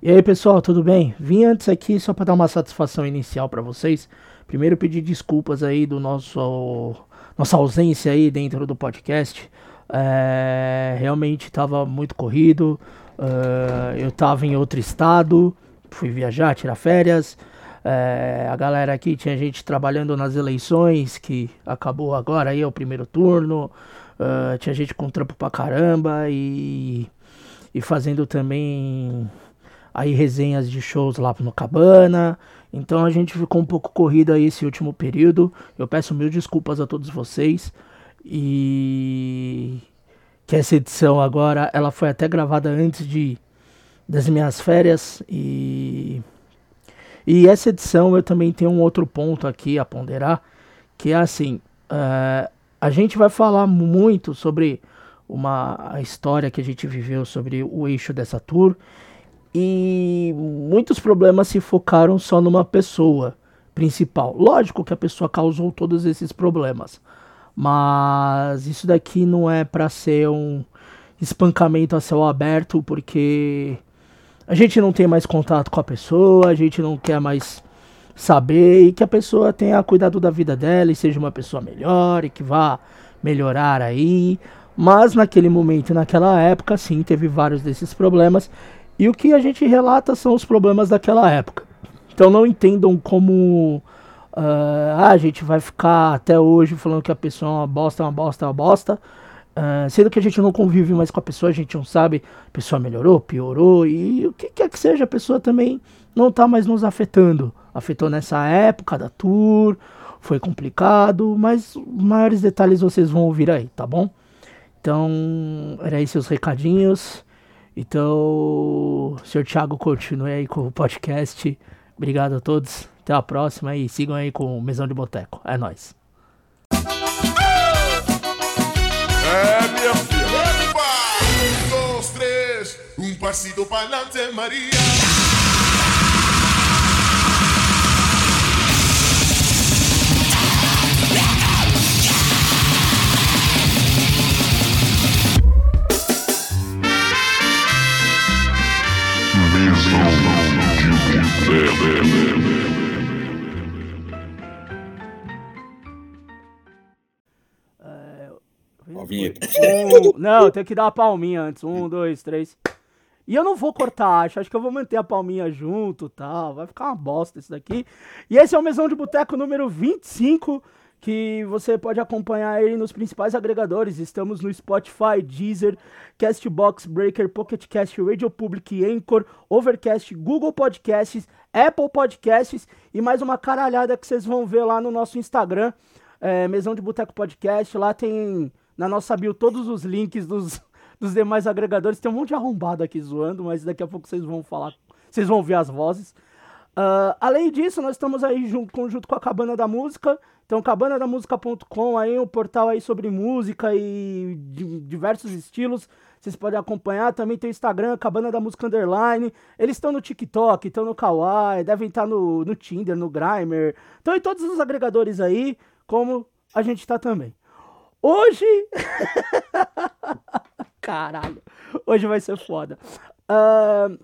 E aí pessoal, tudo bem? Vim antes aqui só para dar uma satisfação inicial para vocês. Primeiro pedir desculpas aí do nosso nossa ausência aí dentro do podcast. É, realmente estava muito corrido. Uh, eu estava em outro estado, fui viajar, tirar férias. É, a galera aqui tinha gente trabalhando nas eleições que acabou agora aí é o primeiro turno. Uh, tinha gente com trampo pra caramba e, e fazendo também aí resenhas de shows lá no Cabana. Então a gente ficou um pouco corrido aí esse último período. Eu peço mil desculpas a todos vocês. E que essa edição agora, ela foi até gravada antes de das minhas férias e e essa edição eu também tenho um outro ponto aqui a ponderar, que é assim, uh, a gente vai falar muito sobre uma história que a gente viveu sobre o eixo dessa tour e muitos problemas se focaram só numa pessoa principal. Lógico que a pessoa causou todos esses problemas, mas isso daqui não é para ser um espancamento a céu aberto, porque a gente não tem mais contato com a pessoa, a gente não quer mais saber e que a pessoa tenha cuidado da vida dela e seja uma pessoa melhor e que vá melhorar aí. Mas naquele momento, naquela época, sim, teve vários desses problemas e o que a gente relata são os problemas daquela época. Então não entendam como uh, ah, a gente vai ficar até hoje falando que a pessoa é uma bosta, uma bosta, uma bosta. Uh, sendo que a gente não convive mais com a pessoa, a gente não sabe, a pessoa melhorou, piorou, e o que quer que seja, a pessoa também não está mais nos afetando. Afetou nessa época da tour, foi complicado, mas maiores detalhes vocês vão ouvir aí, tá bom? Então, era aí seus recadinhos. Então, senhor Thiago, continue aí com o podcast. Obrigado a todos. Até a próxima e sigam aí com o Mesão de Boteco. É nóis. É, minha filha. Um, dois, três. Um passito para Maria. Não, tem que dar uma palminha antes. Um, dois, três. E eu não vou cortar, acho. Acho que eu vou manter a palminha junto tal. Vai ficar uma bosta isso daqui. E esse é o Mesão de Boteco número 25 que você pode acompanhar aí nos principais agregadores. Estamos no Spotify, Deezer, Castbox, Breaker, Pocket Cast, Radio Public, Anchor, Overcast, Google Podcasts, Apple Podcasts e mais uma caralhada que vocês vão ver lá no nosso Instagram, é, Mesão de Boteco Podcast. Lá tem na nossa bio todos os links dos, dos demais agregadores. Tem um monte de arrombado aqui zoando, mas daqui a pouco vocês vão falar, vocês vão ver as vozes. Uh, além disso, nós estamos aí junto, junto com a Cabana da Música. Então, cabanadamusica.com aí um portal aí sobre música e diversos estilos. Vocês podem acompanhar. Também tem o Instagram, Cabana da Música Underline. Eles estão no TikTok, estão no Kawaii, devem estar no, no Tinder, no Grindr. Estão em todos os agregadores aí, como a gente está também. Hoje. Caralho. Hoje vai ser foda. Uh,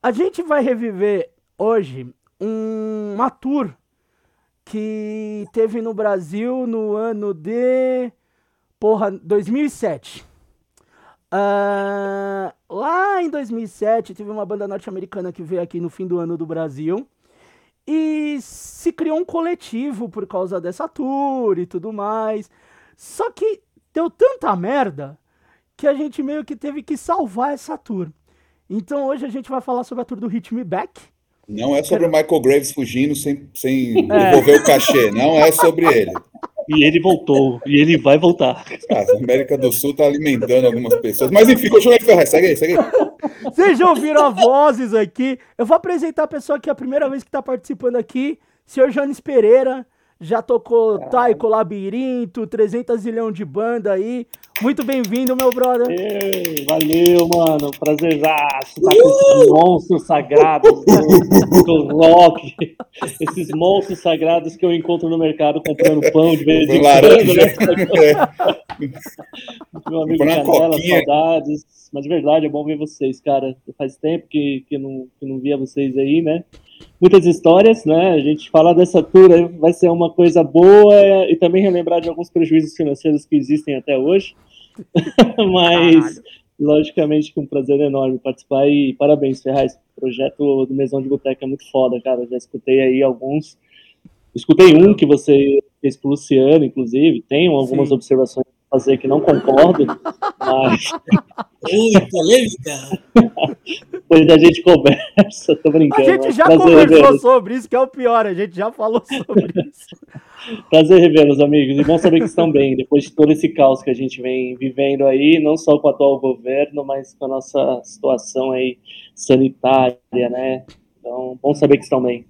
a gente vai reviver hoje um, uma tour que teve no Brasil no ano de. Porra, 2007. Uh, lá em 2007 teve uma banda norte-americana que veio aqui no fim do ano do Brasil e se criou um coletivo por causa dessa tour e tudo mais. Só que deu tanta merda que a gente meio que teve que salvar essa tour. Então hoje a gente vai falar sobre a tour do Hit Me Back, não é sobre o Michael Graves fugindo sem, sem é. devolver o cachê, não é sobre ele. E ele voltou, e ele vai voltar. Ah, a América do Sul está alimentando algumas pessoas. Mas enfim, continua aí, Ferraz, segue aí, segue aí. Vocês já ouviram as vozes aqui? Eu vou apresentar a pessoa que é a primeira vez que está participando aqui, senhor Jones Pereira. Já tocou Taiko, Labirinto, 300 zilhão de banda aí. Muito bem-vindo, meu brother. Ei, valeu, mano. Prazerzaço estar com esses monstros sagrados do, do rock. Esses monstros sagrados que eu encontro no mercado comprando pão de vez em quando, Laranja. né? Meu amigo Canela, saudades. Mas de verdade, é bom ver vocês, cara. Faz tempo que, que, não, que não via vocês aí, né? Muitas histórias, né? A gente falar dessa tour aí vai ser uma coisa boa e também relembrar de alguns prejuízos financeiros que existem até hoje. Mas, logicamente, que um prazer enorme participar e parabéns, Ferraz. O projeto do Mesão de Boteca é muito foda, cara. Já escutei aí alguns. Escutei um que você fez pro Luciano, inclusive. Tenho algumas Sim. observações a fazer que não concordo, mas Ui, polêmica. depois a gente conversa, tô A brincando. gente mas já conversou sobre isso, que é o pior, a gente já falou sobre isso. Prazer revê-los, amigos. E bom saber que estão bem, depois de todo esse caos que a gente vem vivendo aí, não só com o atual governo, mas com a nossa situação aí sanitária, né? Então, bom saber que estão bem.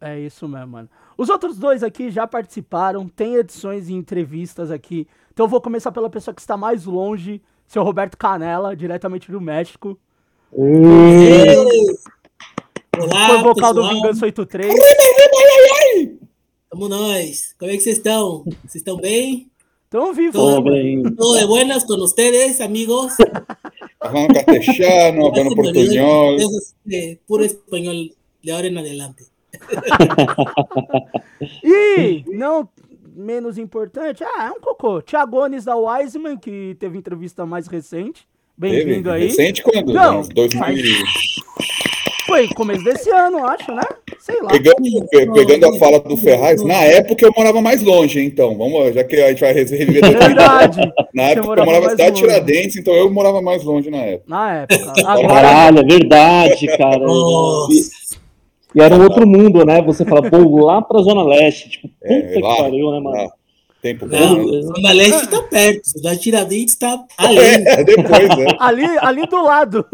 É isso mesmo, mano. Os outros dois aqui já participaram, tem edições e entrevistas aqui. Então eu vou começar pela pessoa que está mais longe, seu Roberto Canela, diretamente do México. Olá, Foi vocal do pessoal. Vingança 83. Como nós? Como é que vocês estão? Vocês estão bem? Então vivo. Tô Tô bem. Todo de buenas con ustedes, amigos. Hablando castelhano, hablando portuñol. Eso es, eh, puro español de ahora en adelante. E, não menos importante, ah, é um cocô. Tiagones da Wiseman, que teve entrevista mais recente. Bem-vindo aí. Recente quando? Não, Uns 2000 faz- e- Foi começo desse ano, acho, né? Sei lá. Pegando, pe- pegando a fala do Ferraz, na época eu morava mais longe, então. Vamos, já que a gente vai reviver depois. Verdade. Na época eu morava morava na cidade. Tiradentes, então eu morava mais longe na época. Na época. Agora, Caralho, é verdade, cara. Nossa. E era um outro mundo, né? Você fala, pô, lá pra Zona Leste. Tipo, puta É, que lá, pariu, né, mano? lá. Tempo bom. Não, né? Zona Leste está perto, Cidade Tiradentes está além. É, depois, né? ali, ali do lado.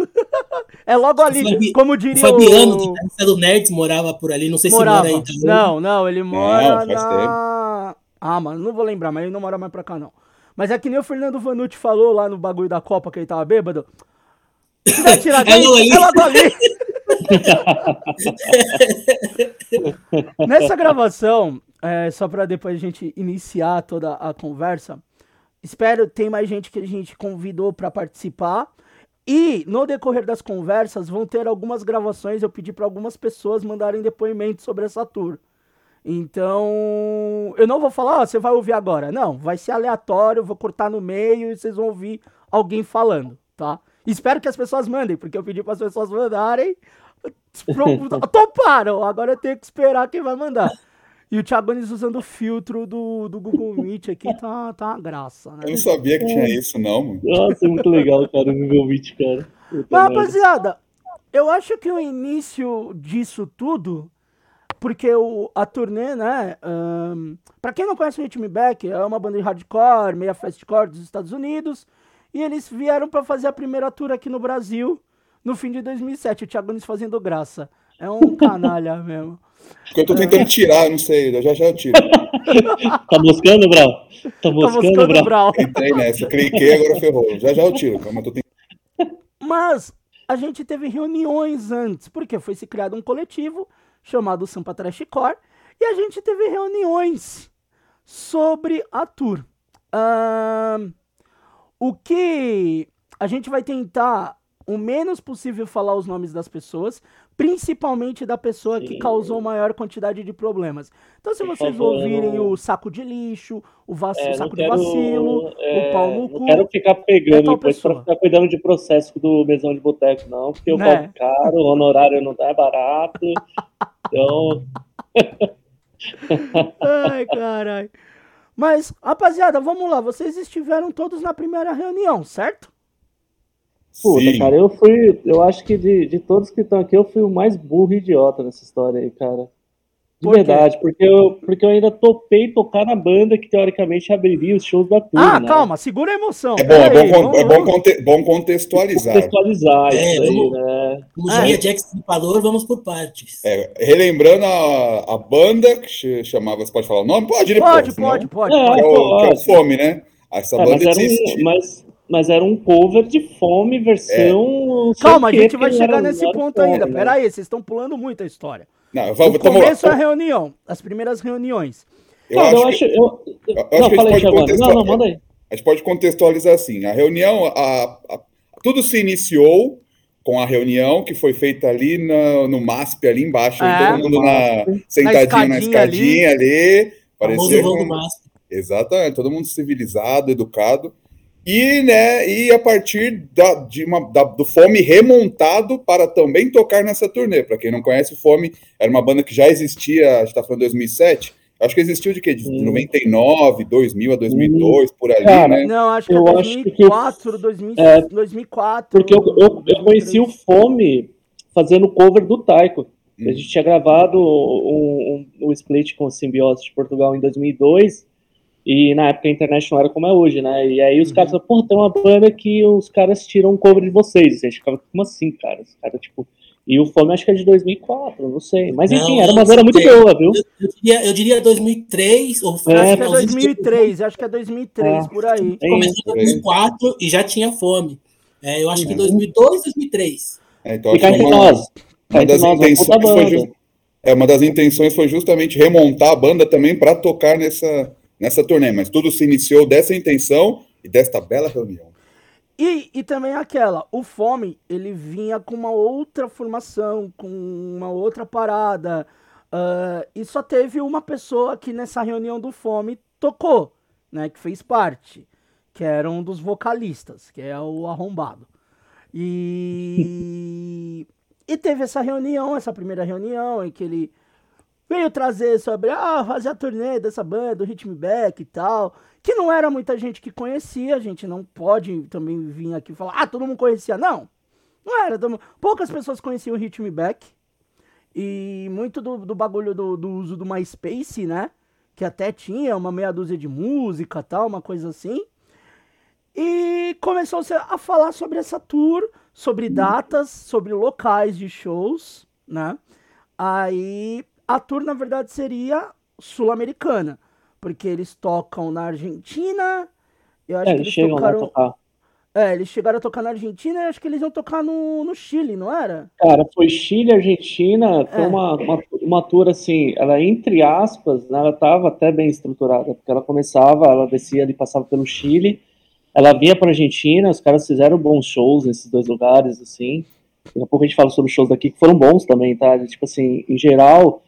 É logo ali, Fabi- como O diria Fabiano, o... lista do Nerds, morava por ali. Não sei Morava. se mora aí também. Não, não, ele mora faz na... Ah, mano, não vou lembrar, mas ele não mora mais pra cá, não. Mas é que nem o Fernando Vanucci falou lá no bagulho da Copa, que ele tava bêbado. É logo ali. é logo ali. Nessa gravação, é, só pra depois a gente iniciar toda a conversa, espero tem mais gente que a gente convidou pra participar. E no decorrer das conversas vão ter algumas gravações. Eu pedi pra algumas pessoas mandarem depoimentos sobre essa tour. Então, eu não vou falar, ó, você vai ouvir agora. Não, vai ser aleatório, vou cortar no meio e vocês vão ouvir alguém falando, tá? Espero que as pessoas mandem, porque eu pedi para as pessoas mandarem. Toparam, agora eu tenho que esperar quem vai mandar. E o Thiago Nunes usando o filtro do, do Google Meet aqui tá, tá uma graça, né? Eu não sabia que tinha isso, não, mano. Nossa, é muito legal, cara, o vídeo, cara. Puta Mas, rapaziada, eu acho que o início disso tudo, porque o, a turnê, né? ahn, pra quem não conhece o Hit Me Back, é uma banda de hardcore, meia fastcore dos Estados Unidos. E eles vieram pra fazer a primeira tour aqui no Brasil no fim de 2007. O Thiago Nunes fazendo graça. É um canalha mesmo. Porque eu tô tentando tirar, não sei, eu já já eu tiro. Tá moscando, Brau? Tá Tá moscando, moscando Brau? Brau. Entrei nessa, cliquei, agora ferrou. Já já eu tiro, calma, tô tentando. Mas a gente teve reuniões antes, porque foi se criado um coletivo chamado Sampa Trash Core, e a gente teve reuniões sobre a tour. Ahn, o que a gente vai tentar o menos possível falar os nomes das pessoas, principalmente da pessoa que Sim. causou maior quantidade de problemas. Então, se vocês favor, ouvirem não- o saco de lixo, o, vac... É, não saco de quero, vacilo, é, o pau no não cu. quero ficar é pegando tal depois ficar cuidando de processo do mesão de boteco, não, porque eu Né? cobro caro, o honorário não tá barato. Então, Ai, caralho. Mas, rapaziada, vamos lá. Vocês estiveram todos na primeira reunião, certo? Puta, Sim. cara, eu fui. Eu acho que de, de todos que estão aqui, eu fui o mais burro e idiota nessa história aí, cara. De Por verdade, porque eu, porque eu ainda topei tocar na banda que teoricamente abriria os shows da tour. ah, né? calma, segura a emoção. É bom, é aí, bom, con- vamos- é bom, conte- bom contextualizar. Contextualizar É, isso aí, vamos- né? Como Ah, diria é. Jack Stripador, vamos por partes. É, relembrando a, a banda que chamava, você pode falar o nome? Pode, né? Pode, pode, pode, É, Que pode. é, o, que é o Pode. Fome, né? Essa É, banda mas, um, mas, mas era um cover de fome versão. não sei Calma, a o gente vai não chegar nesse não ponto fome, ainda. né? Pera aí, vocês estão pulando muito a história. Não, O vamos, vamos começo é a lá. reunião, as primeiras reuniões. Eu Cara, acho eu que- acho. Eu, eu não. Não, não, manda aí. a gente pode contextualizar assim. A reunião, a- a- tudo se iniciou com a reunião que foi feita ali na- no MASP, ali embaixo, É. todo mundo na, sentadinho na escadinha escadinha ali. Famoso Parecia um- MASP. Exatamente, todo mundo civilizado, educado. E, né, e a partir da, de uma, da- do Fome remontado para também tocar nessa turnê. Para quem não conhece, o Fome era uma banda que já existia, a gente está falando de 2007. Acho que existiu de quê? De Sim. 99, 2000 a 2002, por ali, Cara, né? Não, acho que é Eu acho que 2004, 2000, é, 2004. Porque eu, eu, eu conheci o Fome fazendo cover do Taiko. Hum. A gente tinha gravado um, um, um split com o Simbiose de Portugal em 2002. E na época a internet não era como é hoje, né? E aí os caras falaram, pô, tem uma banda que os caras tiram um cover de vocês. E a gente ficava, como assim, cara? Os caras, tipo. E o Fome acho que é de 2004, não sei. Mas enfim, Não, era uma eu banda muito boa, viu? Eu, eu diria, eu diria 2003, ou É, Acho que é finalzinho de 2003, acho que é 2003, É. por aí. É Começou em 2004 e já tinha fome. É, eu acho que Uhum. 2002, 2003. É, então, E que entre uma, nós. uma das nós, intenções foi é, uma das intenções foi justamente remontar a banda também para tocar nessa, nessa turnê. Mas tudo se iniciou dessa intenção e desta bela reunião. E, e também aquela, o Fome, ele vinha com uma outra formação, com uma outra parada. ah, e só teve uma pessoa que nessa reunião do Fome tocou, né? Que fez parte. Que era um dos vocalistas, que é o arrombado. E, e teve essa reunião, essa primeira reunião, em que ele veio trazer sobre, ah, fazer a turnê dessa banda, do Hit Me Back e tal, que não era muita gente que conhecia, a gente não pode também vir aqui falar, ah, todo mundo conhecia, não, não era, todo poucas pessoas conheciam o Hit Me Back, e muito do, do bagulho do, do uso do MySpace, né, que até tinha uma meia dúzia de música tal, uma coisa assim, e começou a falar sobre essa tour, sobre datas, sobre locais de shows, né? Aí a tour, na verdade, seria sul-americana, porque eles tocam na Argentina. Eu acho É, que eles eles a tocaram. tocar. É, eles chegaram a tocar na Argentina e acho que eles iam tocar no, no Chile, não era? Cara, foi Chile, Argentina, foi É. uma, uma, uma tour assim, ela entre aspas, né, ela estava até bem estruturada, porque ela começava, ela descia ali, passava pelo Chile, ela vinha para Argentina, os caras fizeram bons shows nesses dois lugares, assim, daqui a pouco a gente fala sobre shows daqui, que foram bons também, tá, tipo assim, em geral,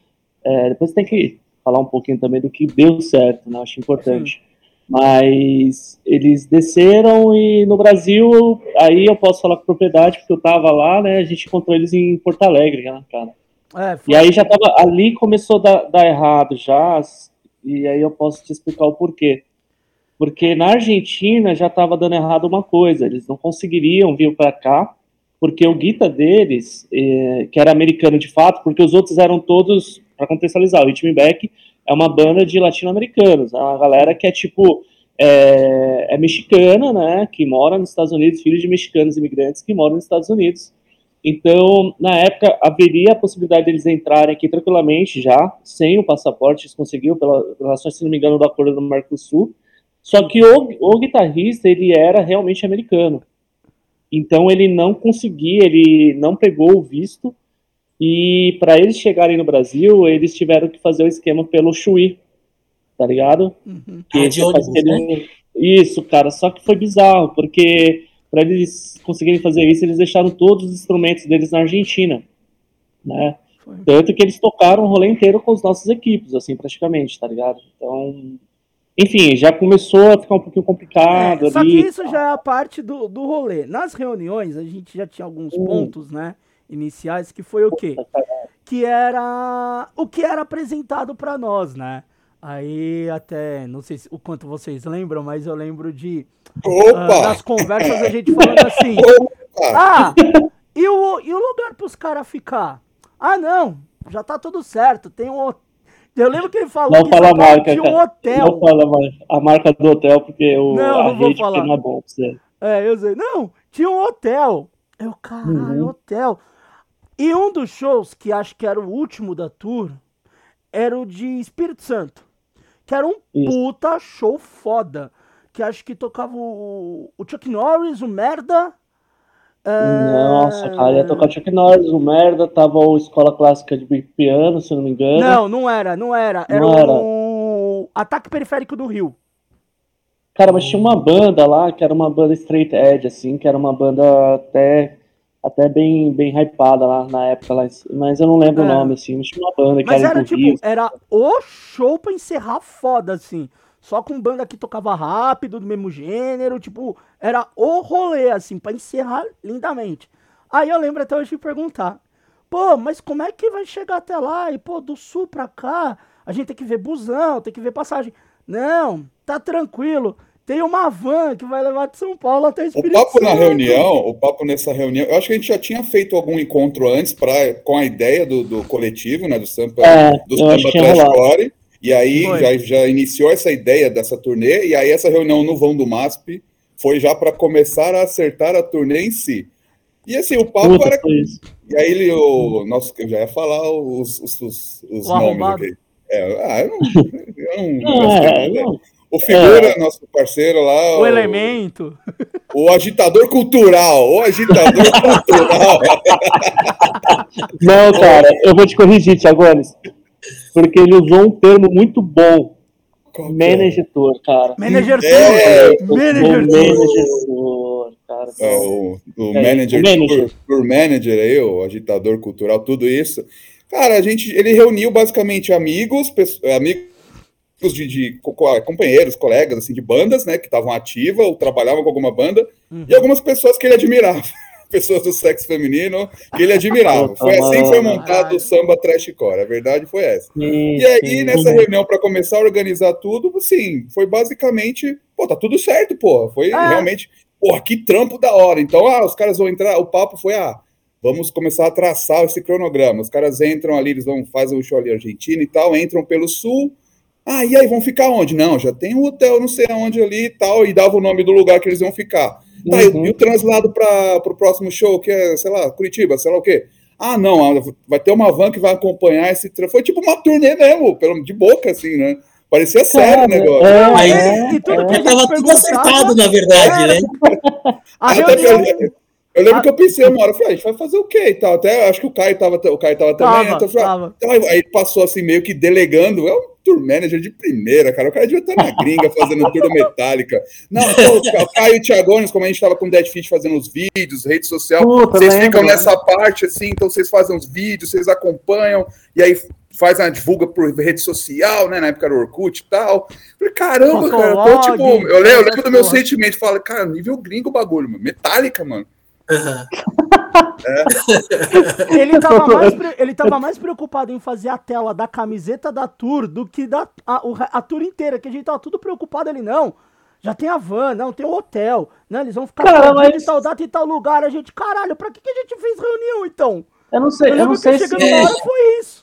é, depois tem que falar um pouquinho também do que deu certo, né, acho importante. Mas eles desceram e no Brasil, aí eu posso falar com propriedade, porque eu tava lá, né? A gente encontrou eles em Porto Alegre, né, cara? É. E aí já tava, ali começou a dar, dar errado já, e aí eu posso te explicar o porquê. Porque na Argentina já tava dando errado uma coisa, eles não conseguiriam vir para cá, porque o guita deles, eh, que era americano de fato, porque os outros eram todos, para contextualizar, o Hit Back é uma banda de latino-americanos, é uma galera que é tipo, é, é mexicana, né, que mora nos Estados Unidos, filhos de mexicanos imigrantes que moram nos Estados Unidos. Então, na época, haveria a possibilidade deles entrarem aqui tranquilamente já, sem o passaporte, eles conseguiram, pela relações, se não me engano, do acordo do Mercosul. Só que o, o guitarrista, ele era realmente americano. Então, ele não conseguia, ele não pegou o visto, e para eles chegarem no Brasil, eles tiveram que fazer o esquema pelo Chuí, tá ligado? Uhum. Que Ah, de ônibus, aquele- Isso, cara, só que foi bizarro, porque para eles conseguirem fazer isso, eles deixaram todos os instrumentos deles na Argentina, né? Foi. Tanto que eles tocaram o rolê inteiro com os nossos equipes, assim, praticamente, tá ligado? Então, enfim, já começou a ficar um pouquinho complicado É, só que isso já é a parte do, do rolê. Nas reuniões, a gente já tinha alguns pontos, né? Iniciais, que foi o quê? Que era o que era apresentado pra nós, né? Aí até, não sei se- o quanto vocês lembram, mas eu lembro de Opa! nas conversas a gente falando assim! Ah, e o, e o lugar pros caras ficar? Ah, não, já tá tudo certo. Tem um. Eu lembro que ele falou Não que fala a marca, tinha um hotel. Não fala a marca do hotel, porque o, Não, a não vou falar. não é bom pra você. É, eu sei. Não, tinha um hotel. Eu, caralho, Uhum. hotel. E um dos shows, que acho que era o último da tour, era o de Espírito Santo. Que era um Isso. puta show foda. que acho que tocava o, o Chuck Norris, o Merda. é, Nossa, cara, ia tocar Chuck Norris, o merda, tava o Escola Clássica de Piano, se não me engano. Não, não era, não era. Era Não era. o Ataque Periférico do Rio. Cara, mas tinha uma banda lá, que era uma banda straight edge, assim, que era uma banda até, até bem, bem hypada lá na época, lá, mas eu não lembro É. o nome, assim, mas tinha uma banda que Mas era, era tipo, Rio. era o show pra encerrar foda, assim. Só com banda que tocava rápido, do mesmo gênero, tipo, era o rolê, assim, pra encerrar lindamente. Aí eu lembro até hoje de perguntar, pô, mas como é que vai chegar até lá? E, pô, do sul pra cá, a gente tem que ver busão, tem que ver passagem. Não, tá tranquilo. Tem uma van que vai levar de São Paulo até O Espírito papo na Santo. reunião, o papo nessa reunião, eu acho que a gente já tinha feito algum encontro antes pra, com a ideia do, do coletivo, né, do Sampa, É, do eu tinha Trash. Core, e aí Foi. já, já iniciou essa ideia dessa turnê, e aí essa reunião no vão do MASP foi já para começar a acertar a turnê em si. E assim, o papo Puta, era. foi isso. E aí ele, o. Nossa, eu já ia falar os, os, os, os O nomes aqui. É, ah, eu não. Eu não, Não, é, não. O Figura, nosso parceiro lá. O elemento. O agitador cultural, o agitador cultural. Não, cara, eu vou te corrigir, Thiago Gomes, porque ele usou um termo muito bom, Qual é? managetor, cara. Manager É, Tour. O Manager Tour. cara. É, o, o É, manager, o manager. Tour, tour manager aí, o agitador cultural, tudo isso. Cara, a gente, ele reuniu basicamente amigos, amigos de, de co- co- companheiros, colegas, assim, de bandas, né, que estavam ativas ou trabalhavam com alguma banda, Uhum. e algumas pessoas que ele admirava. Pessoas do sexo feminino que ele admirava. Foi assim que foi montado o samba trash core. A verdade foi essa. Sim, E aí, sim. nessa reunião, para começar a organizar tudo, assim, foi basicamente, pô, tá tudo certo, pô. Foi É. realmente, porra, que trampo da hora. Então, ah, os caras vão entrar, o papo foi, ah, vamos começar a traçar esse cronograma. Os caras entram ali, eles vão fazer o show ali Argentina e tal, entram pelo sul. Ah, e aí, vão ficar onde? Não, já tem um hotel, não sei aonde ali e tal, e dava o nome do lugar que eles vão ficar. Tá, e- Uhum. e o translado para o próximo show, que é, sei lá, Curitiba, sei lá o quê. Ah, não, ah, vai ter uma van que vai acompanhar esse. tra- Foi tipo uma turnê mesmo, pelo, de boca, assim, né? Parecia sério o negócio. É, Aí- é, E tudo é. a tava tudo acertado, na verdade, né? a Até reunião... eu, eu lembro que eu pensei uma hora, eu falei, ah, a gente vai fazer o quê e tal. Até acho que o Caio tava, o Caio tava também. Tava, então eu falei, ah, tava. então, aí- passou assim, meio que delegando. É um tour manager de primeira, cara. O cara devia estar na gringa fazendo tour da Metallica. Não, o Caio e o Thiagones, como a gente tava com o Dead Fish fazendo os vídeos, rede social, Puta, vocês lembro, ficam né? nessa parte assim, então vocês fazem os vídeos, vocês acompanham, e aí faz a divulga por rede social, né? Na época era o Orkut e tal. Falei, caramba, cara, eu tô tipo. Eu lembro, eu lembro do meu porra. sentimento. Falo, cara, nível gringo o bagulho, mano. Metallica, mano. Aham. Ele tava, mais, ele tava mais preocupado em fazer a tela da camiseta da Tour do que da a, a Tour inteira, que a gente tava tudo preocupado ali, não. Já tem a van, não, tem o hotel, né? Eles vão ficar Cara, mas- de tal data e tal lugar. A gente, caralho, pra que, que a gente fez reunião então? Eu não sei, eu lembro não que sei se. chegando na hora foi isso.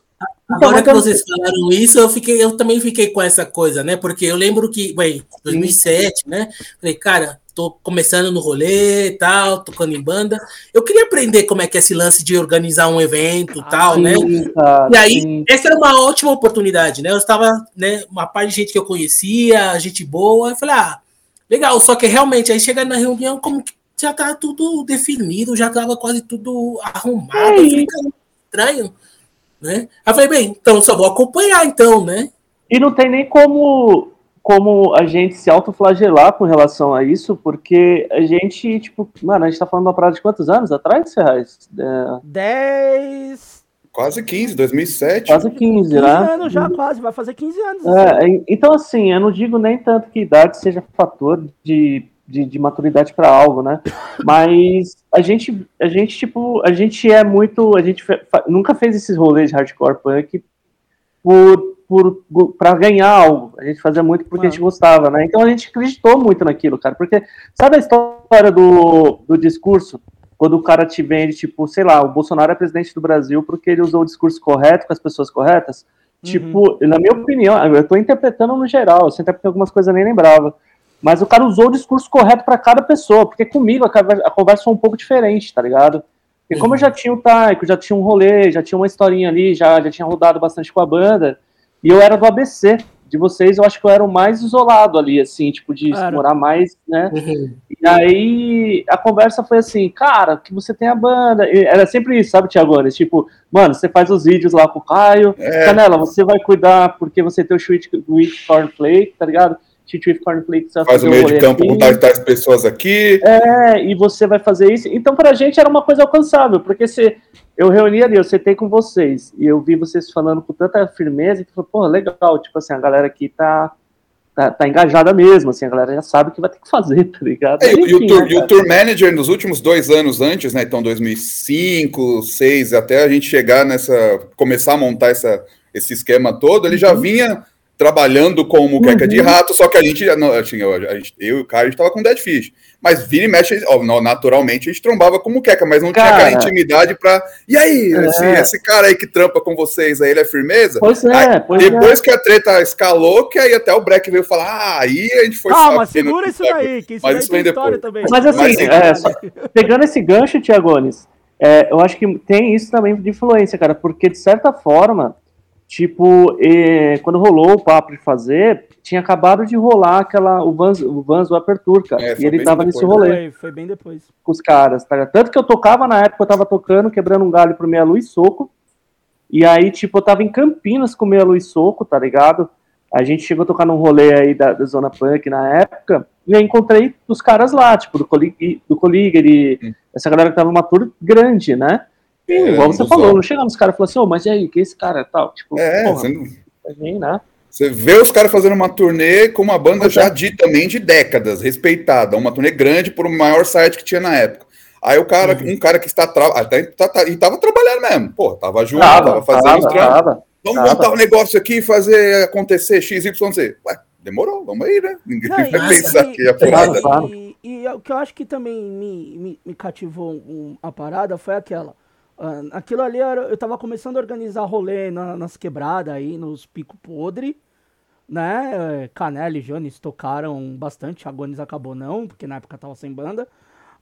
Agora mas que eu- vocês falaram isso, eu, fiquei, eu também fiquei com essa coisa, né? Porque eu lembro que, bem, 2007, né? Falei, cara, tô começando no rolê e tal, tocando em banda. Eu queria aprender como é que é esse lance de organizar um evento e tal, né? Cara, E aí, sim. essa era uma ótima oportunidade, né? Eu estava, né, uma parte de gente que eu conhecia, gente boa, eu falei, ah, legal, só que realmente, aí chega na reunião, como que já tá tudo definido, já tava quase tudo arrumado, falei, cara, estranho, né? Aí eu falei, bem, então só vou acompanhar, então, né? E não tem nem como, como a gente se autoflagelar com relação a isso, porque a gente, tipo, mano, a gente tá falando de uma parada de quantos anos atrás, Ferraz? É, 10. Quase 15, 2007. quase 15, 15 né? anos já, quase, vai fazer 15 anos. É, e- então, assim, eu não digo nem tanto que idade seja fator de, de, de maturidade para algo, né? Mas a gente, a gente, tipo, a gente é muito. A gente fe- fa- nunca fez esses rolês de hardcore punk por, por, pra ganhar algo. A gente fazia muito porque a gente gostava, né? Então a gente acreditou muito naquilo, cara. Porque, sabe a história do, do discurso? Quando o cara te vende, tipo, sei lá, o Bolsonaro é presidente do Brasil porque ele usou o discurso correto com as pessoas corretas? Tipo, na minha opinião, eu tô interpretando no geral, eu sempre porque algumas coisas eu nem lembrava. Mas o cara usou o discurso correto para cada pessoa, porque comigo a conversa, foi um pouco diferente, tá ligado? Porque como eu já tinha o Taiko, já tinha um rolê, já tinha uma historinha ali, já, já tinha rodado bastante com a banda, e eu era do ABC, de vocês, eu acho que eu era o mais isolado ali, assim, tipo, de Era. morar mais, né? Uhum. E aí a conversa foi assim, cara, que você tem a banda. E era sempre isso, sabe, Tiagones? Tipo, mano, você faz os vídeos lá com o Caio. É. Canela, você vai cuidar porque você tem o Sweet with Cornflake, tá ligado? Sweet with Cornflake, você vai Faz o meio de campo aqui. com tais, tais pessoas aqui. É, e você vai fazer isso. Então, pra gente era uma coisa alcançável, porque se eu reuni ali, eu sentei com vocês, e eu vi vocês falando com tanta firmeza, que falou, pô, legal, tipo assim, a galera aqui tá, tá, tá engajada mesmo, assim, a galera já sabe o que vai ter que fazer, tá ligado? É, e, o- e o Enfim, tour, né, e o tour manager nos últimos dois anos antes, né? Então 2005, 2006, até a gente chegar nessa, começar a montar essa, esse esquema todo, ele já vinha trabalhando com muqueca de Uhum. rato, só que a gente, não, assim, eu, a gente- eu e o Caio, a gente tava com Dead Fish. Mas vira e mexe, ó, naturalmente a gente trombava com muqueca, mas não tinha Cara. aquela intimidade pra. E aí, É. esse, esse cara aí que trampa com vocês aí, ele é firmeza? Pois é, Aí, pois é. Depois que a treta escalou, que aí até o Breck veio falar, ah, aí a gente foi Calma, sabendo segura isso daí, que isso Mas daí isso tem vem história depois. também. Mas assim, Mas, é, só- pegando esse gancho, Tiagones, é, eu acho que tem isso também de influência, cara, porque de certa forma, tipo, é, quando rolou o papo de fazer, tinha acabado de rolar aquela, o Vans, o Vans, o Aperture, cara, É, e ele tava depois, nesse rolê Foi, foi bem depois. com os caras, tá ligado? Tanto que eu tocava na época, eu tava tocando, quebrando um galho pro Meia Luz Soco, e aí, tipo, eu tava em Campinas com o Meia Luz Soco, tá ligado? A gente chegou a tocar num rolê aí da, da Zona Punk na época, e aí encontrei os caras lá, tipo, do Colig, do Coligere, Hum. essa galera que tava numa tour grande, né? E, É, igual você falou, não chegava nos caras e falou assim, ô, mas e aí, que esse cara é tal? Tipo, É, porra, você, não- vem, né? você vê os caras fazendo uma turnê com uma banda já é. de também de décadas, respeitada, uma turnê grande por um maior site que tinha na época. Aí o cara, Uhum. um cara que está tra... até tá, tá- e tava trabalhando mesmo, pô, tava junto, Tava, tava fazendo tava, tava. Vamos tava. montar um negócio aqui e fazer acontecer XYZ. Ué, demorou, vamos aí, né? Ninguém Não, vai e- pensar que é furada. E, e o que eu acho que também me, me, me cativou um- a parada foi aquela. Ah, aquilo ali era, eu tava começando a organizar rolê na- nas quebradas aí, nos pico podre, né? Canela e Jones tocaram bastante, Agones acabou não, porque na época tava sem banda.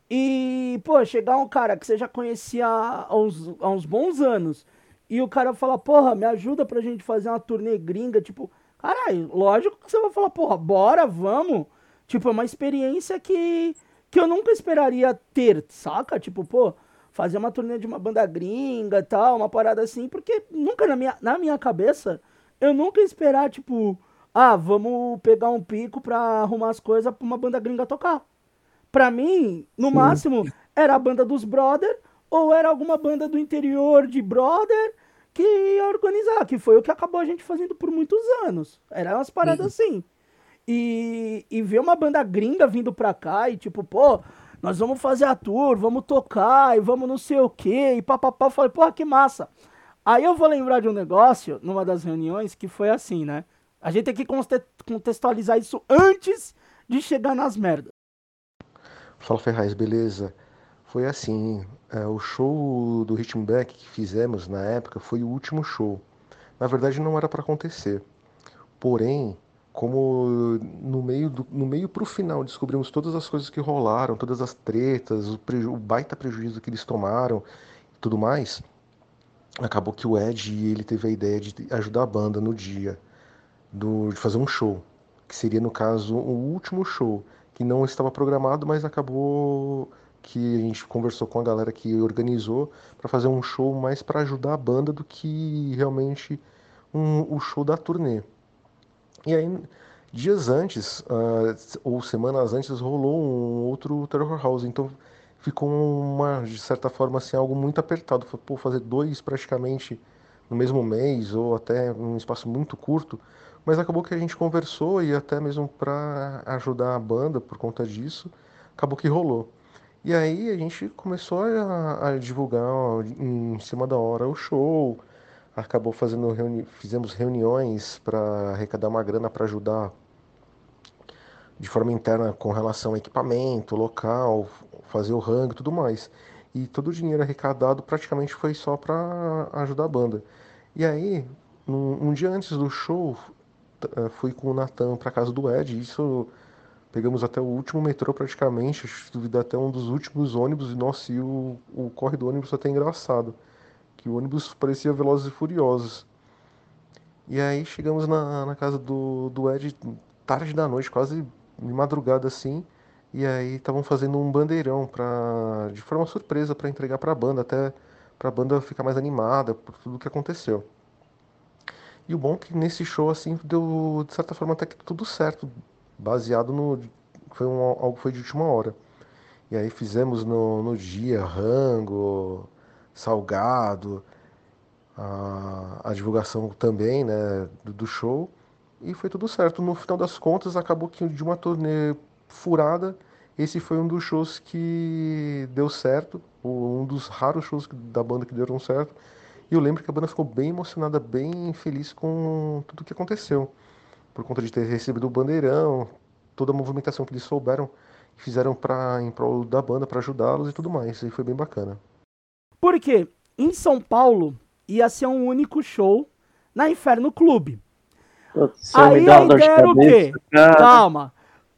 E, pô, chegar um cara que você já conhecia há uns, há uns bons anos e o cara fala, porra, me ajuda pra gente fazer uma turnê gringa, tipo, caralho, lógico que você vai falar, porra, bora, vamos. Tipo, é uma experiência que, que eu nunca esperaria ter, saca? Tipo, pô, fazer uma turnê de uma banda gringa e tal, uma parada assim, porque nunca na minha, na minha cabeça, eu nunca ia esperar, tipo, ah, vamos pegar um pico pra arrumar as coisas pra uma banda gringa tocar. Pra mim, no máximo, era a banda dos brother ou era alguma banda do interior de brother que ia organizar, que foi o que acabou a gente fazendo por muitos anos. Era umas paradas assim. E, e ver uma banda gringa vindo pra cá e tipo, pô, nós vamos fazer a tour, vamos tocar e vamos não sei o que, e papapá. Eu falei, porra, que massa. Aí eu vou lembrar de um negócio, numa das reuniões, que foi assim, né? A gente tem que conte- contextualizar isso antes de chegar nas merdas. Fala Ferraz, beleza? Foi assim, é, o show do Ritmo Back que fizemos na época foi o último show. Na verdade não era para acontecer. Porém, como no meio do, no meio pro final descobrimos todas as coisas que rolaram, todas as tretas, o, preju- o baita prejuízo que eles tomaram e tudo mais, acabou que o Ed ele teve a ideia de ajudar a banda no dia do, de fazer um show, que seria no caso o último show que não estava programado, mas acabou que a gente conversou com a galera que organizou para fazer um show mais para ajudar a banda do que realmente um, o show da turnê. E aí, dias antes, ah, ou semanas antes, rolou um outro Terror House, então ficou uma, de certa forma, assim, algo muito apertado. Foi, Pô, fazer dois praticamente no mesmo mês, ou até um espaço muito curto, mas acabou que a gente conversou e até mesmo para ajudar a banda por conta disso, acabou que rolou. E aí a gente começou a, a divulgar ó, em cima da hora o show, acabou fazendo reuni fizemos reuniões para arrecadar uma grana para ajudar de forma interna com relação ao equipamento, local, fazer o rango e tudo mais. E todo o dinheiro arrecadado praticamente foi só para ajudar a banda. E aí, um, um dia antes do show, eh, fui com o Natan para casa do Ed. Isso pegamos até o último metrô praticamente, acho que até um dos últimos ônibus. E nossa, e o, o corre do ônibus até engraçado, que o ônibus parecia Velozes e Furiosos. E aí chegamos na, na casa do, do Ed tarde da noite, quase de madrugada assim. E aí estavam fazendo um bandeirão para de forma surpresa para entregar para a banda, até para a banda ficar mais animada por tudo que aconteceu. E o bom é que nesse show assim deu de certa forma até que tudo certo, baseado no foi um, algo foi de última hora. E aí fizemos no, no dia rango, salgado, a, a divulgação também, né, do, do show e foi tudo certo. No final das contas, acabou que de uma turnê furada, esse foi um dos shows que deu certo, um dos raros shows da banda que deram certo. E eu lembro que a banda ficou bem emocionada, bem feliz com tudo que aconteceu. Por conta de ter recebido o bandeirão, toda a movimentação que eles souberam fizeram pra, em prol da banda para ajudá-los e tudo mais. E foi bem bacana. Porque em São Paulo ia ser um único show na Inferno Clube. Aí a ideia era o quê? Calma.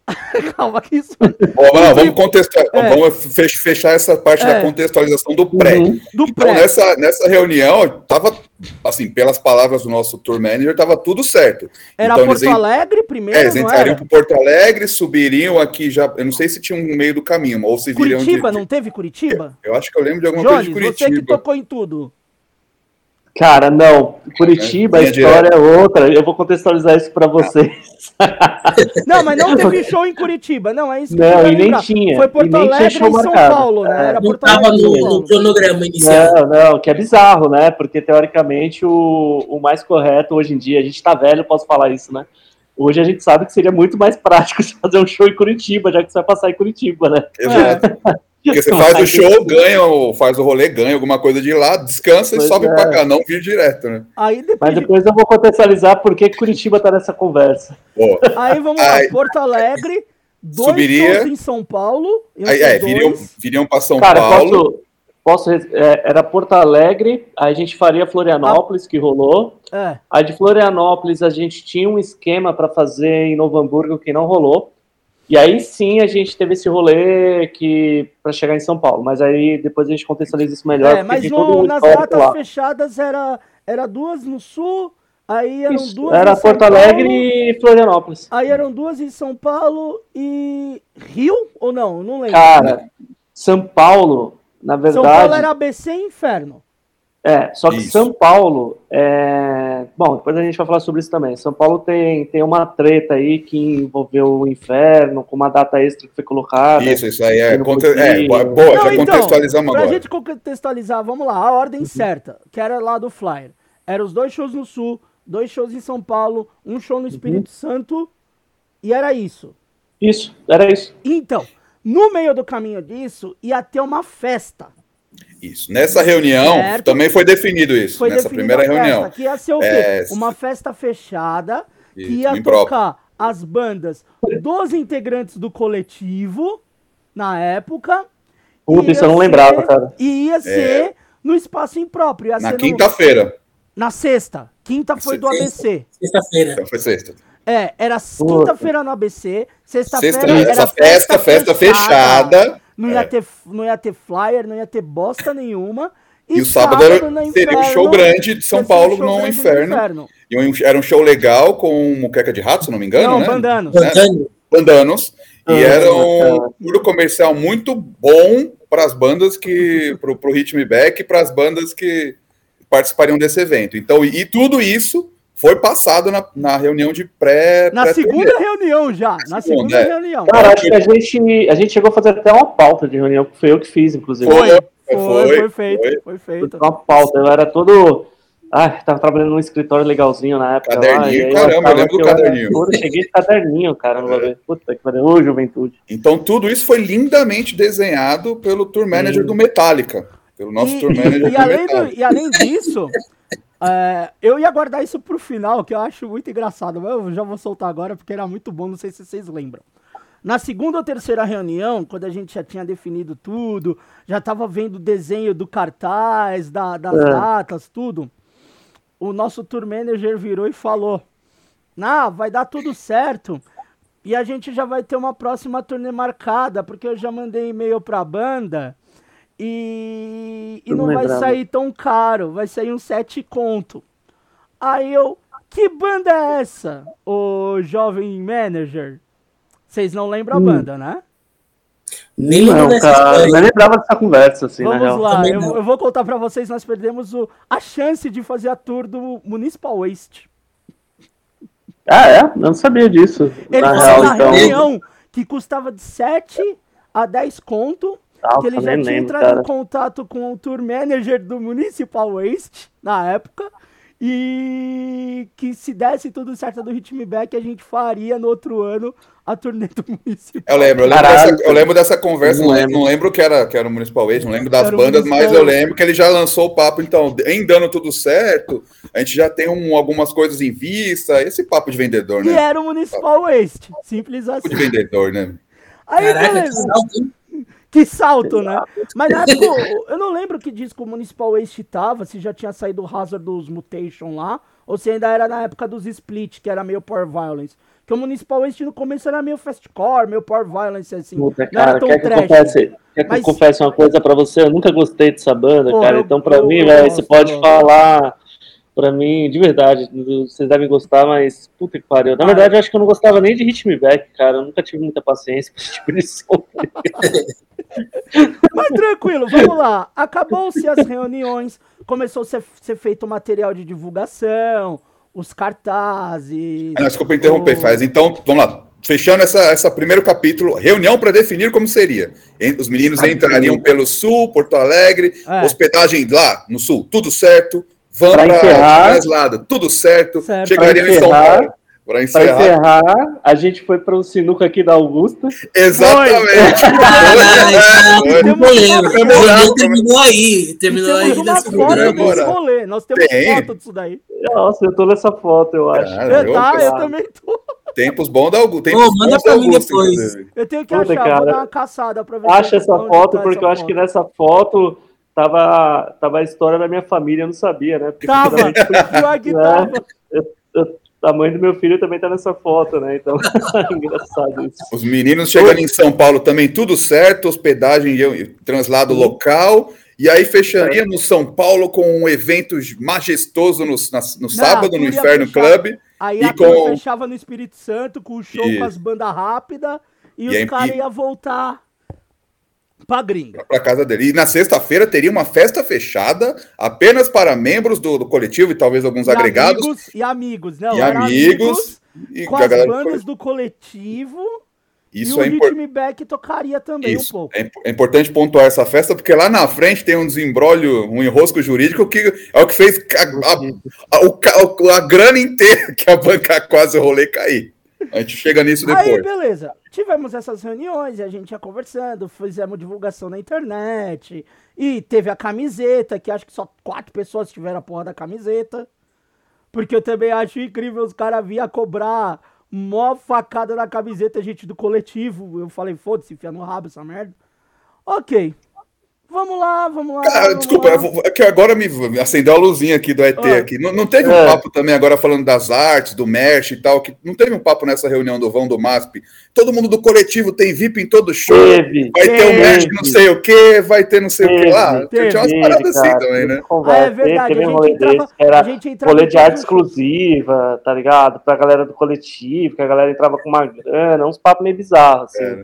Calma que isso. Bom, vamos, contextualizar, é. vamos fechar essa parte é. da contextualização do pré. Uhum. Do então, pré. nessa, nessa reunião, tava, assim, pelas palavras do nosso tour manager, tava tudo certo. Era então, Porto eles, Alegre primeiro, É, eles entrariam para Porto Alegre, subiriam aqui já, eu não sei se tinha um meio do caminho, ou se viriam Curitiba, não teve Curitiba? Eu, eu, acho que eu lembro de alguma Jones, coisa de Curitiba. você que tocou em tudo. Cara, não. Curitiba, a história é outra. Eu vou contextualizar isso para vocês. Não, mas não teve show em Curitiba. Não, é isso que Não, e nem tinha. Foi Porto Alegre e São marcado. Paulo, né? Era não estava no, no, cronograma inicial. Não, não, que é bizarro, né? Porque, teoricamente, o, o mais correto hoje em dia, a gente tá velho, posso falar isso, né? Hoje a gente sabe que seria muito mais prático fazer um show em Curitiba, já que você vai passar em Curitiba, né? Exato. É. Porque você faz o show, ganha, faz o rolê, ganha alguma coisa de lá, descansa pois e sobe é. pra cá, não vir direto, né? Aí depois... Mas depois eu vou contextualizar por que Curitiba tá nessa conversa. Aí vamos Aí... lá, Porto Alegre, dois Subiria... em São Paulo. Aí, é, viriam, viriam pra São Cara, Paulo. Posso, posso é, era Porto Alegre, aí a gente faria Florianópolis, ah. que rolou. É. Aí de Florianópolis a gente tinha um esquema para fazer em Novo Hamburgo que não rolou. E aí sim a gente teve esse rolê que para chegar em São Paulo, mas aí depois a gente contextualiza isso melhor. É, mas no, nas datas lá. fechadas era, era duas no sul, aí eram isso, duas Era Porto Alegre e Florianópolis. Aí eram duas em São Paulo e Rio ou não? Não lembro. Cara, São Paulo, na verdade. São Paulo era ABC e Inferno. É, só que isso. São Paulo, é... bom, depois a gente vai falar sobre isso também. São Paulo tem, tem uma treta aí que envolveu o inferno, com uma data extra que foi colocada. Isso, isso aí é. Contra... é boa, Não, já então, contextualizamos pra agora. Pra gente contextualizar, vamos lá, a ordem uhum. certa, que era lá do Flyer. Eram os dois shows no Sul, dois shows em São Paulo, um show no uhum. Espírito uhum. Santo, e era isso. Isso, era isso. Então, no meio do caminho disso, ia ter uma festa isso. Nessa reunião certo. também foi definido isso. Foi nessa primeira reunião. Que ia ser o quê? É... Uma festa fechada isso, que ia tocar as bandas dos integrantes do coletivo na época. Puta, isso eu não ser, lembrava, cara. E ia é. ser é... no espaço impróprio. na quinta-feira. Na sexta. Quinta foi do ABC. Sexta-feira. Então foi sexta. É, era quinta-feira no ABC, sexta-feira sexta, era essa festa, festa, festa fechada. fechada não, ia é. ter, não ia ter flyer, não ia ter bosta nenhuma. E, e o sábado, sábado seria um show grande de São Paulo no inferno. inferno. E um, era um show legal com Muqueca de Rato, se não me engano, não, né? Bandanos. Né? Bandanos. E ah, era um puro comercial muito bom para as bandas que. pro, pro Ritmo Back e para as bandas que participariam desse evento. Então, e, e tudo isso foi passado na, na reunião de pré. Na pré segunda reunião já. Na segunda, segunda é. reunião. Cara, acho que a gente, a gente chegou a fazer até uma pauta de reunião, que foi eu que fiz, inclusive. Foi, foi, foi, foi feito. Foi, foi feito. Foi uma pauta, eu era todo. Ah, tava trabalhando num escritório legalzinho na época. Caderninho, lá, caramba, eu lembro do caderninho. Eu cheguei de caderninho, cara, no é. Puta que pariu, ô juventude. Então tudo isso foi lindamente desenhado pelo tour manager Sim. do Metallica. Pelo nosso e, tour manager e, do além Metallica. Do, e além disso, é, eu ia guardar isso pro final, que eu acho muito engraçado. Eu já vou soltar agora porque era muito bom, não sei se vocês lembram. Na segunda ou terceira reunião, quando a gente já tinha definido tudo, já tava vendo o desenho do cartaz, da, das é. datas, tudo, o nosso tour manager virou e falou: Ah, vai dar tudo certo. E a gente já vai ter uma próxima turnê marcada, porque eu já mandei e-mail pra banda e, e não vai sair tão caro, vai sair um 7 conto. Aí eu, Que banda é essa, o jovem manager? Vocês não lembram a Hum. banda, né? Nem lembro Não, dessa cara, nem lembrava dessa conversa, assim, na Vamos real. lá, eu, eu vou contar pra vocês, nós perdemos o- a chance de fazer a tour do Municipal Waste. Ah, é? Eu não sabia disso. Ele na falou real, na então. reunião que custava de 7 a 10 conto, Nossa, que ele já tinha lembro, entrado cara. em contato com o tour manager do Municipal Waste na época. E que se desse tudo certo do Hitmeback, a gente faria no outro ano a turnê do Municipal. Eu lembro, eu lembro, Caralho. dessa, eu lembro dessa conversa, Não lembro. não lembro que era, que era o Municipal Waste, não lembro das bandas, mas eu lembro que ele já lançou o papo, então, em dando tudo certo, a gente já tem um- algumas coisas em vista, esse papo de vendedor, E né? era o Municipal Waste, simples assim. Papo de vendedor, né? Aí, Caraca, que beleza. hein? Que salto, né? Mas eu- não lembro que disco o Municipal Waste tava, se já tinha saído o Hazard dos Mutation lá, ou se ainda era na época dos Split, que era meio Power Violence. Que o Municipal Waste no começo era meio fastcore, meio Power Violence, assim. Puta, não era cara, tão quer que, eu trash. confesse, quer que Mas- eu confesse uma coisa pra você? Eu nunca gostei dessa banda, Pô, cara. então, pra eu- mim, velho, você pode falar pra mim, de verdade, vocês devem gostar, mas puta que pariu. Na Ah. verdade, eu acho que eu não gostava nem de Hitmeback, cara. Eu nunca tive muita paciência com esse tipo de som. Mas tranquilo, vamos lá. Acabou-se as reuniões, começou a ser, ser feito o material de divulgação, os cartazes. Ah, não, desculpa interromper, o- faz. Então, vamos lá. Fechando essa, essa primeiro capítulo, reunião para definir como seria. Os meninos entrariam pelo sul, Porto Alegre, É. hospedagem lá no sul, tudo certo. Pra para encerrar- translado, tudo certo. Certo. Chegariam Pra em São encerrar- Paulo. Para Pra encerrar. encerrar, a gente foi pra um sinuca aqui da Augusta. Exatamente. Caralho, Foi. O reunião terminou aí. Terminou aí temos uma nessa foto programa. Nós temos Tem. foto disso daí. Nossa, eu tô nessa foto, eu acho. Cara, Eu, eu- tá, eu também tô. Tempos bons da Ô, manda pra da mim depois. Eu tenho que Puta, achar, vou cara. dar uma caçada pra ver se Acha essa foto, tá porque eu acho que nessa foto tava, tava a história da minha família, eu não sabia, né? Porque Tava, pior que né? tava. a mãe do meu filho também tá nessa foto, né? Então, engraçado isso. Os meninos chegando em São Paulo também, tudo certo, hospedagem e translado local. E aí fecharíamos São Paulo com um evento majestoso no, na- no sábado, no Inferno fechar- Club. Aí E com- fechava no Espírito Santo com o show Isso. com as bandas rápidas e, E os aí- caras e- iam voltar pra gringa. para casa dele. E na sexta-feira teria uma festa fechada apenas para membros do, do coletivo e talvez alguns E agregados. amigos, e amigos, não, E amigos, E com as bandas coletivo. do coletivo Isso e é o. Ritme Back tocaria também um Isso. pouco. É, é importante pontuar essa festa, porque lá na frente tem um desembrólio, um enrosco jurídico que é o que fez a, a- a- a grana inteira que a banca quase rolê cair. A gente chega nisso Aí, depois. beleza. Tivemos essas reuniões e a gente ia conversando, fizemos divulgação na internet. E teve a camiseta, que acho que só quatro pessoas tiveram a porra da camiseta. Porque eu também acho incrível os caras vinham cobrar mó facada na camiseta, gente do coletivo. Eu falei, foda-se, enfia no rabo essa merda. Ok. Vamos lá, vamos lá. Cara, vamos desculpa, lá. vou- é que agora me me acendeu a luzinha aqui do ET Ah. aqui. Não, não teve um É. papo também agora falando das artes, do merch e tal, que não teve um papo nessa reunião do vão do MASP. Todo mundo do coletivo tem VIP em todo show. Teve. Vai ter um Teve. merch não sei o que, vai ter não sei o que Teve, lá. teve, Tinha umas Teve, paradas assim cara, também, né? teve conversa, Ah, é verdade, Teve a um gente entrava- era a gente entrava rolê de arte exclusiva, tá ligado? Pra galera do coletivo, que a galera entrava com uma grana, uns papos meio bizarros, assim. É.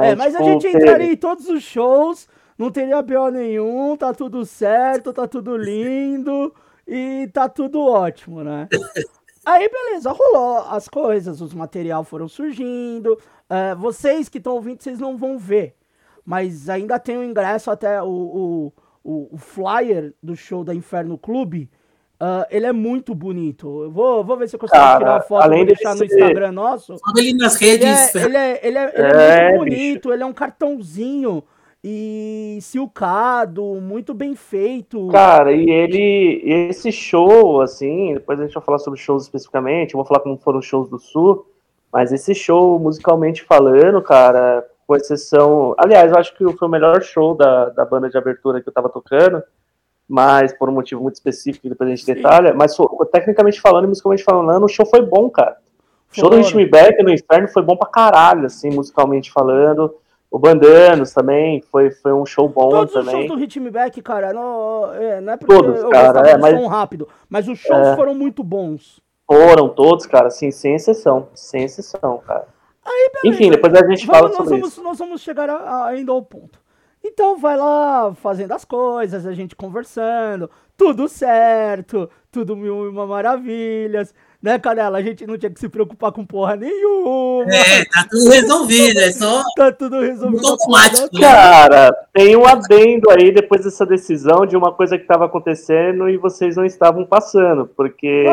É, mas a tipo, gente teve. entraria em todos os shows, não teria BO nenhum, tá tudo certo, tá tudo lindo e tá tudo ótimo, né? Aí, beleza, rolou as coisas, os material foram surgindo. é, vocês que estão ouvindo, vocês não vão ver, mas ainda tem o ingresso até o, o, o, o flyer do show da Inferno Clube. ah, ele é muito bonito. Eu vou, vou ver se eu consigo Cara, tirar a foto além e deixar de no Instagram nosso. Ali nas Ele redes. é, ele é, ele é, ele é É, muito bicho. bonito, ele é um cartãozinho e silcado, muito bem feito. Cara, e ele, esse show, assim, depois a gente vai falar sobre shows especificamente, eu vou falar como foram os shows do Sul, mas esse show, musicalmente falando, cara, com exceção. Aliás, eu acho que foi o melhor show da, da banda de abertura que eu tava tocando, mas por um motivo muito específico que depois a gente Sim. detalha. Mas tecnicamente falando e musicalmente falando, o show foi bom, cara. O show do Foram. Ritmo Back no Inferno foi bom pra caralho, assim, musicalmente falando. O Bandanos também foi, foi um show bom Todos os também. shows do Ritme Back, cara, não é, não é porque Todos, eu cara, gostava é, mas- rápido, mas os shows É. foram muito bons. Foram todos, cara, assim, sem exceção. Sem exceção, cara. Aí. Enfim, depois a gente fala Vamos- nós, sobre vamos, isso. nós vamos chegar a- a- ainda ao ponto. Então vai lá fazendo as coisas, a gente conversando, tudo certo, tudo mil e uma maravilhas, né, Canela? A gente não tinha que se preocupar com porra nenhuma, É, tá tudo resolvido, é só tá tudo resolvido. Automático, né? Cara, tem um adendo aí depois dessa decisão de uma coisa que estava acontecendo e vocês não estavam passando, porque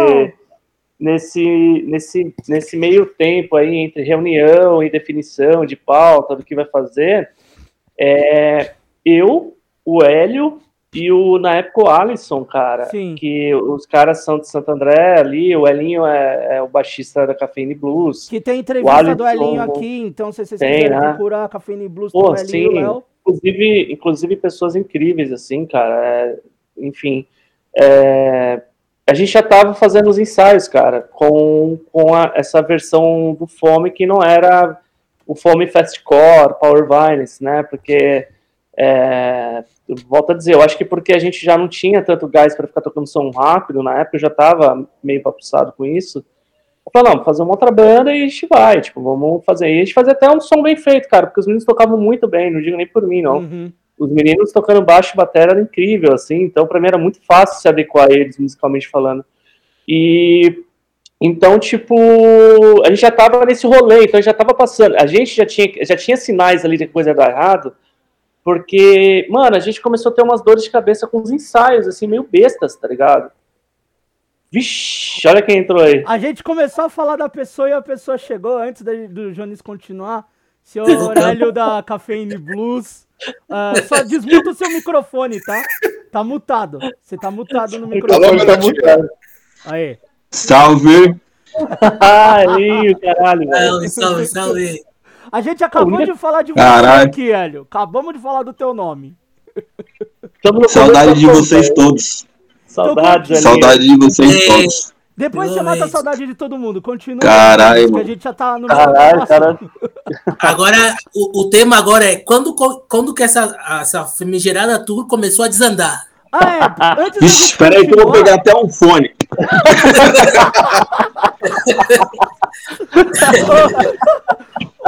nesse, nesse, nesse meio tempo aí entre reunião e definição de pauta do que vai fazer, é, eu, o Hélio e o, na época, o Alisson, cara, Sim. que os caras são de Santo André ali, o Elinho é, é o baixista da Cafeine Blues, Que tem entrevista Alisson- do Elinho aqui, então se vocês Tem, quiserem né? procurar Cafeine Blues Pô, com o Elinho sim. Léo. inclusive, inclusive pessoas incríveis, assim, cara. é, enfim, é, a gente já estava fazendo os ensaios, cara, com, com a- essa versão do Fome que não era o Fome Fastcore, Power Violence, né? Porque, é, volto a dizer, eu acho que porque a gente já não tinha tanto gás para ficar tocando som rápido, na época eu já estava meio papuçado com isso. Eu falei, não, vamos fazer uma outra banda e a gente vai, tipo, vamos fazer. E a gente fazia até um som bem feito, cara, porque os meninos tocavam muito bem, não digo nem por mim, não. Uhum. Os meninos tocando baixo e bateria era incrível, assim, então pra mim era muito fácil se adequar a eles, musicalmente falando. E então, tipo, a gente já tava nesse rolê, então já tava passando. A gente já tinha, já tinha sinais ali de coisa dar errado, porque, mano, a gente começou a ter umas dores de cabeça com os ensaios, assim, meio bestas, tá ligado? Vixe, olha quem entrou aí. A gente começou a falar da pessoa e a pessoa chegou antes da- do Jones continuar. Senhor Aurélio da Cafeine Blues. Ah, só desmuta o seu microfone, tá? Tá mutado. Você tá mutado no Alô, microfone. meu tia. Aí. Salve! Ah, Hélio, caralho, velho. Salve, salve, salve. A gente acabou de falar de você Caralho. aqui, Hélio. Acabamos de falar do teu nome. Saudade de vocês todos. Saudades, Hélio. Saudade de vocês todos. Depois você mata a saudade de todo mundo. Continua. Caralho, Que a gente já tá no Caralho, próximo. cara. Agora, o, o tema agora é quando, quando que essa, essa famigerada tour começou a desandar? Ah, é. Antes da Vixe, gente espera aí que eu vou pegar até um fone.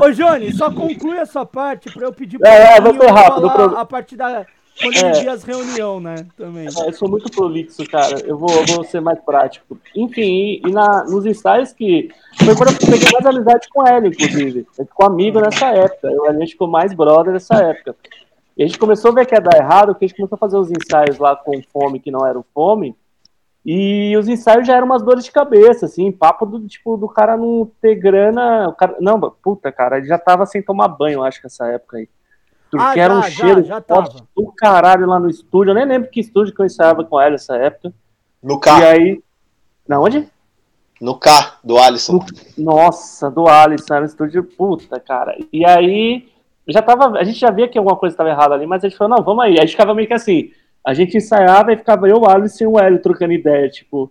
Ô, Johnny, só conclui essa parte pra eu pedir É, é, vou rápido, falar pro- a partir da. Quando É. as reuniões, né? Também. Eu sou muito prolixo, cara. Eu vou, eu vou ser mais prático. Enfim, e, e na, nos ensaios que. Foi quando eu peguei mais amizade com ela, inclusive. A gente ficou amigo nessa época. Eu, a gente ficou mais brother nessa época. E a gente começou a ver que ia dar errado, porque a gente começou a fazer os ensaios lá com fome, que não era o fome. E os ensaios já eram umas dores de cabeça, assim, papo do tipo do cara não ter grana. O cara, não, puta, cara, ele já tava sem tomar banho, eu acho que essa época aí. Porque Ah, era um já, já, cheiro já forte tava. do caralho lá no estúdio. Eu nem lembro que estúdio que eu ensaiava com ela nessa época. No E K, aí. Na onde? no K do Alisson. Nossa, do Alisson, era um estúdio puta, cara. E aí, já tava, a gente já via que alguma coisa estava errada ali, mas a gente falou, não, vamos aí. Aí a gente ficava meio que assim, a gente ensaiava e ficava eu, o Alisson e o Hélio trocando ideia, tipo,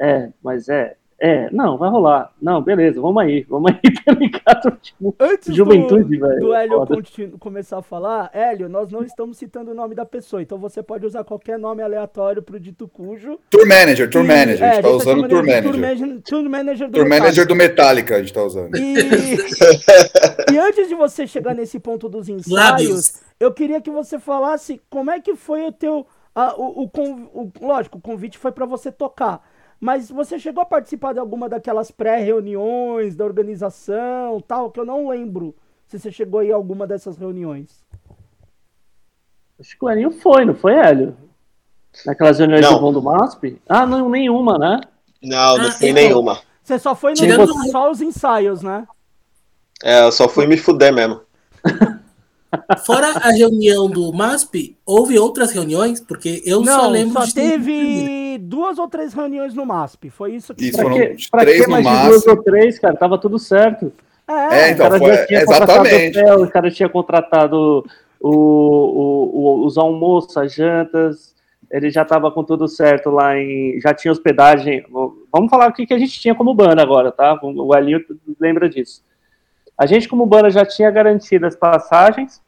é, mas é, é, não, vai rolar. Não, beleza, vamos aí, vamos aí, tá ligado? Tipo, Antes juventude, do, velho. do Hélio continu- começar a falar, Hélio, nós não estamos citando o nome da pessoa, então você pode usar qualquer nome aleatório pro dito cujo. Tour Manager, Tour E- Manager. é, a gente tá gente usando chamando Tour Manager. Manager, Tour Manager do Tour Metallica. Manager do Metallica a gente tá usando. E... e antes de você chegar nesse ponto dos ensaios, Lábios. eu queria que você falasse como é que foi o teu. A- o, o o- lógico, o convite foi para você tocar. Mas você chegou a participar de alguma daquelas pré-reuniões da organização, tal, que eu não lembro se você chegou aí a alguma dessas reuniões. Acho que o Hélio foi, não foi, Hélio? Naquelas reuniões Não. do Vão do MASP? Ah, não, nenhuma, né? Não, não Ah, fui nenhuma. Você só foi no Tirando- só os ensaios, né? É, eu só fui me fuder mesmo. Fora a reunião do MASP, houve outras reuniões? Porque eu só não, lembro só de ter- teve duas ou três reuniões no MASP. Foi isso que Isso, Pra foram que, pra três que no mais de máximo. duas ou três, cara? Tava tudo certo. É, então, o cara foi- já tinha contratado exatamente. hotel, o cara tinha contratado o, o- o- os almoços, as jantas, ele já estava com tudo certo lá em. Já tinha hospedagem. Vamos falar o que, que a gente tinha como banda agora, tá? O Elinho lembra disso. A gente, como banda, já tinha garantido as passagens,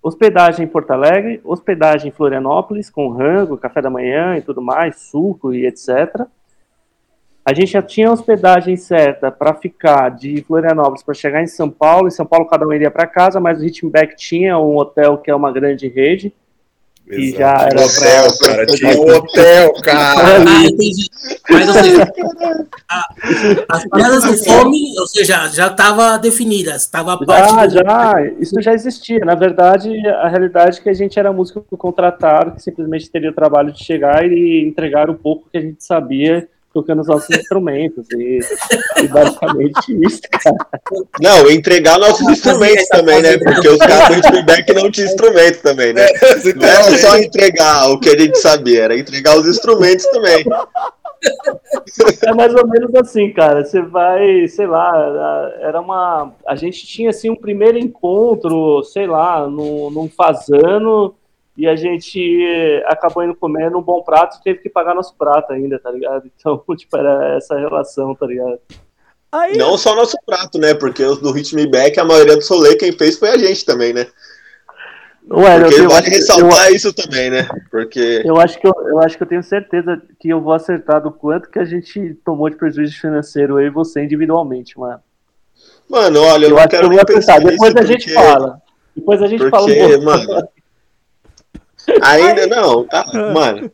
hospedagem em Porto Alegre, hospedagem em Florianópolis, com rango, café da manhã e tudo mais, suco e etc. a gente já tinha hospedagem certa para ficar de Florianópolis para chegar em São Paulo. Em São Paulo cada um iria para casa, mas o Ritmback tinha um hotel que é uma grande rede. E já Exato. era hotel, pra- cara. Tinha um hotel, cara. Ah, entendi. Mas, ou seja, a- as paradas do fome, ou seja, já estava definidas. Estava parte Já, do- já, isso já existia. Na verdade, a realidade é que a gente era músico contratado, que simplesmente teria o trabalho de chegar e entregar o pouco que a gente sabia tocando os nossos instrumentos. E, e basicamente isso, cara. Não, entregar nossos instrumentos também, né? Porque os caras do Hitback não tinham instrumento também, né? Não era só entregar o que a gente sabia, era entregar os instrumentos também. É mais ou menos assim, cara. Você vai, sei lá, era uma. A gente tinha assim um primeiro encontro, sei lá, num, num fazano, e a gente acabou indo comer num bom prato e teve que pagar nosso prato ainda, tá ligado? Então, tipo, era essa relação, tá ligado? Aí, Não só nosso prato, né? Porque os do Hitback, a maioria do Solê, quem fez foi a gente também, né? Ué, Porque eu, vale acho, que- eu, ressaltar isso também, né? Porque. eu, acho que eu, eu acho que eu tenho certeza que eu vou acertar do quanto que a gente tomou de prejuízo financeiro eu e você individualmente, mano. Mano, olha, eu, Eu, não acho que quero eu vou nem acertar. pensar Depois a gente porque- fala. Depois a gente fala um Porque, pouco. mano. Ainda não, tá? Mano.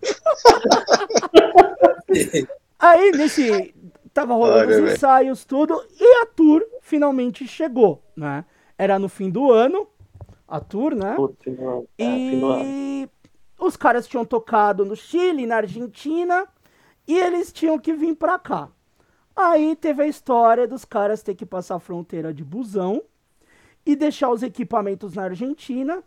aí nesse. Tava rolando Olha, os ensaios, tudo, e a tour finalmente chegou, né? Era no fim do ano, a tour, né? Putz, mano. É, fim do ano. E os caras tinham tocado no Chile, na Argentina, e eles tinham que vir pra cá. Aí teve a história dos caras ter que passar a fronteira de busão e deixar os equipamentos na Argentina,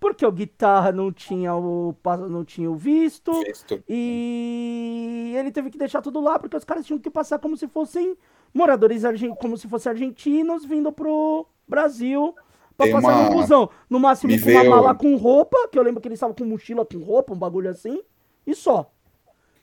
porque o guitarra não tinha o, não tinha o visto, Visto. e ele teve que deixar tudo lá, porque os caras tinham que passar como se fossem moradores, como se fossem argentinos vindo pro Brasil pra Tem passar uma- no busão. No máximo Me com uma veio- mala com roupa, que eu lembro que eles estavam com mochila com roupa, um bagulho assim, e só.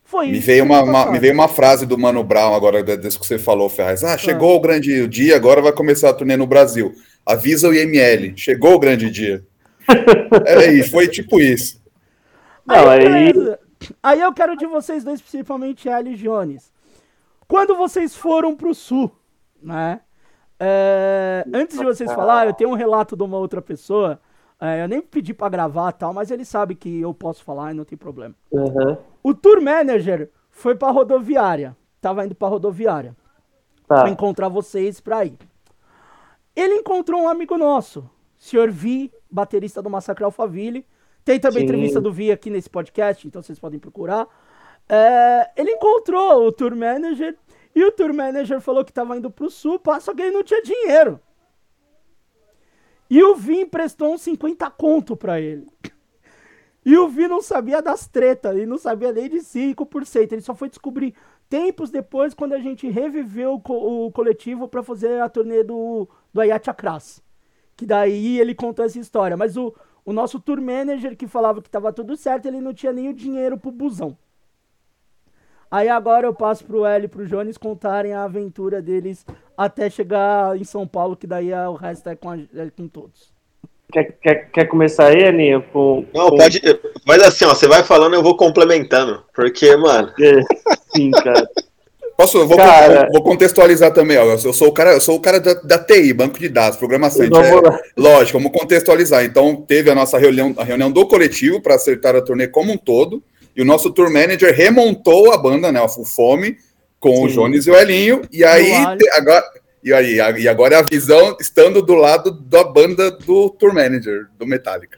Foi Me isso veio uma, uma- me veio uma frase do Mano Brown agora, de- desse que você falou, Ferraz. Ah, chegou o grande dia, agora vai começar a turnê no Brasil. Avisa o IML, chegou o grande dia. É isso, foi tipo isso. Não, aí, aí-. Aí eu quero de vocês dois, principalmente Ali e Jones. Quando vocês foram pro sul, né? é, antes de vocês falar, eu tenho um relato de uma outra pessoa. é, eu nem pedi pra gravar tal, mas ele sabe que eu posso falar e não tem problema. Aham. O tour manager foi pra rodoviária. Tava indo pra rodoviária. Tá. Pra encontrar vocês pra ir. Ele encontrou um amigo nosso, Sr. Vi, baterista do Massacre Alphaville. Tem também Sim. entrevista do Vi aqui nesse podcast, então vocês podem procurar. É, ele encontrou o tour manager e o tour manager falou que tava indo pro sul, pá, só que ele não tinha dinheiro. E o Vi emprestou uns 50 conto pra ele. E o Vi não sabia das tretas, ele não sabia nem de 5%. Ele só foi descobrir tempos depois, quando a gente reviveu o, co- o coletivo pra fazer a turnê do, do Ayat Akras. Que daí ele contou essa história. Mas o, o nosso tour manager, que falava que tava tudo certo, ele não tinha nem o dinheiro pro busão. Aí agora eu passo pro L e pro Jones contarem a aventura deles até chegar em São Paulo, que daí é- o resto é com, a- é com todos. Quer, quer, quer começar aí, Aninha? Com, Não, com- pode. Mas assim, ó, você vai falando, eu vou complementando. Porque, mano. É, Sim, cara. Posso, eu vou, Cara. vou- contextualizar também, ó. Eu sou o cara, eu sou o cara da, da TI, banco de dados, programação. Vamos é- lógico, vamos contextualizar. Então, teve a nossa reunião, a reunião do coletivo para acertar a turnê como um todo. E o nosso tour manager remontou a banda, né? O Fome, com o Sim. Jones e o Elinho. E aí, te- agora, e aí, a- e agora é a visão estando do lado da banda do tour manager, do Metallica.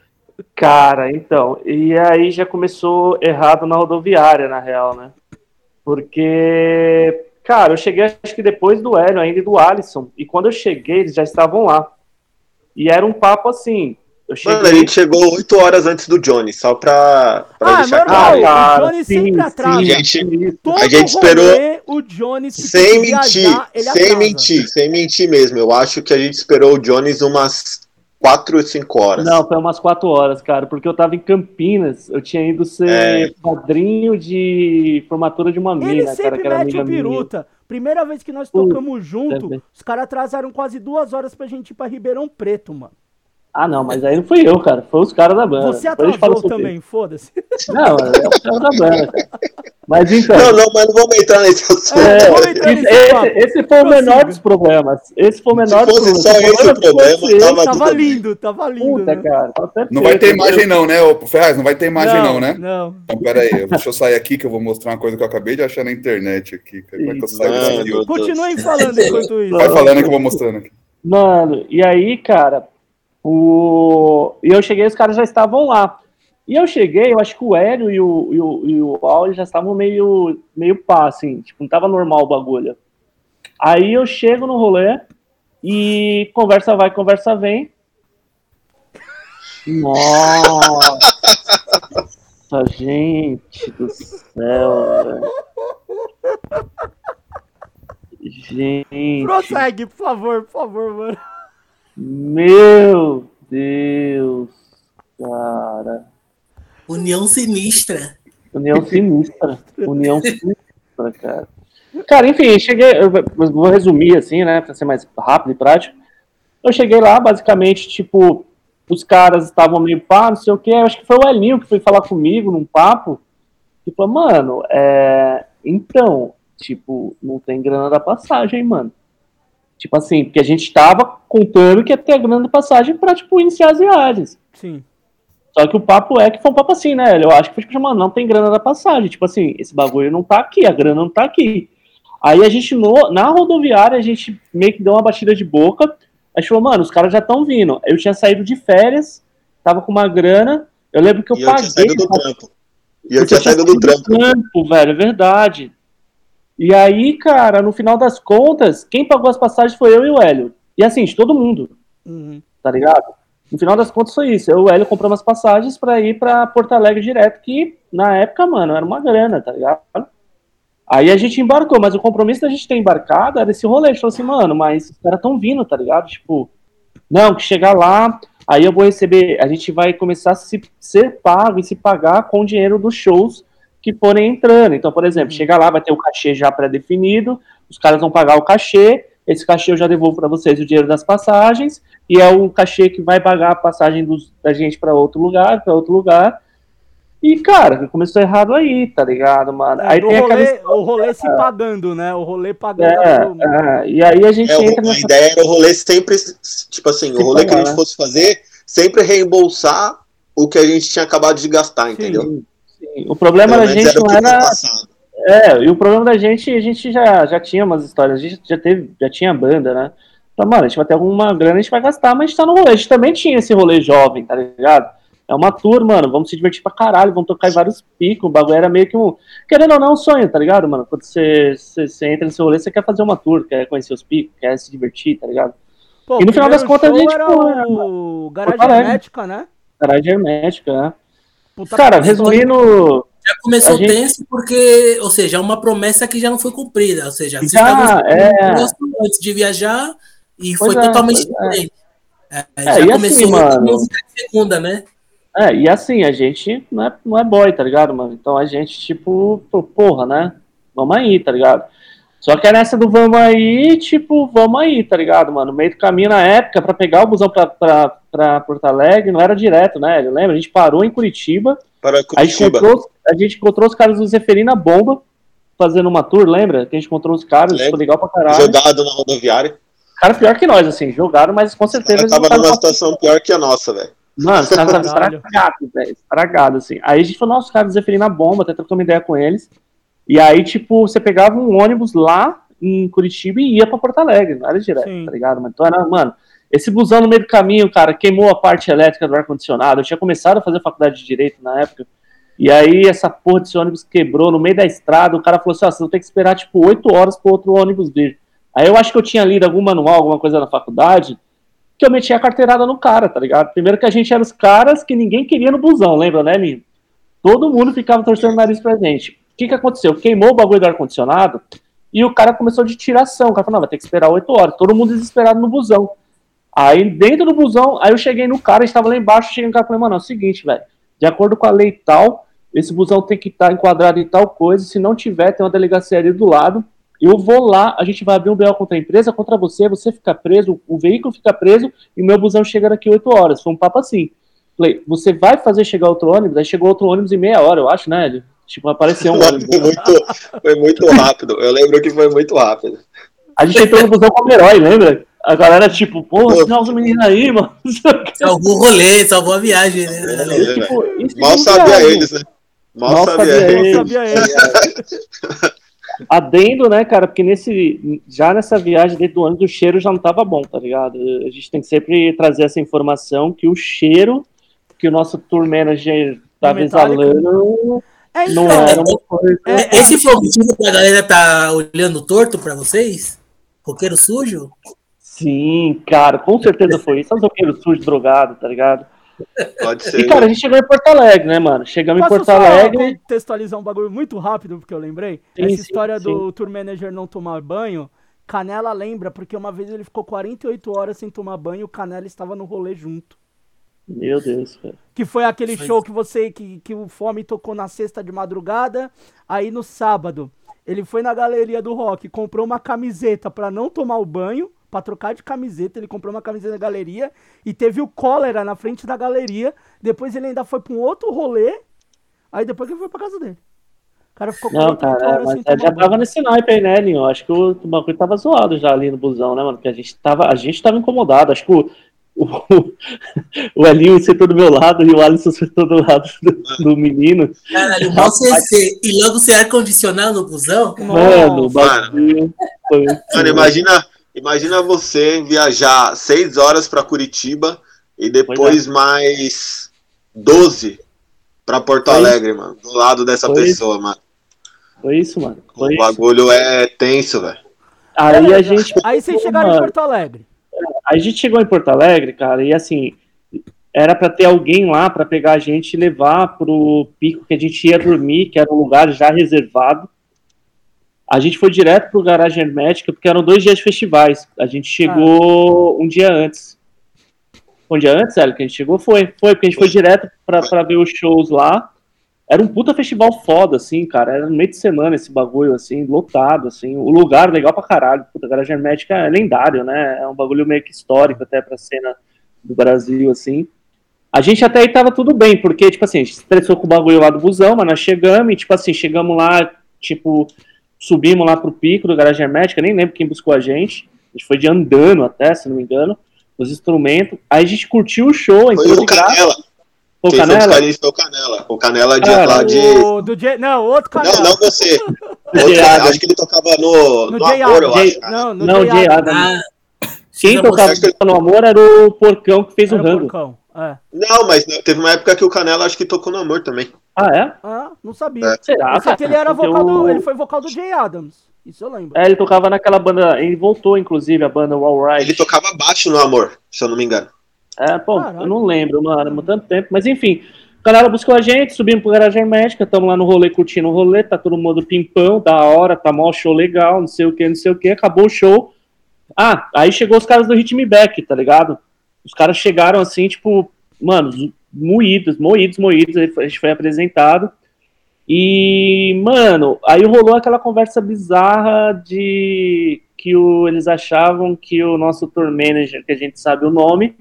Cara, então, e aí já começou errado na rodoviária, na real, né? Porque, cara, eu cheguei acho que depois do Hélio ainda e do Alisson, e quando eu cheguei, eles já estavam lá. E era um papo assim, eu Mano, a cheguei... gente chegou oito horas antes do Johnny, só pra, pra Ah, deixar claro. Ah, o Johnny sempre atrasa. Gente, Todo A gente esperou- o Jones que tem Sem mentir, viajar, sem atrasa. mentir, sem mentir mesmo. Eu acho que a gente esperou o Jones umas quatro ou cinco horas. Não, foi umas quatro horas, cara, porque eu tava em Campinas, eu tinha ido ser É. padrinho de formatura de uma Ele mina, cara, sempre que era mete amiga o minha. piruta. Primeira vez que nós tocamos junto, velho. os caras atrasaram quase duas horas pra gente ir pra Ribeirão Preto, mano. Ah, não, mas aí não fui eu, cara. Foi os caras da banda. Você Depois a gente fala atrasou sobre também, foda-se. Não, é os caras da banda, cara. Mas então. Não, não, mas não vamos entrar nesse assunto. é, entrar esse, nesse esse- esse foi o menor Prossiga. dos problemas. Esse foi o menor Se dos fosse problemas. só esse o Se problema, fosse esse, tava Tava tudo bem. lindo, tava lindo. Puta, né? cara. tá perfeito. Não vai ter imagem não, né, ô Ferraz? Não vai ter imagem não, né? Não. Então, pera aí, deixa eu sair aqui que eu vou mostrar uma coisa que eu acabei de achar na internet aqui. Como é que eu saio desse Mano. fio? Continuem falando enquanto isso. Vai falando que eu vou mostrando aqui. Mano, e aí, cara, o... e eu cheguei, os caras já estavam lá. E eu cheguei, eu acho que o Hélio e o, e o, e o já estavam meio, meio pá, assim, tipo, não tava normal o bagulho. Aí eu chego no rolê e conversa vai, conversa vem. Nossa, gente do céu. Gente. Prossegue, por favor, por favor, mano. Meu Deus, cara. União sinistra. União sinistra. União sinistra, cara. Cara, enfim, cheguei. Eu vou resumir assim, né? Pra ser mais rápido e prático. Eu cheguei lá, basicamente, tipo, os caras estavam meio pá, não sei o que. Acho que foi o Elinho que foi falar comigo num papo. E falou, mano, é. Então, tipo, não tem grana da passagem, mano. Tipo assim, porque a gente tava contando que ia ter a grana da passagem pra, tipo, iniciar as viagens. Sim. Só que o papo é que foi um papo assim, né? Eu acho que foi tipo, mano, não tem grana da passagem. Tipo assim, esse bagulho não tá aqui, a grana não tá aqui. Aí a gente, no, na rodoviária, a gente meio que deu uma batida de boca. A gente falou, mano, os caras já estão vindo. Eu tinha saído de férias, tava com uma grana. Eu lembro que eu E eu paguei. tinha saído do trampo. E eu Porque tinha saído do trampo. trampo, velho, é verdade. E aí, cara, no final das contas, quem pagou as passagens foi eu e o Hélio. E assim, de todo mundo Uhum. tá ligado? No final das contas foi isso. Eu e o Hélio compramos as passagens pra ir pra Porto Alegre direto, que na época, mano, era uma grana, tá ligado? Aí a gente embarcou, mas o compromisso da gente ter embarcado era esse rolê. A gente falou assim, mano, mas os caras tão vindo, tá ligado? Tipo, não, que chegar lá, aí eu vou receber, a gente vai começar a se, ser pago e se pagar com o dinheiro dos shows que forem entrando. Então, por exemplo, chegar lá, vai ter o cachê já pré-definido, os caras vão pagar o cachê, esse cachê eu já devolvo pra vocês o dinheiro das passagens, e é o cachê que vai pagar a passagem dos- da gente pra outro lugar, pra outro lugar. E, cara, começou errado aí, tá ligado, mano? Aí É, o, tem rolê, o rolê se pagando, né? O rolê pagando. é, é, e aí a gente É, o- entra a nessa. ideia era o rolê sempre, tipo assim, Se o rolê que a pagar, gente né? fosse fazer, sempre reembolsar o que a gente tinha acabado de gastar, entendeu? Sim, sim. O problema Pelo da gente era não era. passado. É, e o problema da gente, a gente já, já tinha umas histórias, a gente já teve, já tinha banda, né? Então, mano, a gente vai ter alguma grana, a gente vai gastar, mas a gente tá no rolê. A gente também tinha esse rolê jovem, tá ligado? É uma tour, mano, vamos se divertir pra caralho, vamos tocar em vários picos, o bagulho era meio que um. Querendo ou não, um sonho, tá ligado, mano? Quando você, você, você entra nesse rolê, você quer fazer uma tour, quer conhecer os picos, quer se divertir, tá ligado? Pô, E no final das contas, a gente era foi, o Garagem. Hermética, né? Garagem hermética, né? Puta Cara, resumindo. Já começou gente- tenso porque, ou seja, é uma promessa que já não foi cumprida. Ou seja, vocês Já, é. antes de viajar e Pois foi é, totalmente é. diferente. É, É, já e assim, começou mano? música de segunda, né? É, e assim, a gente não é, não é boy, tá ligado, mano? Então a gente, tipo, porra, né? Vamos aí, tá ligado? Só que é nessa do vamos aí, tipo, vamos aí, tá ligado, mano? No meio do caminho, na época, pra pegar o busão pra, pra, pra Porto Alegre, não era direto, né? Eu lembro, a gente parou em Curitiba, Para a gente Curitiba. encontrou, a gente encontrou os caras do Zeferina Bomba, fazendo uma tour, lembra? Que a gente encontrou os caras, ficou legal pra caralho. Jogado na rodoviária. Caras pior que nós, assim, jogaram, mas com O certeza cara tava numa situação pior que a nossa, velho. Mano, os caras estavam estragados, velho. Estragados, assim. Aí a gente falou, nossa, os caras deferindo a bomba, até trocando uma ideia com eles. E aí, tipo, você pegava um ônibus lá em Curitiba e ia pra Porto Alegre, não era direto, Sim. tá ligado? Mas, então era, mano, esse busão no meio do caminho, cara, queimou a parte elétrica do ar-condicionado. Eu tinha começado a fazer faculdade de Direito na época. E aí, essa porra desse ônibus quebrou no meio da estrada. O cara falou assim: ó, vocês vão ter que esperar, tipo, oito horas pro outro ônibus vir. Aí eu acho que eu tinha lido algum manual, alguma coisa na faculdade, que eu meti a carteirada no cara, tá ligado? Primeiro que a gente era os caras que ninguém queria no busão, lembra, né, Linho? Todo mundo ficava torcendo o nariz pra gente. O que que aconteceu? Queimou o bagulho do ar-condicionado e o cara começou de tiração. O cara falou, não, vai ter que esperar oito horas. Todo mundo desesperado no busão. Aí, dentro do busão, aí eu cheguei no cara, estava lá embaixo, cheguei no cara e falei, mano, é o seguinte, velho, de acordo com a lei tal, esse busão tem que estar enquadrado em tal coisa, se não tiver, tem uma delegacia ali do lado, eu vou lá, a gente vai abrir um BO contra a empresa, contra você, você fica preso, o veículo fica preso e o meu busão chega daqui 8 horas. Foi um papo assim. Falei, você vai fazer chegar outro ônibus? Aí chegou outro ônibus em meia hora, eu acho, né? Tipo, apareceu um ônibus. Foi muito, foi muito rápido. Eu lembro que foi muito rápido. A gente entrou no busão como herói, lembra? A galera, tipo, pô, sinal os meninos aí, mano. Salvou o rolê, salvou a viagem, né? É, Tipo, Mal é sabia viagem. eles, né? Mal, Mal sabia, sabia eles. Eu sabia ele. Adendo, né, cara? Porque nesse, já nessa viagem dentro do ônibus, o cheiro já não tava bom, tá ligado? A gente tem que sempre trazer essa informação que o cheiro que o nosso tour manager tava metálico. exalando É, não então, era uma coisa. É, Esse foi o motivo que a galera tá olhando torto pra vocês? Roqueiro sujo? Sim, cara, com certeza foi isso. Só os roqueiros sujos, drogados, tá ligado? Pode ser. E, cara, a gente chegou em Porto Alegre, né, mano? Chegamos em Posso Porto só Alegre. contextualizar um bagulho muito rápido, porque eu lembrei? Sim, Essa sim, história sim. do tour manager não tomar banho, Canela lembra, porque uma vez ele ficou 48 horas sem tomar banho e o Canela estava no rolê junto. Meu Deus, cara. Que foi aquele Foi. show que você, que, que o Fome tocou na sexta de madrugada, aí no sábado ele foi na galeria do rock, comprou uma camiseta pra não tomar o banho, pra trocar de camiseta, ele comprou uma camiseta na galeria e teve o cólera na frente da galeria, depois ele ainda foi pra um outro rolê, aí depois ele foi pra casa dele. O cara ficou Não, 48 cara, mas ele já tava nesse naipe aí, né, Linho? Acho que o bagulho tava zoado já ali no busão, né, mano? Porque a gente tava, a gente tava incomodado. Acho que o, o, o Elinho sentou do meu lado e o Alisson sentou do lado do, do menino. Caralho, mal CC e logo sem ar-condicionado no busão? Mano, o bagulho Mano, imagina, imagina você viajar seis horas pra Curitiba e depois mais 12 pra Porto Foi. Alegre, mano. Do lado dessa Foi. pessoa, mano. Foi isso, mano. O Foi isso. bagulho é tenso, velho. Aí a gente. Aí vocês chegaram em Mano, Porto Alegre. A gente chegou em Porto Alegre, cara, e assim, era pra ter alguém lá pra pegar a gente e levar pro pico que a gente ia dormir, que era um lugar já reservado. A gente foi direto pro Garagem Hermética, porque eram dois dias de festivais. A gente chegou um dia antes. Um dia antes, Hélio, que a gente chegou? Foi, foi, porque a gente foi direto pra ver os shows lá. Era um puta festival foda, assim, cara. Era no meio de semana esse bagulho, assim, lotado, assim. O lugar legal pra caralho. Puta, a Garagem Hermética é lendário, né? É um bagulho meio que histórico até pra cena do Brasil, assim. A gente até aí tava tudo bem, porque, tipo assim, a gente estressou com o bagulho lá do busão, mas nós chegamos e, tipo assim, chegamos lá, tipo, subimos lá pro pico do Garagem Hermética, nem lembro quem buscou a gente. A gente foi de andando até, se não me engano, os instrumentos. Aí a gente curtiu o show, Foi entrou o de. Canela. Quem foi Canela? foi o Canela. O Canela de Ah, lá de. O do J... Não, outro canal. Não, não você. Adams. acho que ele tocava no, No no Amor, eu Adams. acho. cara. Não, no Não, Adams. Adams. Ah, Quem tocava no amor era o porcão que fez Era o rango. porcão. É. Não, mas teve uma época que o Canela acho que tocou no Amor também. Ah, é? Ah, não sabia. É. Será? Só que ele era Porque vocal do. o- Ele foi vocal do Jay Adams. Isso eu lembro. É, ele tocava naquela banda. Ele voltou, inclusive, a banda Wall Ride. Ele tocava baixo no Amor, se eu não me engano. É, pô, Caralho. eu não lembro, mano, há tanto tempo. Mas enfim, o canal buscou a gente, subimos pro Garagem Hermética, estamos lá no rolê curtindo o rolê, tá todo mundo pimpão, da hora, tá mó show legal, não sei o que, não sei o que, acabou o show. Ah, aí chegou os caras do Hit Me Back, tá ligado? Os caras chegaram assim, tipo, mano, moídos, moídos, moídos, aí a gente foi apresentado. E, mano, aí rolou aquela conversa bizarra de que o, eles achavam que o nosso tour manager, que a gente sabe o nome,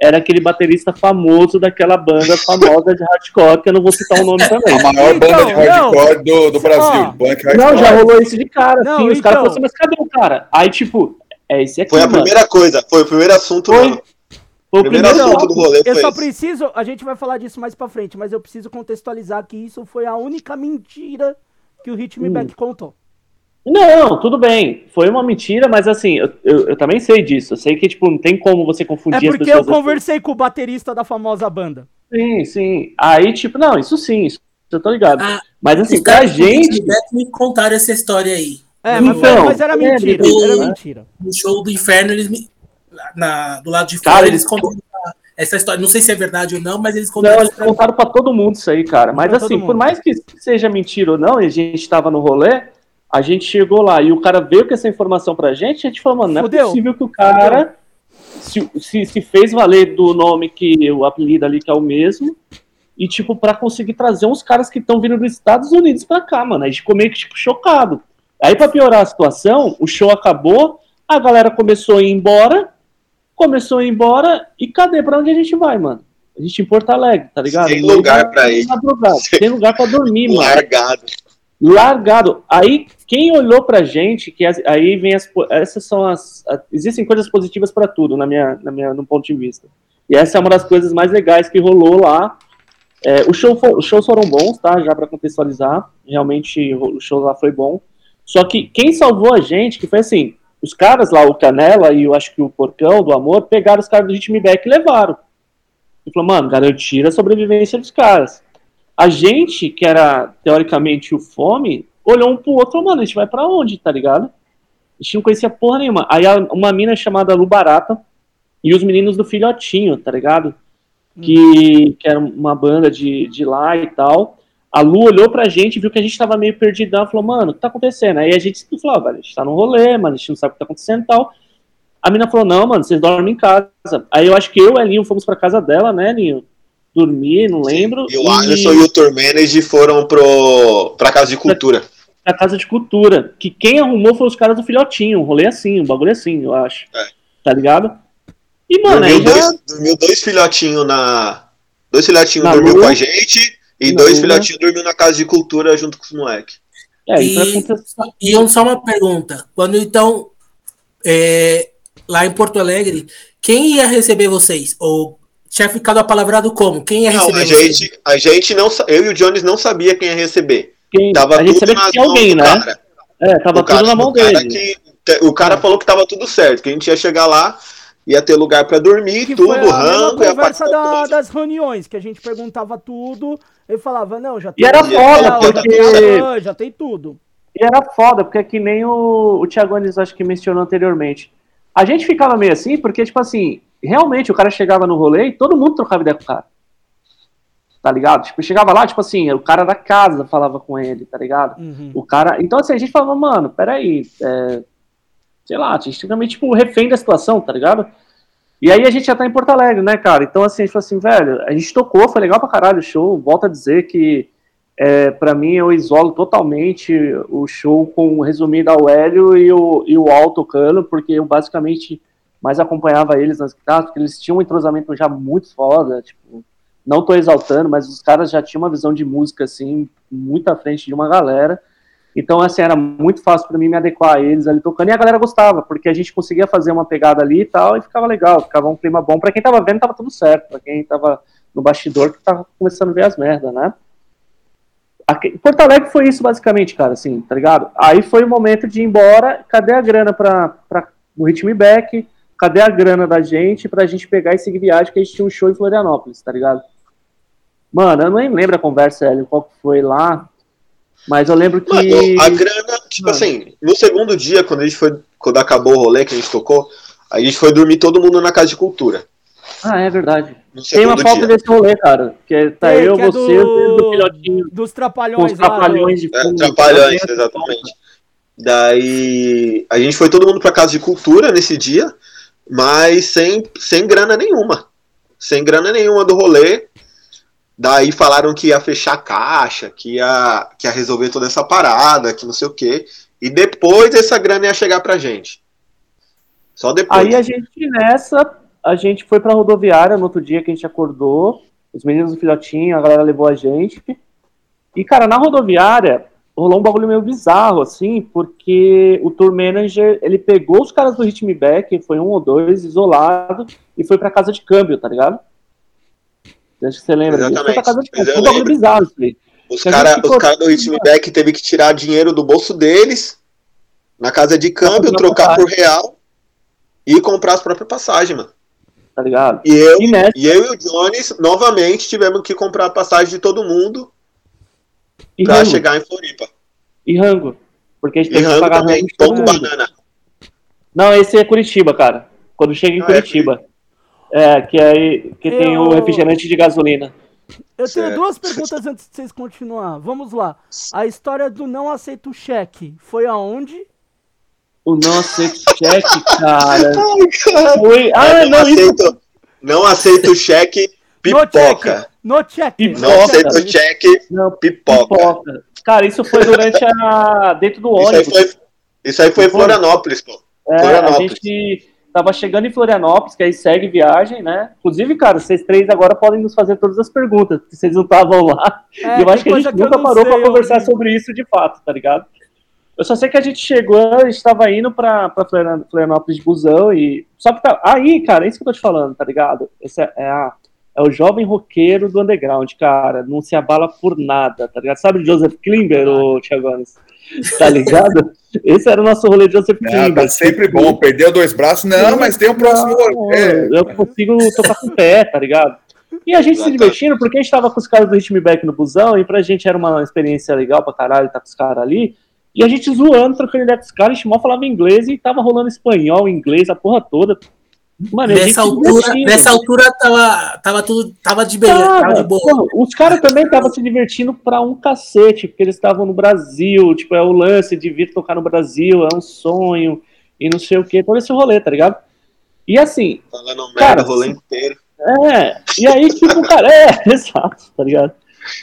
era aquele baterista famoso daquela banda famosa de hardcore, que eu não vou citar o nome também. A maior Então, banda de hardcore do, do Brasil. Ó. Punk Não, hardcore. já rolou isso de cara, Não, assim, os caras então. falaram assim, mas cadê o cara? Aí, tipo, é esse aqui, Foi a mano. primeira coisa, foi o primeiro assunto. Foi. mano. Foi O primeiro primeiro assunto do rolê Eu foi só esse. preciso. A gente vai falar disso mais pra frente, mas eu preciso contextualizar que isso foi a única mentira que o Hit Me Hum. Back contou. Não, tudo bem. Foi uma mentira, mas assim, eu, eu, eu também sei disso. Eu sei que, tipo, não tem como você É confundir as porque eu pessoas. assim. conversei com o baterista da famosa banda. Sim, sim. Aí, tipo, não, isso sim, isso eu tô ligado. Ah, mas assim, pra gente. me contaram essa história aí. É, mas, Então, mas era é, mentira. mentira, Era né? mentira. No show do inferno, eles me. Na, do lado de Cara, fora, eles- eles contaram essa história. Não sei se é verdade ou não, mas eles Não, contaram eles pra mim. contaram pra todo mundo isso aí, cara. Mas Pra assim, por mais que seja mentira ou não, e a gente tava no rolê, a gente chegou lá e o cara veio com essa informação pra gente, a gente falou, mano, não é Fudeu. possível que o cara se, se, se fez valer do nome que o apelido ali que é o mesmo. E, tipo, pra conseguir trazer uns caras que estão vindo dos Estados Unidos pra cá, mano. A gente ficou meio que, tipo, chocado. Aí, pra piorar a situação, o show acabou, a galera começou a ir embora, começou a ir embora, e cadê? Pra onde a gente vai, mano? A gente em Porto Alegre, tá ligado? Sem lugar pra ir. Sem lugar pra dormir, mano. Largado. Largado. Aí, quem olhou pra gente, que as- aí vem as. Essas são as. a- existem coisas positivas pra tudo, na minha, na minha, no ponto de vista. E essa é uma das coisas mais legais que rolou lá. É, o show os shows foram bons, tá? Já pra contextualizar. Realmente, o show lá foi bom. Só que quem salvou a gente, que foi assim, os caras lá, o Canela e eu acho que o Porcão do Amor, pegaram os caras do Ritmo Back e levaram. E falou, mano, garantir a sobrevivência dos caras. A gente, que era teoricamente o Fome, olhou um pro outro e mano, a gente vai pra onde, tá ligado? A gente não conhecia porra nenhuma. Aí a- uma mina chamada Lu Barata e os meninos do Filhotinho, tá ligado? Que, que era uma banda de, de lá e tal. A Lu olhou pra gente, viu que a gente tava meio perdidão, falou, mano, o que tá acontecendo? Aí a gente falou, ah, velho, a gente tá num rolê, mas a gente não sabe o que tá acontecendo e tal. A mina falou, não, mano, vocês dormem em casa. Aí eu acho que eu e a Linho fomos pra casa dela, né, Linho? Dormir, não lembro. E o Alisson e o Turmenage foram pro, pra Casa de Cultura. pra Casa de Cultura. Que quem arrumou foi os caras do Filhotinho. Um rolê assim, um bagulho assim, eu acho. É. Tá ligado? E, mano, dormiu, aí já... dois, dormiu dois filhotinhos na. Dois filhotinhos Na dormiu lua. com a gente e Na dois filhotinhos dormiu na Casa de Cultura junto com os moleques. É, E, e só uma pergunta. Quando então, é, lá em Porto Alegre, quem ia receber vocês? Ou tinha ficado apalavrado como? Quem ia Não, receber a vocês? gente, a gente não. Eu e o Jones não sabia quem ia receber. quem- Tava a gente tudo sabia que tinha alguém, né? cara. É, tava O cara- tudo na mão dele. que- o cara falou que tava tudo certo, que a gente ia chegar lá, ia ter lugar pra dormir, Que tudo, foi a rango, conversa da- das reuniões, que a gente perguntava tudo, ele falava, não, já E era tem- foda, já- porque- já- já tem tudo. E era foda, porque é que nem o, o Thiago Anis, acho que mencionou anteriormente. A gente ficava meio assim, porque, tipo assim, realmente o cara chegava no rolê e todo mundo trocava ideia com o cara. Tá ligado? Tipo, chegava lá, tipo assim, o cara da casa falava com ele, tá ligado? Uhum. O cara. Então, assim, a gente falava, mano, peraí. É... Sei lá, a gente fica meio, tipo, refém da situação, tá ligado? E aí a gente já tá em Porto Alegre, né, cara? Então, assim, a gente falou assim, velho, a gente tocou, foi legal pra caralho o show. Volto a dizer que, é, pra mim, eu isolo totalmente o show com resumido ao Hélio e o, e o Al tocando, porque eu basicamente mais acompanhava eles nas guitarras, porque eles tinham um entrosamento já muito foda, tipo, não tô exaltando, mas os caras já tinham uma visão de música, assim, muito à frente de uma galera. Então, assim, era muito fácil para mim me adequar a eles ali tocando, e a galera gostava, porque a gente conseguia fazer uma pegada ali e tal, e ficava legal, ficava um clima bom. Para quem tava vendo, tava tudo certo, para quem tava no bastidor, que tava começando a ver as merdas, né? Aqui, Porto Alegre foi isso, basicamente, cara, assim, tá ligado? Aí foi o momento de ir embora, cadê a grana pra, pra, no Ritmo Back? Cadê a grana da gente pra gente pegar e seguir viagem, que a gente tinha um show em Florianópolis, tá ligado? Mano, eu nem lembro a conversa, Hélio, qual que foi lá, mas eu lembro que... Mano, a grana, tipo Mano. assim, no segundo dia, quando a gente foi, quando acabou o rolê que a gente tocou, a gente foi dormir todo mundo na casa de cultura. Ah, é verdade. Tem uma foto dia. desse rolê, cara, que é- tá Tem, eu, que é você, do- do filhotinho, Dos com trapalhões os lá. trapalhões de É. Trapalhões, exatamente. Daí a gente foi todo mundo pra casa de cultura nesse dia, mas sem, sem grana nenhuma. Sem grana nenhuma do rolê. Daí falaram que ia fechar a caixa, que ia, que ia resolver toda essa parada, que não sei o quê. E depois essa grana ia chegar pra gente. Só depois. Aí a gente nessa, a gente foi pra rodoviária no outro dia que a gente acordou, os meninos do filhotinho, a galera levou a gente. E, cara, na rodoviária rolou um bagulho meio bizarro, assim, porque o tour manager, ele pegou os caras do Ritmo Back, foi um ou dois, isolado, e foi pra casa de câmbio, tá ligado? Acho que você lembra casa de Exatamente, câmbio. eu Foi bagulho lembro. bizarro isso aí. Os caras ficou- cara do Ritmo Back teve que tirar dinheiro do bolso deles, na casa de câmbio, trocar passagem. por real e comprar as próprias passagens, mano. Tá ligado? E eu, E nessa, e eu e o Jones, novamente, tivemos que comprar a passagem de todo mundo e pra rango, chegar em Floripa. e rango. Porque a gente E teve que pagar também, rango pouco banana. Não, esse é Curitiba, cara. Quando chega em Ah, é Curitiba. É, que aí que tem Eu- o refrigerante de gasolina. Eu tenho Certo. duas perguntas antes de vocês continuar. Vamos lá. A história do não aceito cheque foi aonde? O não aceito cheque, cara. Ai, cara. Foi. Ah, não, não, isso. aceito, não aceito cheque No pipoca. cheque. No check. Pipoca. Não aceito check, Não, pipoca. pipoca. Cara, isso foi durante a. dentro do Isso aí ônibus. foi, isso aí foi em Florianópolis, pô. É, a Florianópolis. gente tava chegando em Florianópolis, que aí segue viagem, né? Inclusive, cara, vocês três agora podem nos fazer todas as perguntas, porque vocês não estavam lá. É, e eu acho que a gente nunca parou pra conversar sobre isso de fato, tá ligado? Eu só sei que a gente chegou, a gente tava indo pra, pra Florian- Florianópolis de busão e. Só que tá. Aí, cara, é isso que eu tô te falando, tá ligado? Esse é, é a- é o jovem roqueiro do underground, cara. Não se abala por nada, tá ligado? Sabe o Joseph Klimber, o Thiago Anis? Tá ligado? Esse era o nosso rolê de Joseph Ah, Klimber. tá sempre bom. Perdeu dois braços. Não, mas tem o próximo Não, rolê. Eu consigo tocar com o pé, tá ligado? E a gente se divertindo, porque a gente tava com os caras do Ritmo Back no busão, e pra gente era uma experiência legal pra caralho estar com os caras ali. E a gente zoando, trocando ideia com os caras, a gente mal falava inglês e tava rolando espanhol, inglês, a porra toda. Mano, Nessa altura, nessa altura tava, tava tudo. Tava de beleza, tava Cara, de boa. porra, os caras também estavam se divertindo pra um cacete, porque eles estavam no Brasil, tipo, é o lance de vir tocar no Brasil, é um sonho, e não sei o que, todo esse rolê, tá ligado? E assim, Falando merda Cara, o rolê inteiro. é, e aí, tipo, cara, é, exato, tá ligado?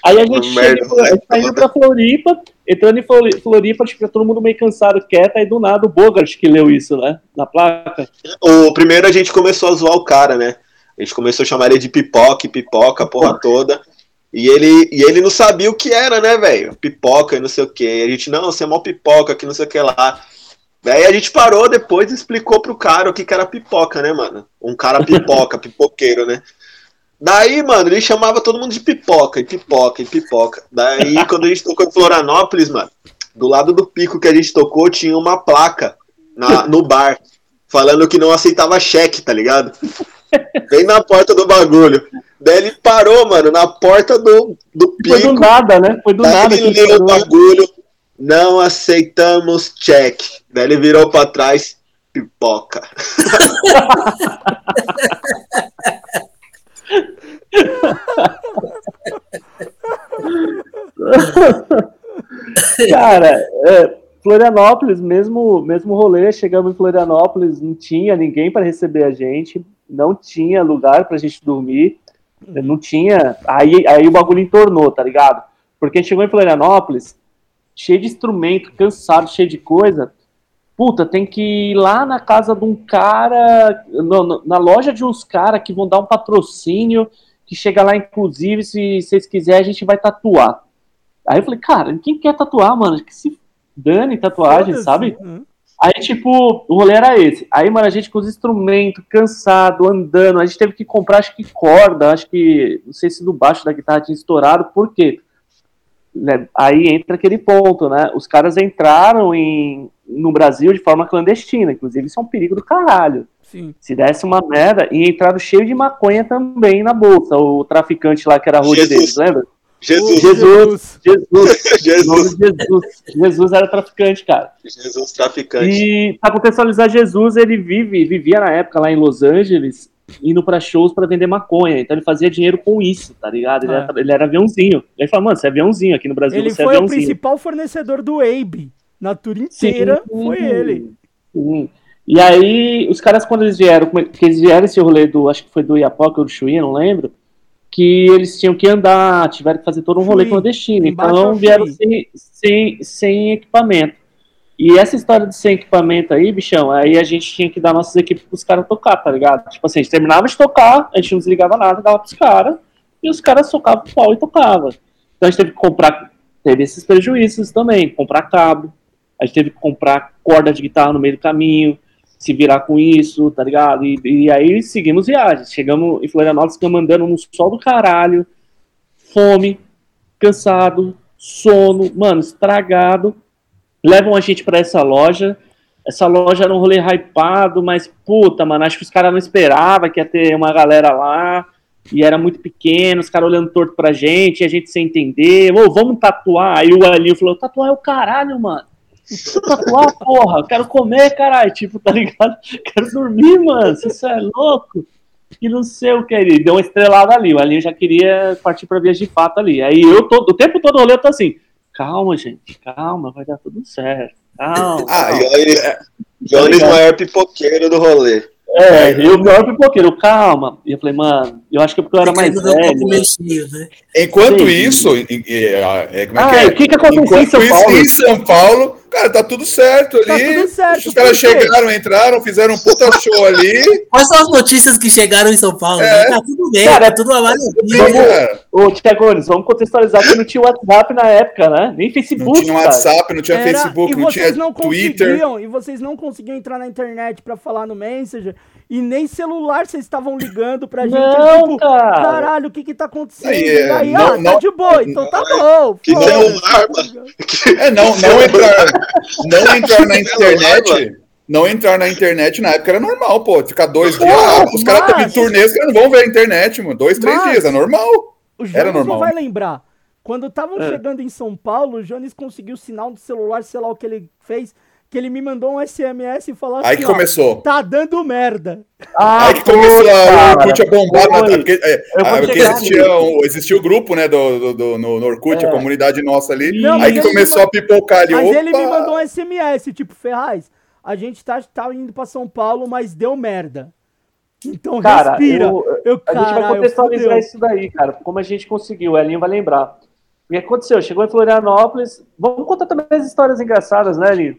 Aí a gente, Flor- a gente indo pra Floripa, entrando em Flori- Floripa, tipo, todo mundo meio cansado, quieto, aí do nada o Bogart que leu isso, né, na placa. O primeiro a gente começou a zoar o cara, né? A gente começou a chamar ele de pipoca, pipoca, porra toda. E ele, e ele não sabia o que era, né, velho? Pipoca e não sei o que. A gente, não, você é mó pipoca, que não sei o que lá. Daí a gente parou depois e explicou pro cara o que, que era pipoca, né, mano? Um cara pipoca, pipoqueiro, né? Daí, mano, ele chamava todo mundo de pipoca, e pipoca, e pipoca. Daí, quando a gente tocou em Florianópolis, mano, do lado do pico que a gente tocou, tinha uma placa na, no bar, falando que não aceitava cheque, tá ligado? Bem na porta do bagulho. Daí ele parou, mano, na porta do, do Foi do pico. nada, né, foi do Daí nada. ele leu o bagulho. Não aceitamos cheque. Daí ele virou pra trás. Pipoca. Cara, é, Florianópolis, mesmo, mesmo rolê, chegamos em Florianópolis, não tinha ninguém para receber a gente, não tinha lugar pra gente dormir, não tinha. Aí, aí o bagulho entornou, tá ligado? Porque a gente chegou em Florianópolis, cheio de instrumento, cansado, cheio de coisa. Puta, tem que ir lá na casa de um cara, no- no- na loja de uns caras que vão dar um patrocínio, que chega lá, inclusive, se vocês quiserem, a gente vai tatuar. Aí eu falei, cara, quem quer tatuar, mano? Que se dane tatuagem, sabe? Hum. Aí, tipo, o rolê era esse. Aí, mano, a gente com os instrumentos, cansado, andando, a gente teve que comprar, acho que corda, acho que, não sei se do baixo da guitarra tinha estourado, por quê? Né, Aí entra aquele ponto, né? Os caras entraram em, no Brasil de forma clandestina, inclusive isso é um perigo do caralho. Sim. Se desse uma merda, e entraram cheio de maconha também na bolsa, o traficante lá que era rude deles, lembra? Jesus, Jesus. Jesus, Jesus, Jesus. Jesus era traficante, cara. Jesus traficante. E pra contextualizar Jesus, ele vive, vivia na época lá em Los Angeles, indo pra shows pra vender maconha. Então ele fazia dinheiro com isso, tá ligado? Ele, É. era, ele era aviãozinho. Ele falou, mano, você é aviãozinho aqui no Brasil, Ele você é foi o aviãozinho. principal fornecedor do Abe. Na tour Sim, inteira sim, foi ele. sim. E aí, os caras, quando eles vieram, é- que eles vieram esse rolê do, acho que foi do Iapoca ou do Chuí, não lembro, que eles tinham que andar, tiveram que fazer todo um rolê Chuí. clandestino. Então vieram sem, sem, sem equipamento. E essa história de sem equipamento aí, bichão, aí a gente tinha que dar nossas equipes pros caras tocar, tá ligado? Tipo assim, a gente terminava de tocar, a gente não desligava nada, dava pros caras, e os caras socavam o pau e tocava. Então a gente teve que comprar, teve esses prejuízos também, comprar cabo, a gente teve que comprar corda de guitarra no meio do caminho, se virar com isso, tá ligado? E, e aí seguimos viagens. Chegamos em Florianópolis, ficamos andando no sol do caralho, fome, cansado, sono, mano, estragado. Levam a gente pra essa loja. Essa loja era um rolê hypado, mas puta, mano, acho que os caras não esperavam que ia ter uma galera lá. E era muito pequeno, os caras olhando torto pra gente, e a gente sem entender. Ô, vamos tatuar. Aí o Alinho falou: tatuar é o caralho, mano. Tatuar, porra, quero comer, caralho. Tipo, tá ligado? Quero dormir, mano. Isso é louco. Que não sei o que. Ele deu uma estrelada ali. O Alinho já queria partir pra viagem de fato ali. Aí eu tô, o tempo todo rolê eu tô assim: calma, gente, calma, vai dar tudo certo. Calma. Ah, calma. e- Jones, Jones maior pipoqueiro do rolê. É, eu não era pipoqueiro, calma. E eu falei, mano, eu acho que é porque eu era mais velho. né? Enquanto Sim. isso, e- e- é, como é Ah, que é? o que que aconteceu em Enquanto São isso, Paulo? em São Paulo, cara, tá tudo certo ali. Tá tudo certo, Os caras chegaram, entraram, fizeram um puta show ali. Quais são as notícias que chegaram em São Paulo? É. né? Tá tudo bem, Cara, tá tudo uma maravilha. cara. Ô, Tiagones, vamos contextualizar que não tinha WhatsApp na época, né? Nem Não Facebook, tinha cara. WhatsApp, não tinha Era- Facebook, e não tinha vocês não Twitter. conseguiam, e vocês não conseguiam entrar na internet pra falar no Messenger, e nem celular vocês estavam ligando pra gente, Não, tipo, cara. caralho, o que que tá acontecendo? Aí, E aí, não- ah, tá não- de boa, então tá bom. Que foda-se. celular, mano. É, não, não entrar, não entrar na internet. Não entrar na internet na época era normal, pô. Ficar dois dias. ah, os caras estão mas- turnê, os caras não vão ver a internet, mano. Dois, três Mas- dias, é normal. O Era Jones não normal. vai lembrar. Quando estavam É. chegando em São Paulo, o Jones conseguiu o sinal do celular, sei lá o que ele fez, que ele me mandou um SMS e falou assim, Aí que ó, começou. tá dando merda. Ah, Aí que começou a. Orkut a bombar. na- porque, é, ah, porque existia, um, existia o grupo, né, do, do, do- no, no Orkut, É. a comunidade nossa ali. Não, aí que começou me a pipocar ali. Mas opa! ele me mandou um SMS, tipo, Ferraz, a gente tá, tá indo pra São Paulo, mas deu merda. Então Cara, respira. eu- Eu, A gente vai contextualizar isso daí, cara. Como a gente conseguiu, o Elinho vai lembrar. O que aconteceu? Chegou em Florianópolis. Vamos contar também as histórias engraçadas, né, Elinho?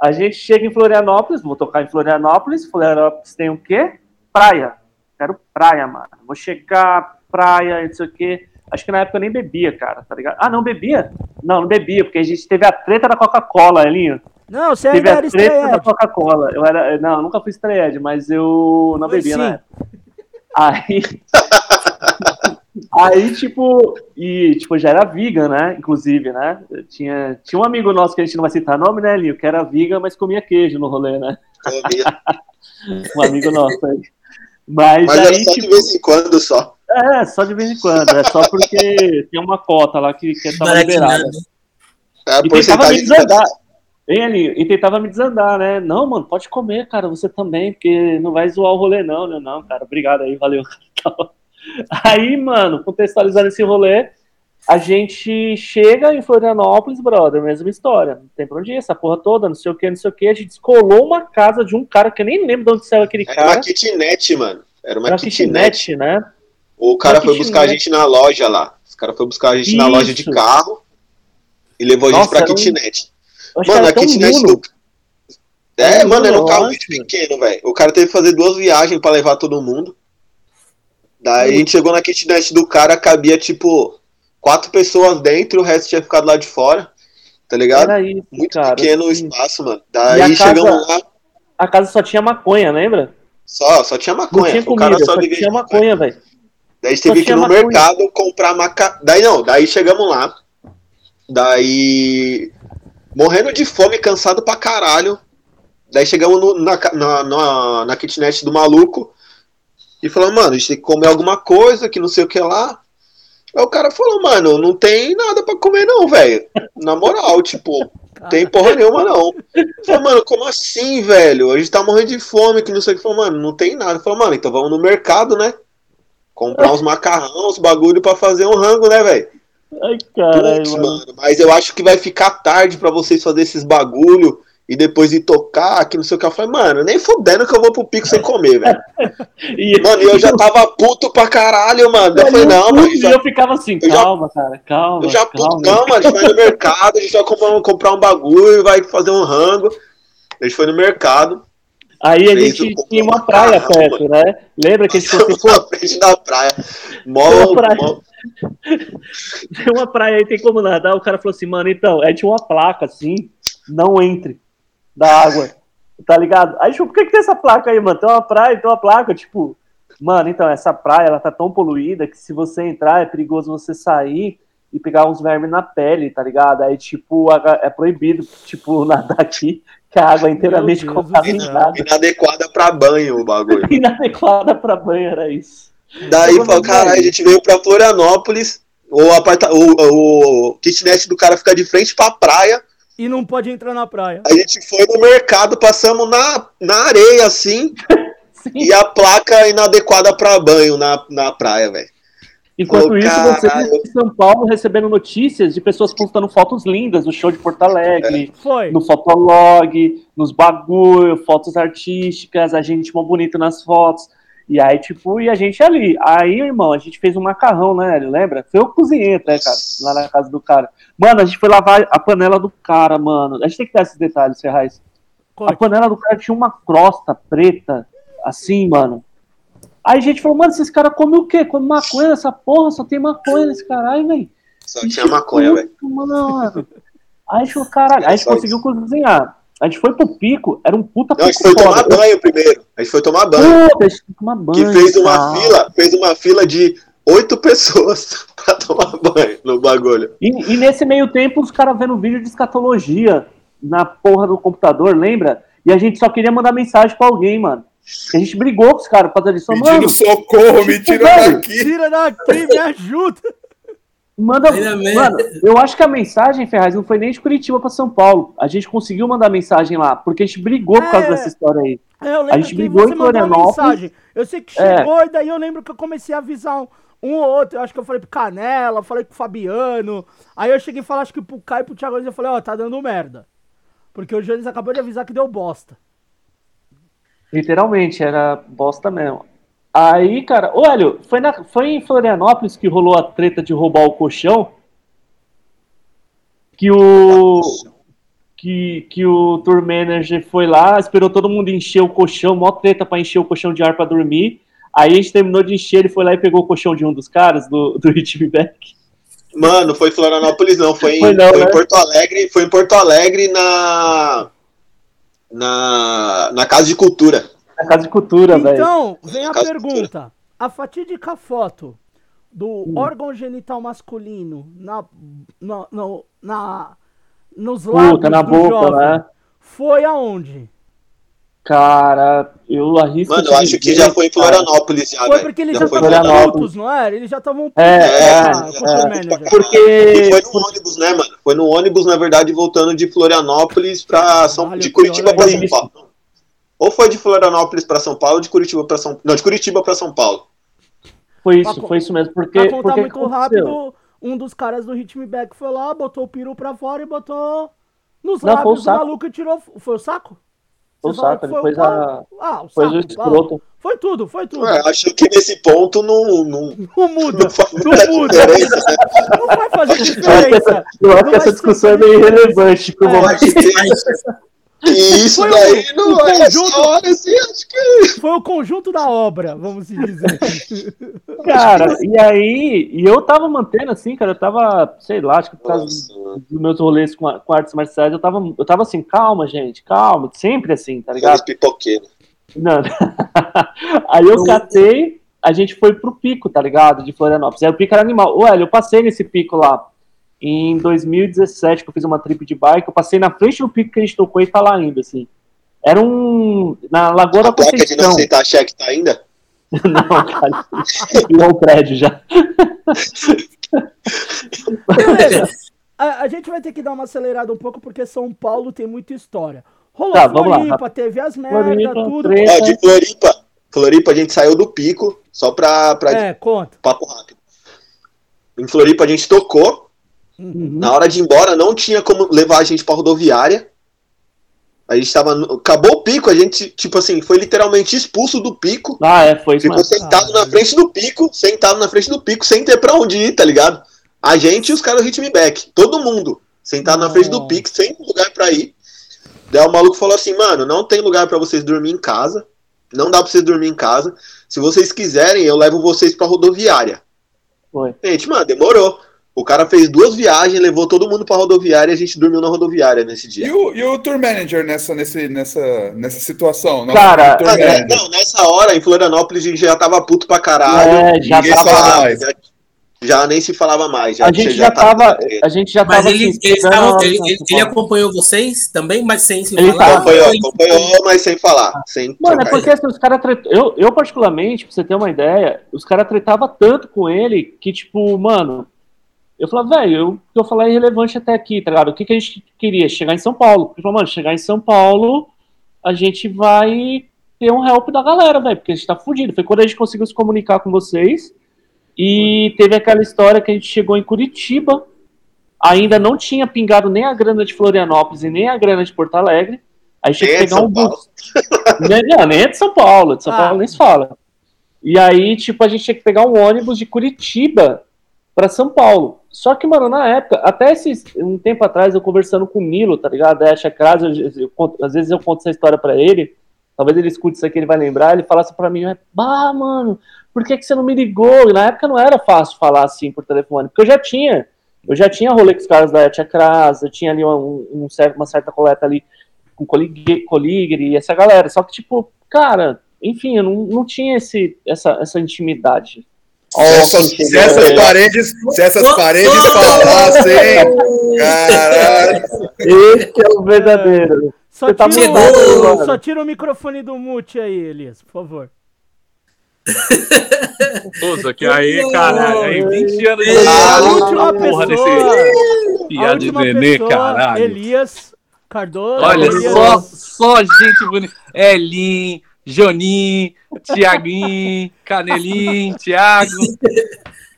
A gente chega em Florianópolis, vou tocar em Florianópolis. Florianópolis tem o quê? Praia. Quero praia, mano. Vou chegar, praia, não sei o quê. Acho que na época eu nem bebia, cara, tá ligado? Ah, não bebia? Não, não bebia, porque a gente teve a treta da Coca-Cola, Elinho. Não, você Teve ainda a era treta da. Coca-Cola. Eu era, não, eu nunca fui estreed, mas eu não Foi bebia sim. na época. Aí. Aí, tipo, e tipo, já era vegan, né? Inclusive, né? Tinha, tinha um amigo nosso que a gente não vai citar nome, né, Linho? Que era vegan, mas comia queijo no rolê, né? Comia. Um amigo nosso aí. Mas, Mas era aí, só de tipo, vez em quando só. é, só de vez em quando. É só porque tem uma cota lá que, que tava liberada. Baratinado. É E tentava me porcentagem desandar. Hein, Elinho? E tentava me desandar, né? Não, mano, pode comer, cara, você também, porque não vai zoar o rolê, não, né? Não, cara, obrigado aí, valeu. Aí, mano, contextualizando esse rolê, a gente chega em Florianópolis, brother, mesma história. Não tem pra onde ir, essa porra toda, não sei o que, não sei o que. A gente descolou uma casa de um cara que eu nem lembro de onde saiu aquele Era cara. uma kitnet, mano. Era uma Era kitnet. kitnet, né? O cara Uma foi buscar a kitnet. gente na loja lá. Os caras foram buscar a gente na Isso. loja de carro e levou a gente pra era um- kitnet. Acho Mano, a era kitnet do. É, Era mano, era um carro muito pequeno, velho. O cara teve que fazer duas viagens pra levar todo mundo. Daí a gente chegou na kitnet do cara, cabia tipo quatro pessoas dentro e o resto tinha ficado lá de fora. Tá ligado? Isso, Muito cara. pequeno o assim. espaço, mano. A Daí casa- chegamos lá, A casa só tinha maconha, lembra? só, só tinha Não maconha. tinha o cara comida, só só tinha de maconha, velho. Daí a gente teve que ir no maconha. mercado comprar maca... Daí não, daí chegamos lá. Daí. Morrendo de fome, cansado pra caralho. Daí chegamos no- na, na, na, na kitnet do maluco. E falamos, mano, a gente tem que comer alguma coisa, que não sei o que lá. Aí o cara falou, mano, não tem nada pra comer não, velho. Na moral, tipo, tem porra nenhuma não. Falei, mano, como assim, velho? A gente tá morrendo de fome, que não sei o que. Falei, mano, não tem nada. Falei, mano, então vamos no mercado, né? Comprar uns macarrão, uns bagulho pra fazer um rango, né, velho? Ai, caralho, mano. mano, mas eu acho que vai ficar tarde pra vocês fazerem esses bagulho e depois ir tocar, que não sei o que. Eu falei, mano, nem fudendo que eu vou pro pico sem comer, velho. E, Mano, e eu já tava puto pra caralho, mano. Eu falei, não, mano, E já, eu ficava assim, eu já- calma, cara, calma. eu já puto, calma. mano, a gente vai no mercado, a gente vai comprar, comprar um bagulho, vai fazer um rango. A gente foi no mercado, Aí a gente tinha uma praia perto, né? Lembra que a gente falou na frente da praia. Mó, Uma praia. mó- tem uma praia aí, tem como nadar? O cara falou assim, mano, então, é tinha uma placa assim, não entre da água, tá ligado? Aí, tipo, por que, que tem essa placa aí, mano? Tem uma praia, tem uma placa, tipo, mano, então, essa praia, ela tá tão poluída que se você entrar, é perigoso você sair e pegar uns vermes na pele, tá ligado? Aí, tipo, é proibido, tipo, nadar aqui, que a água é inteiramente contaminada. inadequada pra banho o bagulho. Inadequada pra banho, era isso. Daí falou, no caralho, a gente veio pra Florianópolis, o, aparta... o, o kitnet do cara fica de frente pra praia, E não pode entrar na praia. a gente foi no mercado, passamos na, na areia, assim, Sim. e a placa inadequada pra banho na, na praia, velho. Enquanto Ô, isso, caralho. vocês em São Paulo recebendo notícias de pessoas postando fotos lindas do show de Porto Alegre, Foi. no Fotolog, nos bagulho, fotos artísticas, a gente mó bonito nas fotos. E aí, tipo, e a gente ali. Aí, irmão, a gente fez um macarrão, né? Lembra? Foi eu que cozinhei até, cara, lá na casa do cara. Mano, a gente foi lavar a panela do cara, mano. A gente tem que dar esses detalhes, Ferraz. A Conte. panela do cara tinha uma crosta preta, assim, mano. Aí a gente falou, mano, esses caras comem o quê? Come maconha nessa porra? Só tem maconha nesse caralho, velho. Só tinha maconha, velho. Mano. Aí a gente falou, caralho. Aí a gente conseguiu cozinhar. A gente foi pro pico, era um puta Não, a gente foi tomar foda. banho primeiro. A gente foi tomar banho. Puta, a gente que tomar banho. Que fez uma cara. fila, fez uma fila de oito pessoas pra tomar banho no bagulho. E, e nesse meio tempo, os caras vendo vídeo de escatologia na porra do computador, lembra? E a gente só queria mandar mensagem pra alguém, mano. A gente brigou com os caras pra dizer, Pedindo mano, socorro, me tira velho. daqui. Tira daqui, me ajuda. Manda, mano, eu acho que a mensagem, Ferraz, não foi nem de Curitiba pra São Paulo. A gente conseguiu mandar mensagem lá, porque a gente brigou por causa É. dessa história aí. Eu lembro gente que brigou você em Florianópolis. mensagem. Eu sei que É. chegou e daí eu lembro que eu comecei a avisar um, um ou outro. Eu acho que eu falei pro Canela, falei pro Fabiano. Aí eu cheguei e falei, acho que pro Caio e pro Thiago eu falei, ó, tá dando merda. Porque o Jones acabou de avisar que deu bosta. Literalmente, era bosta mesmo. Aí, cara, Hélio, foi, na, foi em Florianópolis que rolou a treta de roubar o colchão? Que o. Que, que o tour manager foi lá, esperou todo mundo encher o colchão, mó treta pra encher o colchão de ar pra dormir. Aí a gente terminou de encher, ele foi lá e pegou o colchão de um dos caras, do, do Back. Mano, foi em Florianópolis, não. Foi em, Foi não, foi em né? Porto Alegre. Foi em Porto Alegre na. Na, na Casa de Cultura. Na Casa de Cultura, velho. Então, vem a pergunta. A fatídica foto do órgão genital masculino na, na, no- na, nos lábios Puta, na do boca, jovem né? foi aonde? Cara, eu arrisco. Mano, eu acho que já foi em. Florianópolis, já, Foi porque eles Já estavam putos, não era? Eles já estavam É, é, tour é. manager. Porque. E foi no ônibus, né, mano? Foi no ônibus, na verdade, voltando de Florianópolis pra São Caralho, de Curitiba pra ainda. São Paulo. Ou foi de Florianópolis pra São Paulo, ou de Curitiba pra São Não, de Curitiba pra São Paulo. Foi isso, foi isso mesmo. Porque, Pra contar porque muito aconteceu? rápido, um dos caras do Hit Me Back foi lá, botou o peru pra fora e botou nos Não, foi o lábios do maluco e tirou. Foi o saco? Foi o Você falou saco, que ele pau? a. Ah, o Foi o saco. escroto. pau. Foi tudo, foi tudo. Ué, acho que nesse ponto não, não, Não muda, não faz não muita muda. diferença, né? Não vai fazer Eu acho que diferença. essa, eu acho que essa discussão é meio irrelevante pro É. momento. E isso Foi o- daí não o é conjunto- assim, acho que. Foi o conjunto da obra, vamos dizer. Cara, e aí, e eu tava mantendo assim, cara, eu tava, sei lá, acho que por causa dos meus rolês com, a- com artes marciais, eu tava, eu tava assim, calma, gente, calma, sempre assim, tá ligado? Aqueles pipoqueiros. Não. Aí eu catei, a gente foi pro pico, tá ligado? De Florianópolis. Aí o pico era animal. Ué, eu passei nesse pico lá em 2017, que eu fiz uma trip de bike. Eu passei na frente do pico que a gente tocou e tá lá ainda, assim. Era um. Na Lagoa da A placa de não Conceição. aceitar cheque tá ainda? Não, cara. Virou um prédio já. Beleza. A, a gente vai ter que dar uma acelerada um pouco porque São Paulo tem muita história. Rolou Tá, vamos lá. Floripa, teve as merdas, Floripa, tudo. de Floripa. Floripa a gente saiu do pico, só pra, pra É, conta. papo rápido. Em Floripa a gente tocou. Uhum. Na hora de ir embora, não tinha como levar a gente pra rodoviária. A gente tava. no- Acabou o pico, a gente, tipo assim, foi literalmente expulso do pico. Ah, é, foi isso Ficou mesmo. sentado Ah, na frente do pico, sentado na frente do pico, sem ter pra onde ir, tá ligado? A gente e os caras do Hit Me Back. Todo mundo. Sentado na frente do pico, sem lugar pra ir. Daí o maluco falou assim, mano, não tem lugar pra vocês dormir em casa. Não dá pra vocês dormir em casa. Se vocês quiserem, eu levo vocês pra rodoviária. Foi. Gente, mano, demorou. O cara fez duas viagens, levou todo mundo pra rodoviária e a gente dormiu na rodoviária nesse E dia. o, e o tour manager nessa, nesse, nessa, nessa situação? Nosso Cara, tour Ah, manager. não, nessa hora, em Florianópolis, a gente já tava puto pra caralho. É, já tava- falava mais. Já, já nem se falava mais. Já, A gente já tava. A gente já Mas tava. ele, assim, ele, ele, ele- ele acompanhou vocês também, mas sem se Ele falar. Acompanhou, acompanhou, mas sem falar. Sem Mano, é porque assim, os caras tretou. Eu, eu, particularmente, pra você ter uma ideia, os caras tretavam tanto com ele que, tipo, mano, eu falava, velho, eu- o que eu falar é irrelevante até aqui, tá ligado? O que, que a gente queria? Chegar em São Paulo. Ele falou, mano, chegar em São Paulo, a gente vai ter um help da galera, velho, porque a gente tá fudido. Foi quando a gente conseguiu se comunicar com vocês. E teve aquela história que a gente chegou em Curitiba, ainda não tinha pingado nem a grana de Florianópolis e nem a grana de Porto Alegre. Aí tinha que é pegar um São bus. Não, nem é de São Paulo, de São Ah. Paulo nem se fala. E aí, tipo, a gente tinha que pegar um ônibus de Curitiba pra São Paulo. Só que, mano, na época, até esses, um tempo atrás, eu conversando com o Milo, tá ligado? Eu conto- às vezes eu conto essa história pra ele, talvez ele escute isso aqui, ele vai lembrar, ele fala assim pra mim, bah, mano, por que, que você não me ligou? E na época não era fácil falar assim por telefone, porque eu já tinha, eu já tinha rolê com os caras da Tia Crase, eu tinha ali um, um uma certa coleta ali com Colig- Coligre e essa galera, só que, tipo, cara, enfim, eu não, não tinha esse, essa, essa intimidade. Se essas, se essas paredes, se essas paredes falassem, caralho. Esse é o verdadeiro. Só tá tira, o, só tira o microfone do mute aí, Elias, por favor. Ouça, que aí, caralho, aí 20 anos de a última porra pessoa, desse a piada de última nenê, pessoa, caralho. Elias Cardoso. Olha Elias- só, só gente bonita. Elin, Jonin, Tiaguinho, Canelinho, Thiago.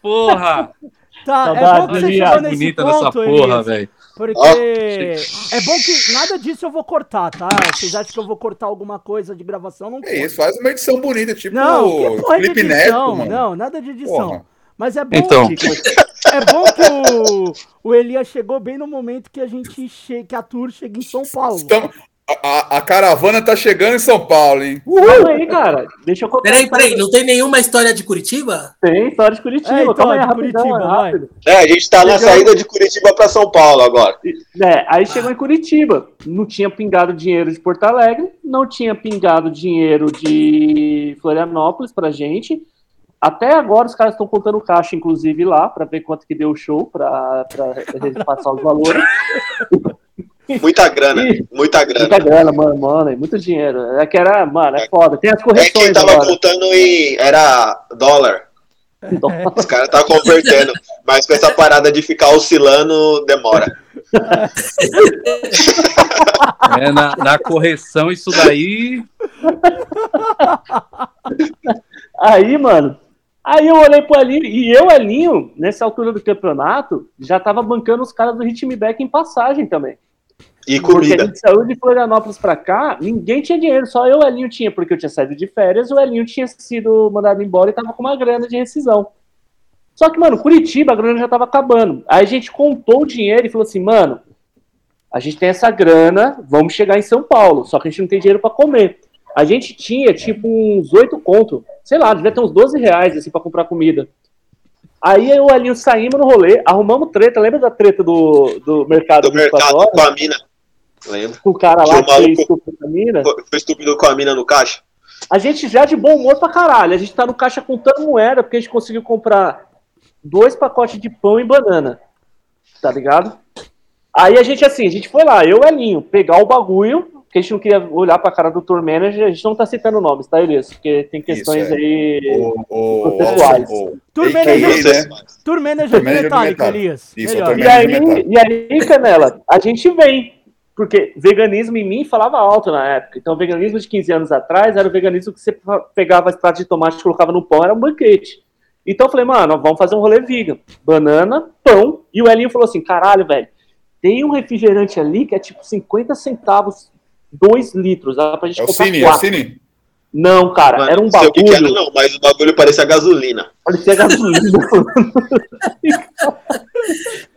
Porra, Tá, é bom que você chegou nesse bonita dessa ponto, porra, velho. Porque Ó. é bom que nada disso eu vou cortar, tá? Vocês acham que eu vou cortar alguma coisa de gravação? Não É isso, faz uma edição bonita, tipo Não, que Felipe? Neto, mano. Não, nada de edição. Porra. Mas é bom, Então. é bom que o, o Elias chegou bem no momento que a gente che... que a tour chega em São Paulo. Então, a, a- caravana tá chegando em São Paulo, hein? Calma aí, cara. Deixa eu contar. Peraí, peraí, não tem nenhuma história de Curitiba? Tem história de Curitiba. É, então, Calma aí, de rapidão, Curitiba, é vai. rápido. É, a gente tá na Chegou. saída de Curitiba pra São Paulo agora. É, aí chegou em Curitiba. Não tinha pingado dinheiro de Porto Alegre, não tinha pingado dinheiro de Florianópolis pra gente. Até agora os caras estão contando caixa, inclusive, lá, pra ver quanto que deu o show, pra, pra repassar os valores. Muita grana, Ih, muita grana. Muita grana, mano, mano, é muito dinheiro. É que era, mano, é foda. Tem as É correções quem tava agora. contando em. Era dólar. Os caras tá convertendo. Mas com essa parada de ficar oscilando, demora. É, na, na correção, isso daí. Aí, mano, aí eu olhei pro Elinho, e eu, Elinho, nessa altura do campeonato, já tava bancando os caras do Ritmeback em passagem também. E Porque a comida. gente saiu de Florianópolis pra cá, ninguém tinha dinheiro, só eu e o Elinho tinha, porque eu tinha saído de férias, o Elinho tinha sido mandado embora e tava com uma grana de rescisão. Só que, mano, Curitiba, a grana já tava acabando. Aí a gente contou o dinheiro e falou assim, mano, a gente tem essa grana, vamos chegar em São Paulo, só que a gente não tem dinheiro pra comer. A gente tinha, tipo, uns oito conto, sei lá, devia ter uns 12 reais, assim, pra comprar comida. Aí eu e o Elinho saímos no rolê, arrumamos treta, lembra da treta do, do mercado Do mercado 24 horas? com a mina. Lembra? Com o cara lá o que fez maluco- estupro com a mina? Foi foi estúpido com a mina no caixa? A gente já de bom humor pra caralho. A gente tá no caixa contando moeda, porque a gente conseguiu comprar dois pacotes de pão e banana. Tá ligado? Aí a gente, assim, a gente foi lá, eu e o Elinho, pegar o bagulho, porque a gente não queria olhar pra cara do tour manager, a gente não tá citando nomes, tá, Elias? Porque tem questões Isso, é. aí. O, o, Processuais. o, Tour AKA, manager, Vocês- né? tour manager Tour de manager Metallica. Elias. Isso, tour E aí, e aí, Canela, a gente vem. Porque veganismo em mim falava alto na época. Então, veganismo de 15 anos atrás era o veganismo que você pegava a extrato de tomate e colocava no pão, era um banquete. Então eu falei, mano, vamos fazer um rolê vegan. Banana, pão. E o Elinho falou assim: caralho, velho, tem um refrigerante ali que é tipo 50 centavos, 2 litros. Dá pra gente É o comprar Cine, é o quatro. Cine. Não, cara, Mano, era um não sei o que que era, bagulho. não, mas o bagulho parecia gasolina. Parecia gasolina.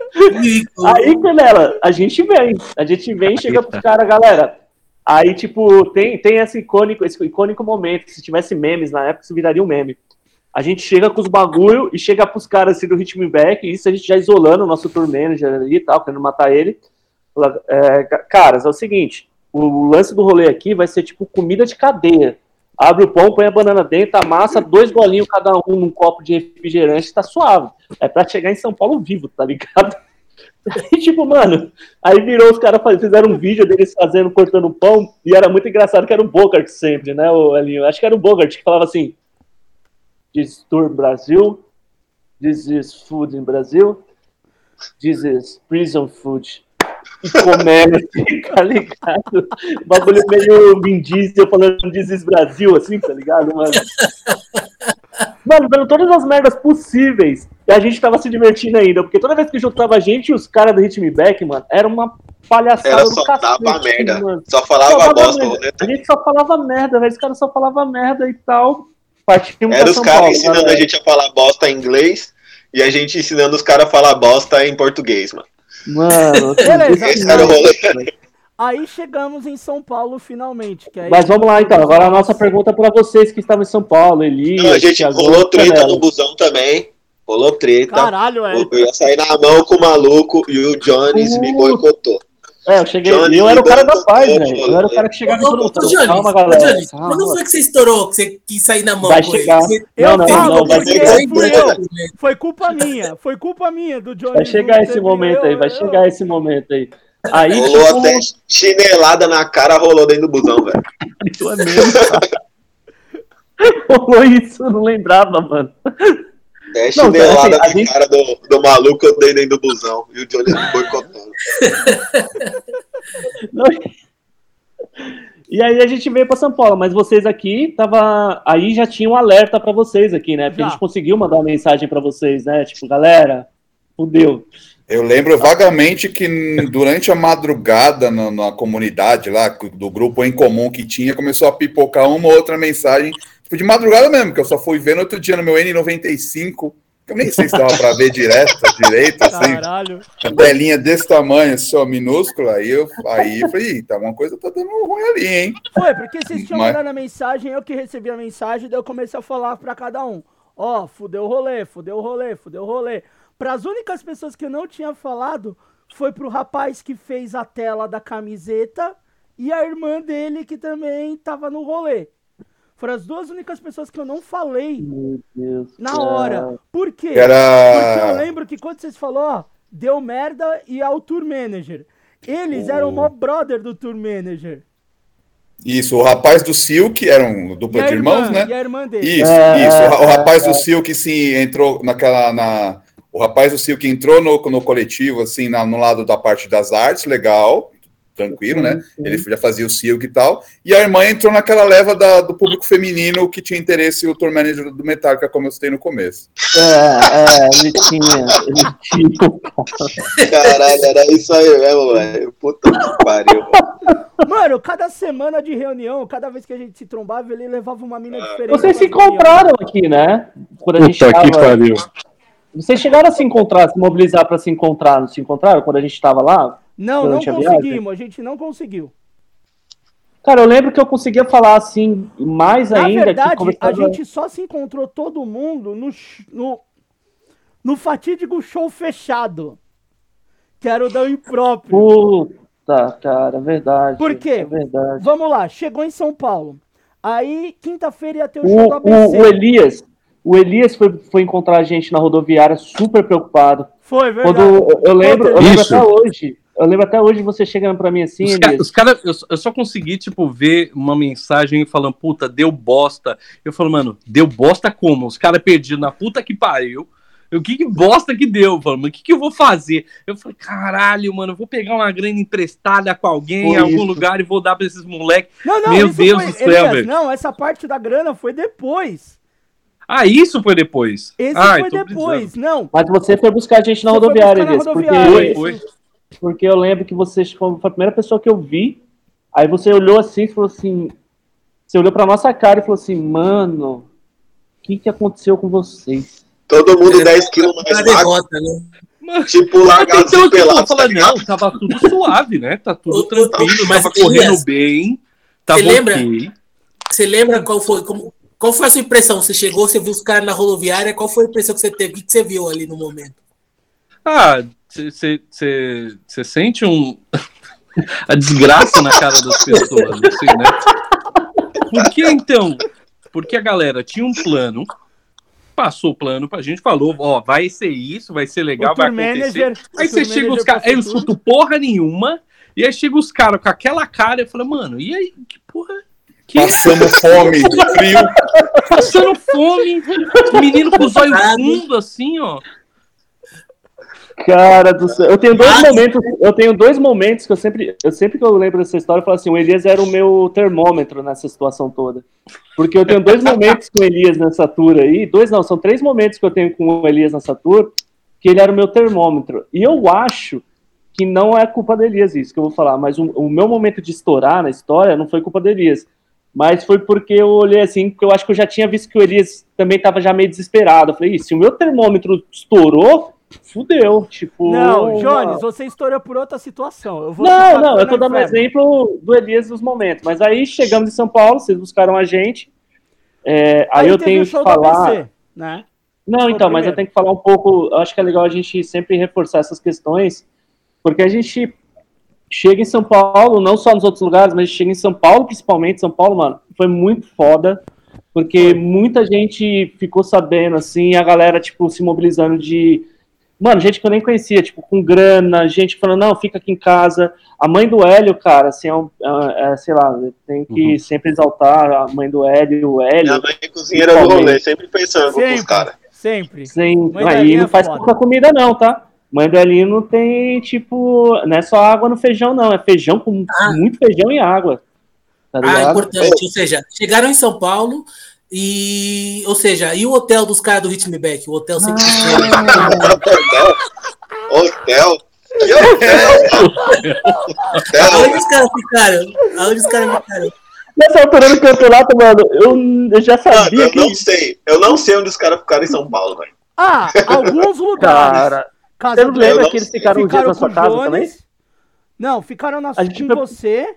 Aí, Canela, a gente vem. A gente vem e chega pros caras, galera. Aí, tipo, tem, tem esse icônico, esse icônico momento. Se tivesse memes na época, isso viraria um meme. A gente chega com os bagulho e chega pros caras assim do Ritmo Back, e isso a gente já isolando o nosso tour manager ali e tal, querendo matar ele. É, ca- caras, é o seguinte: o lance do rolê aqui vai ser tipo comida de cadeia. Abre o pão, põe a banana dentro, amassa dois bolinhos cada um num copo de refrigerante, tá suave. É pra chegar em São Paulo vivo, tá ligado? E tipo, mano, aí virou os caras fizeram um vídeo deles fazendo, cortando pão, e era muito engraçado que era o Bogart sempre, né, o Elinho? Acho que era o Bogart que falava assim: This is tour Brasil, this is food in Brasil, this is prison food. E assim, tá ligado? Bagulho meio Vin falando This is Brasil, assim, tá ligado, mano? Mano, vendo todas as merdas possíveis. E a gente tava se divertindo ainda. Porque toda vez que juntava a gente e os caras do Ritme Back, mano, era uma palhaçada Era do só cacete, dava merda. mano. Só falava Só dava bosta, merda. rolê. A gente só falava merda, velho. Os caras só falavam merda e tal. Partimos Era os caras ensinando a gente a falar bosta em inglês e a gente ensinando os caras a falar bosta em português, mano. Mano, Beleza. Esse era o rolê. Aí chegamos em São Paulo finalmente. Que aí Mas vamos lá então. Agora a nossa pergunta para vocês que estavam em São Paulo, Elias. Não, a gente Thiago, rolou treta Canela. no busão também. Rolou treta. Caralho, é. Eu ia sair na mão com o maluco e o Jones me Uh. boicotou. É, eu cheguei. Johnny eu era o cara da paz, velho. Eu era o né? cara que chegava e Johnny, Calma, galera. Johnny, calma. quando foi que você estourou, que você quis sair na mão Vai com chegar. Você- Não, não, não, vai chegar. eu. Foi culpa minha. Foi culpa minha do Johnny. Vai chegar esse momento aí, vai eu- chegar esse momento aí. Aí, Rolou tipo, até chinelada na cara, rolou dentro do busão, velho. isso é mesmo. Rolou isso, eu não lembrava, mano. Até Não, chinelada assim, a na gente- cara do, do maluco, eu dei dentro do busão. E o me boicotando. Não- E aí a gente veio pra São Paulo, mas vocês aqui tava aí já tinha um alerta pra vocês aqui, né? Porque a Já. gente conseguiu mandar uma mensagem pra vocês, né? Tipo, galera, fudeu. Eu lembro vagamente que durante a madrugada na, na comunidade lá, do grupo em comum que tinha, começou a pipocar uma ou outra mensagem, tipo de madrugada mesmo, que eu só fui ver no outro dia no meu N95, que eu nem sei se dava pra ver direto, direito, assim, Caralho. telinha desse tamanho, só minúscula, aí eu, aí eu falei, "Ih, tá, uma coisa tá dando ruim ali, hein? Foi, porque vocês tinham Mas- mandado a mensagem, eu que recebi a mensagem, daí eu comecei a falar pra cada um. Ó, fudeu o rolê, fudeu o rolê, fudeu o rolê. Pras únicas pessoas que eu não tinha falado, foi pro rapaz que fez a tela da camiseta e a irmã dele que também tava no rolê. Foram as duas únicas pessoas que eu não falei Meu Deus. na hora. Por quê? Porque eu Era. lembro que quando vocês falaram, ó, deu merda e é o tour manager. Eles eram o maior brother do tour manager. Isso, o rapaz do Silk, era um dupla E de irmãos, irmã, né? E a irmã dele. Isso, É, isso. O, é, rapaz é. do Silk se entrou naquela. Na, o rapaz do Silk entrou no, no coletivo, assim, na- no lado da parte das artes, legal, tranquilo, né? Ele já fazia o Silk e tal. E a irmã entrou naquela leva da- do público feminino que tinha interesse o tour manager do Metallica, como eu citei no começo. É, é, ele tinha. Ele tinha. Caralho, era isso aí mesmo, velho. Puta que pariu. Mano, cada semana de reunião, cada vez que a gente se trombava, ele levava uma mina diferente. Vocês se encontraram aqui, né? Quando a gente Puta que tava... pariu. Vocês chegaram a se encontrar, se mobilizar pra se encontrar, não se encontraram quando a gente tava lá? Não, não a conseguimos, a gente não conseguiu. Cara, eu lembro que eu conseguia falar assim, mais Na ainda. que verdade, a conversava- gente só se encontrou todo mundo no, no, no fatídico show fechado. Que era o da Impróprio. Puta, cara, é verdade. Por quê? É verdade. Vamos lá, chegou em São Paulo. Aí, quinta-feira ia ter o O, show do ABC. o, o Elias, o Elias foi, foi encontrar a gente na rodoviária super preocupado. Foi, verdade. Quando eu lembro, eu lembro até hoje. Eu lembro até hoje você chegando pra mim assim, Os, ca- os caras, eu, só- eu só consegui, tipo, ver uma mensagem falando, puta, deu bosta. Eu falo, mano, deu bosta como? Os caras perdidos na puta que pariu. O que, que bosta que deu? Mano, o que, que eu vou fazer? Eu falei, caralho, mano, eu vou pegar uma grana emprestada com alguém Foi em algum isso. lugar e vou dar pra esses moleques. Não, não, Meu isso Deus foi, do céu, Elias, velho. Não, essa parte da grana foi depois. Ah, isso foi depois. Esse ah, foi tô depois, brisando. não. Mas você foi buscar a gente na Você rodoviária, na Elias. Porque, rodoviária, Foi, foi. porque eu lembro que você foi a primeira pessoa que eu vi. Aí você olhou assim e falou assim. Você olhou pra nossa cara e falou assim, mano, o que, que aconteceu com vocês? Todo mundo 10 quilos mais magro, derrota, né? tipo largados Então, eu pelados, tá não, tava tudo suave, né? Tá tudo tranquilo, mas, tava correndo bem. Tava você lembra? Você lembra qual foi, como, qual foi a sua impressão? Você chegou, você viu os caras na rodoviária, qual foi a impressão que você teve? O que você viu ali no momento? Ah, você sente um. a desgraça na cara das pessoas, assim, né? Por que então? Porque a galera tinha um plano, passou o plano pra gente, falou, ó, vai ser isso, vai ser legal, O vai acontecer. manager- Aí você chega os caras, passou eu escuto porra nenhuma, e aí chega os caras com aquela cara, eu falo, mano, e aí, que porra? Que Passando fome, frio. passando fome, os meninos com os olhos fundos, assim, ó. Cara do céu. Eu tenho dois Mas- momentos, eu tenho dois momentos que eu sempre, eu sempre que eu lembro dessa história, eu falo assim, o Elias era o meu termômetro nessa situação toda. Porque eu tenho dois momentos com o Elias nessa tour aí, dois não, são três momentos que eu tenho com o Elias nessa tour, que ele era o meu termômetro. E eu acho que não é culpa do Elias isso que eu vou falar, mas o, o meu momento de estourar na história não foi culpa do Elias. Mas foi porque eu olhei assim, porque eu acho que eu já tinha visto que o Elias também estava já meio desesperado. Eu falei, "Ih, se o meu termômetro estourou, fudeu. Tipo. Não, Jones, você estourou por outra situação. Eu Não, não, eu tô dando um inferno. exemplo do Elias dos momentos. Mas aí chegamos em São Paulo, vocês buscaram a gente. É, aí, eu teve tenho que falar. ABC, né? Não, então, mas eu tenho que falar um pouco. Eu acho que é legal a gente sempre reforçar essas questões, porque a gente chega em São Paulo, não só nos outros lugares, mas chega em São Paulo, principalmente. São Paulo, mano, foi muito foda, porque muita gente ficou sabendo, assim, a galera, tipo, se mobilizando de. Mano, gente que eu nem conhecia, tipo, com grana, gente falando, não, fica aqui em casa. A mãe do Hélio, cara, assim, é, um, é, é, sei lá, tem que sempre exaltar a mãe do Hélio, o Hélio. Minha mãe é cozinheira do rolê, sempre pensando com os Sempre, caras. sempre. Sem, Mãe do aí não é faz pouca comida, não, tá? Não tem, tipo, não é só água no feijão, não. É feijão com Ah. muito feijão e água. Tá Ah, importante. Ou seja, chegaram em São Paulo e. Ou seja, e o hotel dos caras do Ritmo Back? O hotel sempre Hotel? Hotel? Que hotel? Aonde hotel? os caras ficaram? Aonde os caras ficaram? Nessa altura do campeonato, mano, eu, eu já Mano, sabia eu que. não sei. Eu não sei onde os caras ficaram em São Paulo, velho. Ah, alguns lugares. Cara, Casa você não do- lembra não que eles sei. ficaram um dia ficaram na sua casa Jones. também? Não, ficaram na, A gente com você.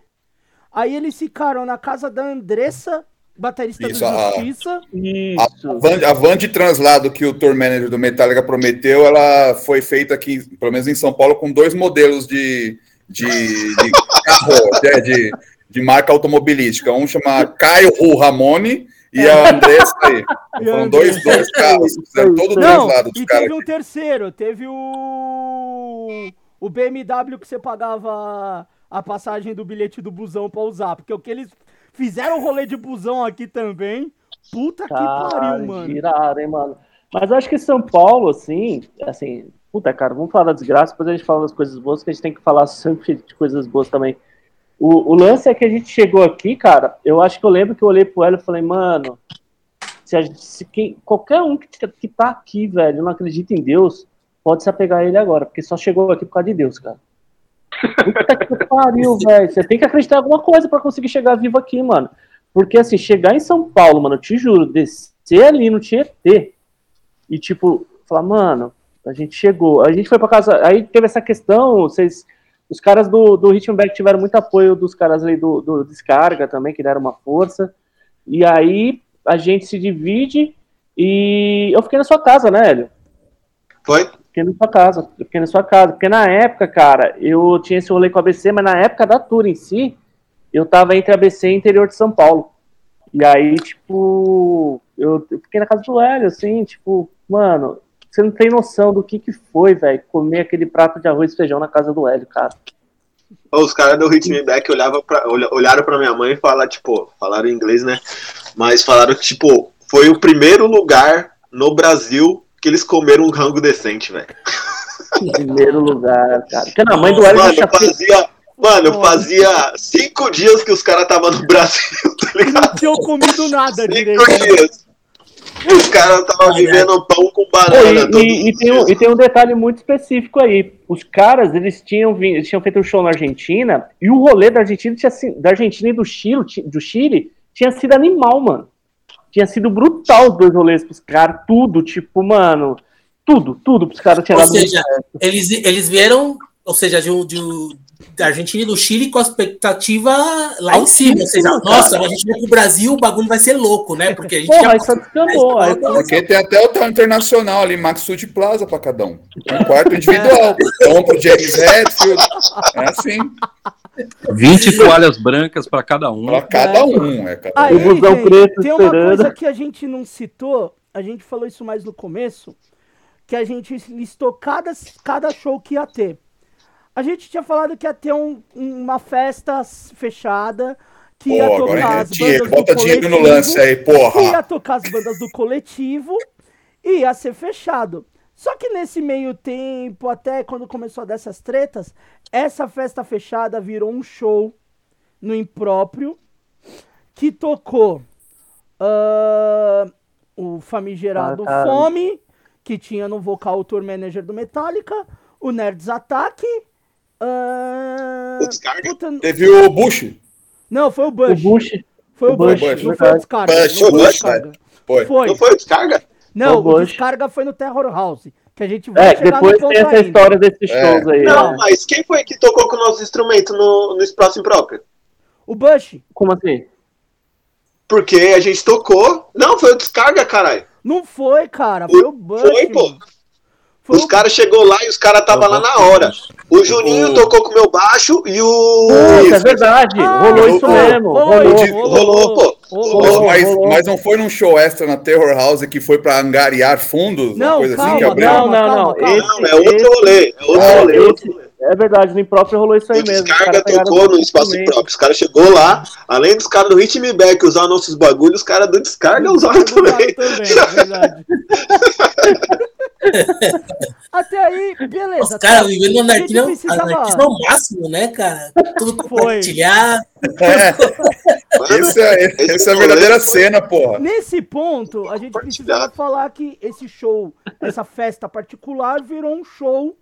Aí eles ficaram na casa da Andressa, baterista Isso, do a- Justiça. A Isso. van, a van de translado que o tour manager do Metallica prometeu, ela foi feita aqui, pelo menos em São Paulo, com dois modelos de, de, de carro, de, de, de marca automobilística. Um chama Caio Ramone e a Andressa aí. Foram dois, dois carros, fizeram todo o Não, translado dos e caras. teve um terceiro. Teve o. O BMW que você pagava a passagem do bilhete do busão pra usar. Porque o que eles fizeram o rolê de busão aqui também. Puta que Cara, pariu, mano. giraram, hein, mano. Mas acho que São Paulo, assim, assim, puta, cara, vamos falar da desgraça, depois a gente fala das coisas boas, que a gente tem que falar sempre de coisas boas também. O, o lance é que a gente chegou aqui, cara, eu acho que eu lembro que eu olhei pro Hélio e falei, mano, se, a gente- se quem, qualquer um que, que tá aqui, velho, não acredita em Deus, pode se apegar a ele agora, porque só chegou aqui por causa de Deus, cara. Puta que pariu, velho. Você tem que acreditar em alguma coisa pra conseguir chegar vivo aqui, mano. Porque, assim, chegar em São Paulo, mano, eu te juro, descer ali no Tietê e, tipo, falar, mano, a gente chegou. A gente foi pra casa. Aí teve essa questão, vocês. Os caras do, do Ritmo Back tiveram muito apoio dos caras ali do, do Descarga também, que deram uma força. E aí a gente se divide e eu fiquei na sua casa, né, Hélio? Foi? Fiquei na sua casa, eu fiquei na sua casa. Porque na época, cara, eu tinha esse rolê com a ABC, mas na época da tour em si, eu tava entre ABC e interior de São Paulo. E aí, tipo, eu, eu fiquei na casa do Hélio, assim, tipo, mano, você não tem noção do que que foi, velho, comer aquele prato de arroz e feijão na casa do Hélio, cara. Os caras do Hit Me Back olhavam pra, olha- olharam pra minha mãe e falaram, tipo, falaram em inglês, né? Mas falaram que, tipo, foi o primeiro lugar no Brasil que eles comeram um rango decente, velho. Primeiro lugar, cara. Porque na mãe do Hélio Mano, já fazia. Mano, fazia cinco dias que os caras estavam no Brasil, tá Não ligado? tinham comido nada direito. Cinco dias. Os caras estavam vivendo pão com Pô, banana. e, e- e tem um, e tem um detalhe muito específico aí. Os caras, eles tinham, vindo, eles tinham feito um show na Argentina e o rolê da Argentina, tinha, da Argentina e do Chile, do Chile tinha sido animal, mano. Tinha sido brutal os dois rolês pros caras, tudo, tipo, mano, tudo, tudo pros caras tinha Ou seja, eles, eles vieram, ou seja, de, um- de, um- da Argentina e do Chile com a expectativa lá em cima. Ou seja, nossa, a gente vai pro Brasil, o bagulho vai ser louco, né? Porque a gente Porra, já aí só descambou. Aí, Porque tem até hotel internacional ali, Maxud Plaza pra cada um. Um quarto individual. Um pro James Hetfield. É assim, 20 toalhas brancas para cada um. pra cada um. É, cada Aí, O busão gente, tem uma coisa que a gente não citou, a gente falou isso mais no começo, que a gente listou cada, cada show que ia ter. A gente tinha falado que ia ter um- uma festa fechada, que ia Pô, tocar agora as dinheiro, bandas bota do dinheiro no coletivo, lance aí, que ia porra. tocar as bandas do coletivo e ia ser fechado. Só que nesse meio tempo, até quando começou a dessas tretas, essa festa fechada virou um show no impróprio que tocou ah, o famigerado Ah. Fome, que tinha no vocal o tour manager do Metallica, o Nerds Attack. Ah, O Descarga? puta, Teve o Bush. não, foi o O Bush. Bush. Foi o o Bush, Bush, não foi o. Descarga. Bush, não o foi o Bush, Descarga. Foi. Foi. Não foi o Descarga? Não, o o Bush. Descarga foi no Terror House, que a gente vai É, chegar depois tem essa ainda. história desses É. shows aí. Não, né? mas quem foi que tocou com o nosso instrumento no, no espaço impróprio? O Bush Como assim? Porque a gente tocou. Não, foi o Descarga, caralho. não foi, cara, foi o Bush. Foi, pô. Os caras chegou lá e os caras tava lá na hora. O Juninho O- tocou com o meu baixo e o. Puta, é verdade. Ah, rolou rolou, isso mesmo. rolou, Rolou. de- rolou, pô. rolou. mas, rolou. mas não foi num show extra na Terror House que foi pra angariar fundos? Não, uma coisa assim calma, que abriu? Não, não, não. calma. Esse, Não, é outro rolê. É outro é, rolê. é esse- rolê. é verdade, no próprio rolou isso aí O mesmo. Descarga tocou no espaço impróprio. Os caras chegou lá, além dos caras do Ritmo Back usar nossos bagulhos, os caras do Descarga usaram também. também, é verdade. Até aí, beleza. Os caras tá? vivendo no A gente anarquia, ao máximo, né, cara? Tudo Foi. compartilhar. É, esse é, esse esse é a rolê verdadeira foi- cena, porra. Nesse ponto, a gente precisava Compartilhado. falar que esse show, essa festa particular, virou um show.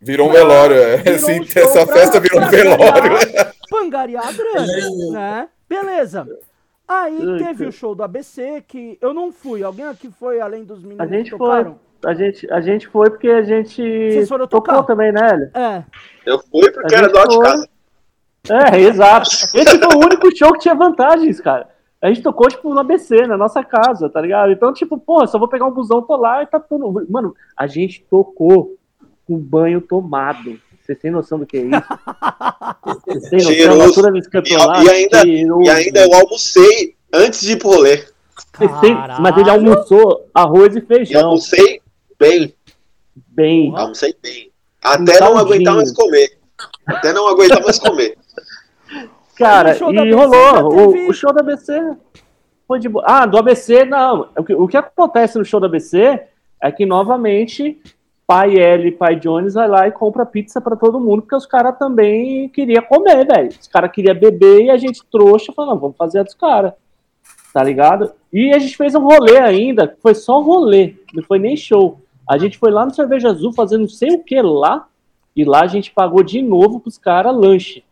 Virou um velório. é. virou Assim, um essa pra- festa virou um velório. angariar- Pra angariar a grana, né? Beleza. Aí Ai, teve o show do ABC, que eu não fui. Alguém aqui foi, além dos meninos A gente que foi. A gente, a gente foi porque a gente Vocês foram tocou tocar? também, né, Hélio? É. Eu fui porque A era do lado de foi. casa. É, exato. Esse foi o único show que tinha vantagens, cara. A gente tocou, tipo, no ABC, na nossa casa, tá ligado? Então, tipo, pô, só vou pegar um busão, tô lá e tá tudo. Mano, a gente tocou com banho tomado. Vocês têm noção do que é isso? Vocês têm noção Cheiroso. da altura desse E, e ainda, Cheiroso. e ainda eu almocei antes de ir pro rolê. Caralho. Mas ele almoçou arroz e feijão. almocei bem. Bem. Almocei bem. Até não caldinho. aguentar mais comer. Até não aguentar mais comer. Cara, e rolou. teve- O, o show da ABC foi de boa. Ah, do ABC, não. O que, o que acontece no show da ABC é que, novamente, pai L e pai Jones vai lá e compra pizza pra todo mundo, porque os caras também queriam comer, velho. Os caras queriam beber e a gente trouxa falou, não, vamos fazer a dos caras. Tá ligado? E a gente fez um rolê ainda, foi só um rolê, não foi nem show. A gente foi lá no Cerveja Azul fazer não sei o que lá, e lá a gente pagou de novo pros caras lanche.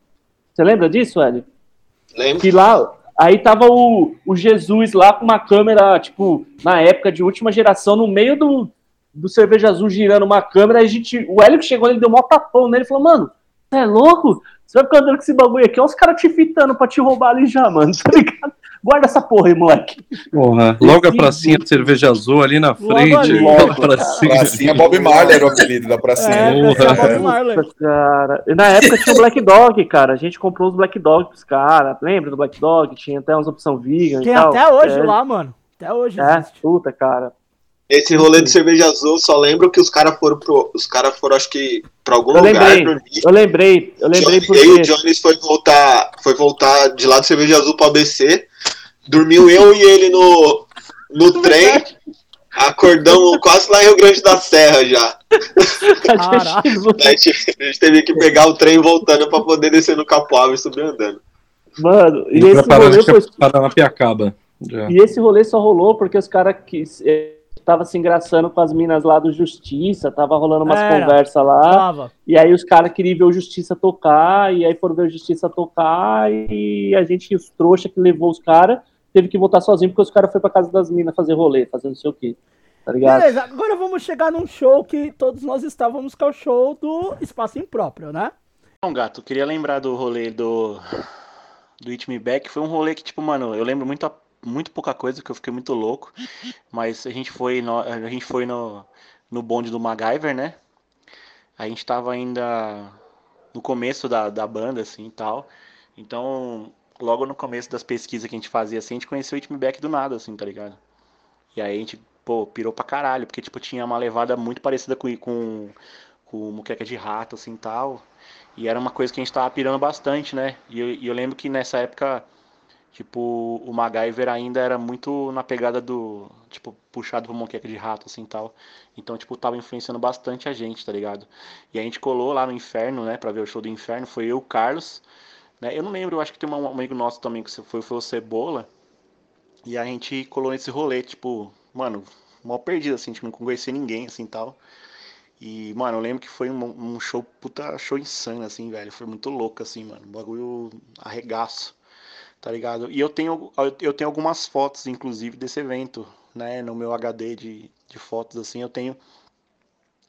Você lembra disso, Hélio? Lembra? Que lá, aí tava o, o Jesus lá com uma câmera, tipo, na época de última geração, no meio do, do cerveja azul girando uma câmera, aí a gente, o Hélio que chegou, ele deu um tapão nele e falou, mano, você é louco? Você vai ficar andando com esse bagulho aqui, olha os caras te fitando pra te roubar ali já, mano, tá ligado? Guarda essa porra aí, moleque. Porra, logo a pracinha de cerveja azul ali na Logo frente. Logo pra cima. Pracinha Bob Marley era o apelido da pracinha. É, Porra. é Bob Marley. Nossa, cara. E na época tinha o Black Dog, cara. A gente comprou os Black Dog pros caras. Lembra do Black Dog? Tinha até umas opções vegan Tem e tal. até hoje é, lá, mano. Até hoje É, existe. puta, cara. Esse rolê de cerveja azul, só lembro que os caras foram pro. Os caras foram, acho que, pra algum Eu lugar lembrei, eu lembrei, eu lembrei Johnny- E aí o porque. Jones foi voltar, foi voltar de lá do cerveja azul pro ABC. Dormiu eu e ele no, no trem. Acordamos quase lá em Rio Grande da Serra já. A gente, a gente, a gente teve que pegar o trem voltando pra poder descer no Capoava e subir andando. mano, e esse rolê foi. Paranapiacaba. Já. E esse rolê só rolou porque os caras que eh, tava se engraçando com as minas lá do Justiça, tava rolando umas conversas lá. Tava. E aí os caras queriam ver o Justiça tocar, e aí foram ver o Justiça tocar, e a gente, os trouxa que levou os caras, teve que voltar sozinho, porque os caras foram pra casa das minas fazer rolê, fazer não sei o quê. Tá ligado? Beleza, agora vamos chegar num show que todos nós estávamos, que é o show do Espaço Impróprio, né? Não, gato, eu queria lembrar do rolê do. Do It Me Back. Foi um rolê que, tipo, mano, eu lembro muito, muito pouca coisa, que eu fiquei muito louco. Mas a gente foi no, a gente foi no, no bonde do MacGyver, né? A gente tava ainda no começo da, da banda, assim e tal. Então, logo no começo das pesquisas que a gente fazia, assim, a gente conheceu o It Me Back do nada, assim, tá ligado? E aí a gente, pô, pirou pra caralho, porque, tipo, tinha uma levada muito parecida com, com, com Muqueca de Rato, assim, tal. E era uma coisa que a gente tava pirando bastante, né? E eu, e eu lembro que nessa época Tipo, o MacGyver ainda era muito na pegada do, tipo, puxado pro moqueca de rato, assim, tal. Então, tipo, tava influenciando bastante a gente, tá ligado? E a gente colou lá no Inferno, né, pra ver o show do Inferno, foi eu, o Carlos, né? Eu não lembro, eu acho que tem um amigo nosso também que foi, foi o Cebola, e a gente colou nesse rolê, tipo, mano, mal perdido, assim, tipo, não conhecia ninguém, assim, tal. E, mano, eu lembro que foi um, um show, puta show insano, assim, velho. Foi muito louco, assim, mano. Bagulho arregaço tá ligado? E eu tenho, eu tenho algumas fotos, inclusive, desse evento, né? No meu HD de, de fotos, assim, eu tenho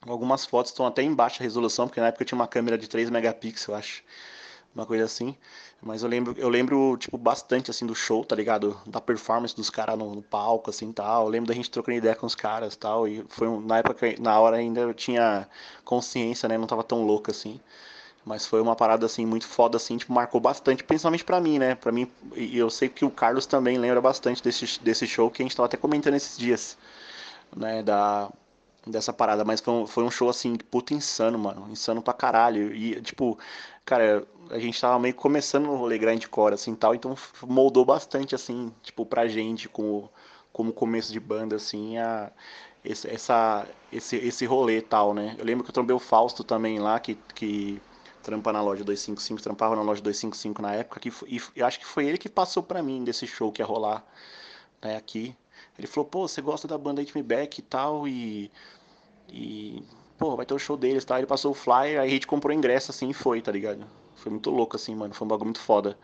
algumas fotos, estão até em baixa resolução, porque na época eu tinha uma câmera de 3 megapixels, eu acho. Uma coisa assim. Mas eu lembro, eu lembro, tipo, bastante, assim, do show, tá ligado? Da performance dos caras no, no, palco, assim, tal. Eu lembro da gente trocando ideia com os caras, tal. E foi, um, na época, na hora ainda eu tinha consciência, né? Não tava tão louco, assim. Mas foi uma parada assim muito foda assim, tipo, marcou bastante, principalmente para mim, né? Para mim, e eu sei que o Carlos também lembra bastante desse, desse show que a gente tava até comentando esses dias, né, da dessa parada, mas foi um, foi um show assim, puta insano, mano, insano pra caralho. E tipo, cara, a gente tava meio começando no rolê grindcore assim, tal, então moldou bastante assim, tipo, pra gente com como começo de banda assim, a esse, essa, esse, esse rolê tal, né? Eu lembro que eu trombei o Fausto também lá, que, que trampa na loja 255, trampava na loja 255 na época, que, e eu acho que foi ele que passou para mim desse show que ia rolar né, aqui. Ele falou, pô, você gosta da banda Hit Me Back e tal, e. E. Pô, vai ter o show deles, tá? Ele passou o flyer, aí a gente comprou ingresso assim e foi, tá ligado? Foi muito louco, assim, mano. Foi um bagulho muito foda.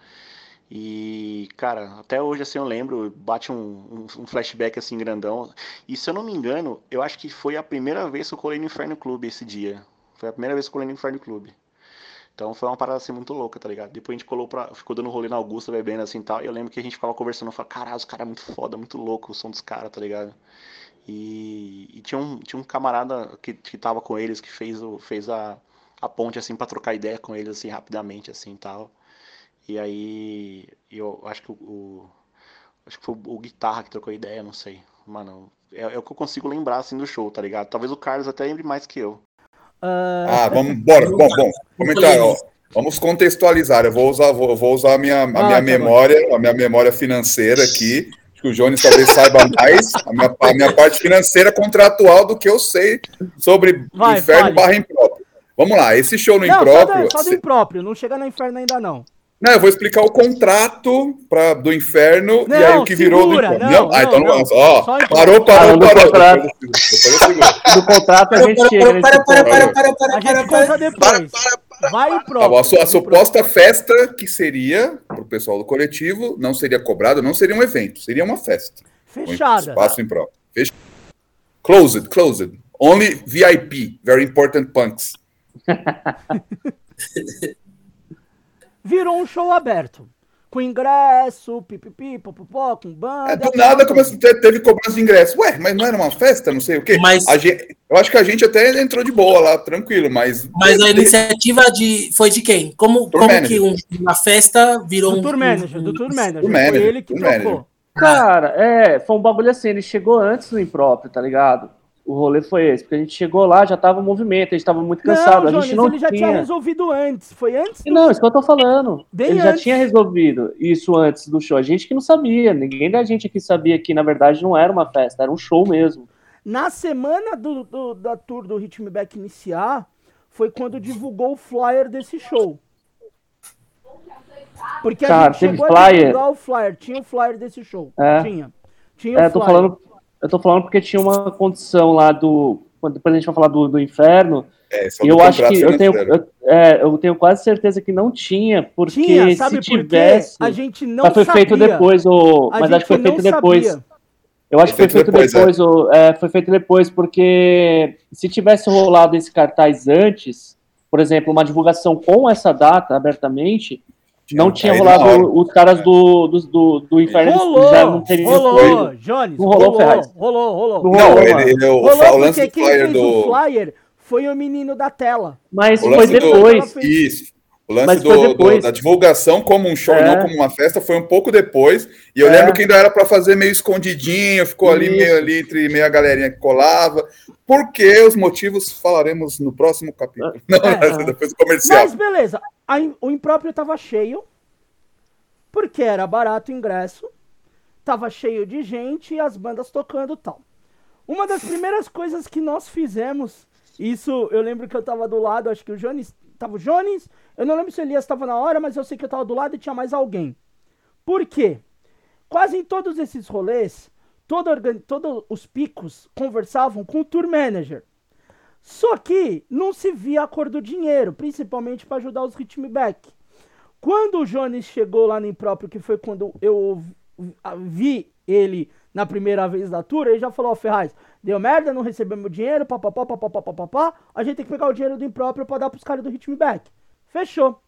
E, cara, até hoje, assim, eu lembro, bate um, um, um, flashback, assim, grandão. E, se eu não me engano, eu acho que foi a primeira vez que eu colei no Inferno Clube esse dia. Foi a primeira vez que eu colei no Inferno Clube. Então foi uma parada assim muito louca, tá ligado? Depois a gente colou pra. Ficou dando rolê na Augusta, bebendo assim e tal. E eu lembro que a gente ficava conversando, falava, caralho, os caras é muito foda, muito louco o som dos caras, tá ligado? E, e, tinha, um, tinha um camarada que, que tava com eles que fez, o, fez a, a ponte assim para trocar ideia com eles assim rapidamente assim tal. E aí eu acho que o, o acho que foi o, o, guitarra que trocou ideia, não sei. Mano, é, é, o que eu consigo lembrar assim do show, tá ligado? Talvez o Carlos até lembre mais que eu. Uh... Ah, vamos, bora. Bom, bom, comentar, ó. Vamos contextualizar. Eu vou usar, vou, vou usar a minha, a ah, minha tá memória, bom. a minha memória financeira aqui. Que o Jones talvez saiba mais a minha, a minha parte financeira contratual do que eu sei sobre Vai, inferno fale. barra impróprio. Vamos lá, esse show no não, impróprio. Só, do, só do impróprio, não chega no inferno ainda não. Não, eu vou explicar o contrato pra, do inferno não, e aí o que virou do inferno. Não, não, ah, então não, não. Ó, parou, parou, parou. Do parou, contrato, do contrato a gente chega. Para, para, para, para, para, para, para, para, depois. Vai pro tá a, a suposta festa que seria, pro pessoal do coletivo, não seria cobrado, não seria um evento, seria uma festa. Fechada. Um espaço em prol. Fech... Closed, closed. Only VIP, very important punks. virou um show aberto. Com ingresso, pipipi, popopó, com banda. É, do nada começou, teve cobrança de ingresso. Ué, mas não era uma festa, não sei o quê. Mas, gente, eu acho que a gente até entrou de boa lá, tranquilo, mas. Mas a iniciativa de, foi de quem? Como, como que um, uma festa virou do um. Tour manager, do tour manager. Tour manager foi ele que trocou. Manager. Cara, é, foi um bagulho assim, ele chegou antes do impróprio, tá ligado? O rolê foi esse, porque a gente chegou lá, já tava movimento, a gente tava muito cansado, não, a gente não ele já tinha... tinha resolvido antes, foi antes do... Não, isso que eu tô falando. Bem ele antes. já tinha resolvido isso antes do show, a gente que não sabia, ninguém da gente aqui sabia que na verdade não era uma festa, era um show mesmo. Na semana do, do da tour do Ritmo Back iniciar, foi quando divulgou o flyer desse show. Porque Cara, a gente chegou flyer. a divulgar o flyer, tinha o flyer desse show, é. tinha. Tinha é, tô falando eu tô falando porque tinha uma condição lá do. Depois a gente vai falar do, do inferno. É, e eu acho que eu tenho, eu, é, eu tenho quase certeza que não tinha, porque tinha, se tivesse. A gente não mas foi sabia. feito depois, o, mas acho que foi feito depois. Sabia. Eu acho que foi feito depois, depois é. o, é, foi feito depois, porque se tivesse rolado esse cartaz antes, por exemplo, uma divulgação com essa data abertamente, não tinha rolado os caras do, do, do, do Inferno rolou, já não teriam Rolou, Jones. Não rolou, rolou, rolou, rolou. Não, rolou, ele, ele, o, rolou o lance do flyer do... o flyer foi o menino da tela. Mas foi depois. Do... Isso. O lance do, do, da divulgação como um show, é. não como uma festa, foi um pouco depois. E eu é. lembro que ainda era para fazer meio escondidinho, ficou ali meio ali entre meia galerinha que colava. Por que os motivos falaremos no próximo capítulo. Não, é. depois do comercial. Mas beleza, o impróprio estava cheio. Porque era barato o ingresso, tava cheio de gente e as bandas tocando tal. Uma das primeiras coisas que nós fizemos, isso eu lembro que eu tava do lado, acho que o Jones, tava o Jones, eu não lembro se o Elias tava na hora, mas eu sei que eu tava do lado e tinha mais alguém. Por quê? Quase em todos esses rolês, todo organ... todos os picos conversavam com o tour manager. Só que não se via a cor do dinheiro, principalmente para ajudar os ritmback. Quando o Jones chegou lá no impróprio, que foi quando eu vi ele na primeira vez da tour, ele já falou, ó, Ferraz, deu merda, não recebemos dinheiro, papapá, papapá, papapá, a gente tem que pegar o dinheiro do impróprio pra dar pros caras do Ritmback. Fechou.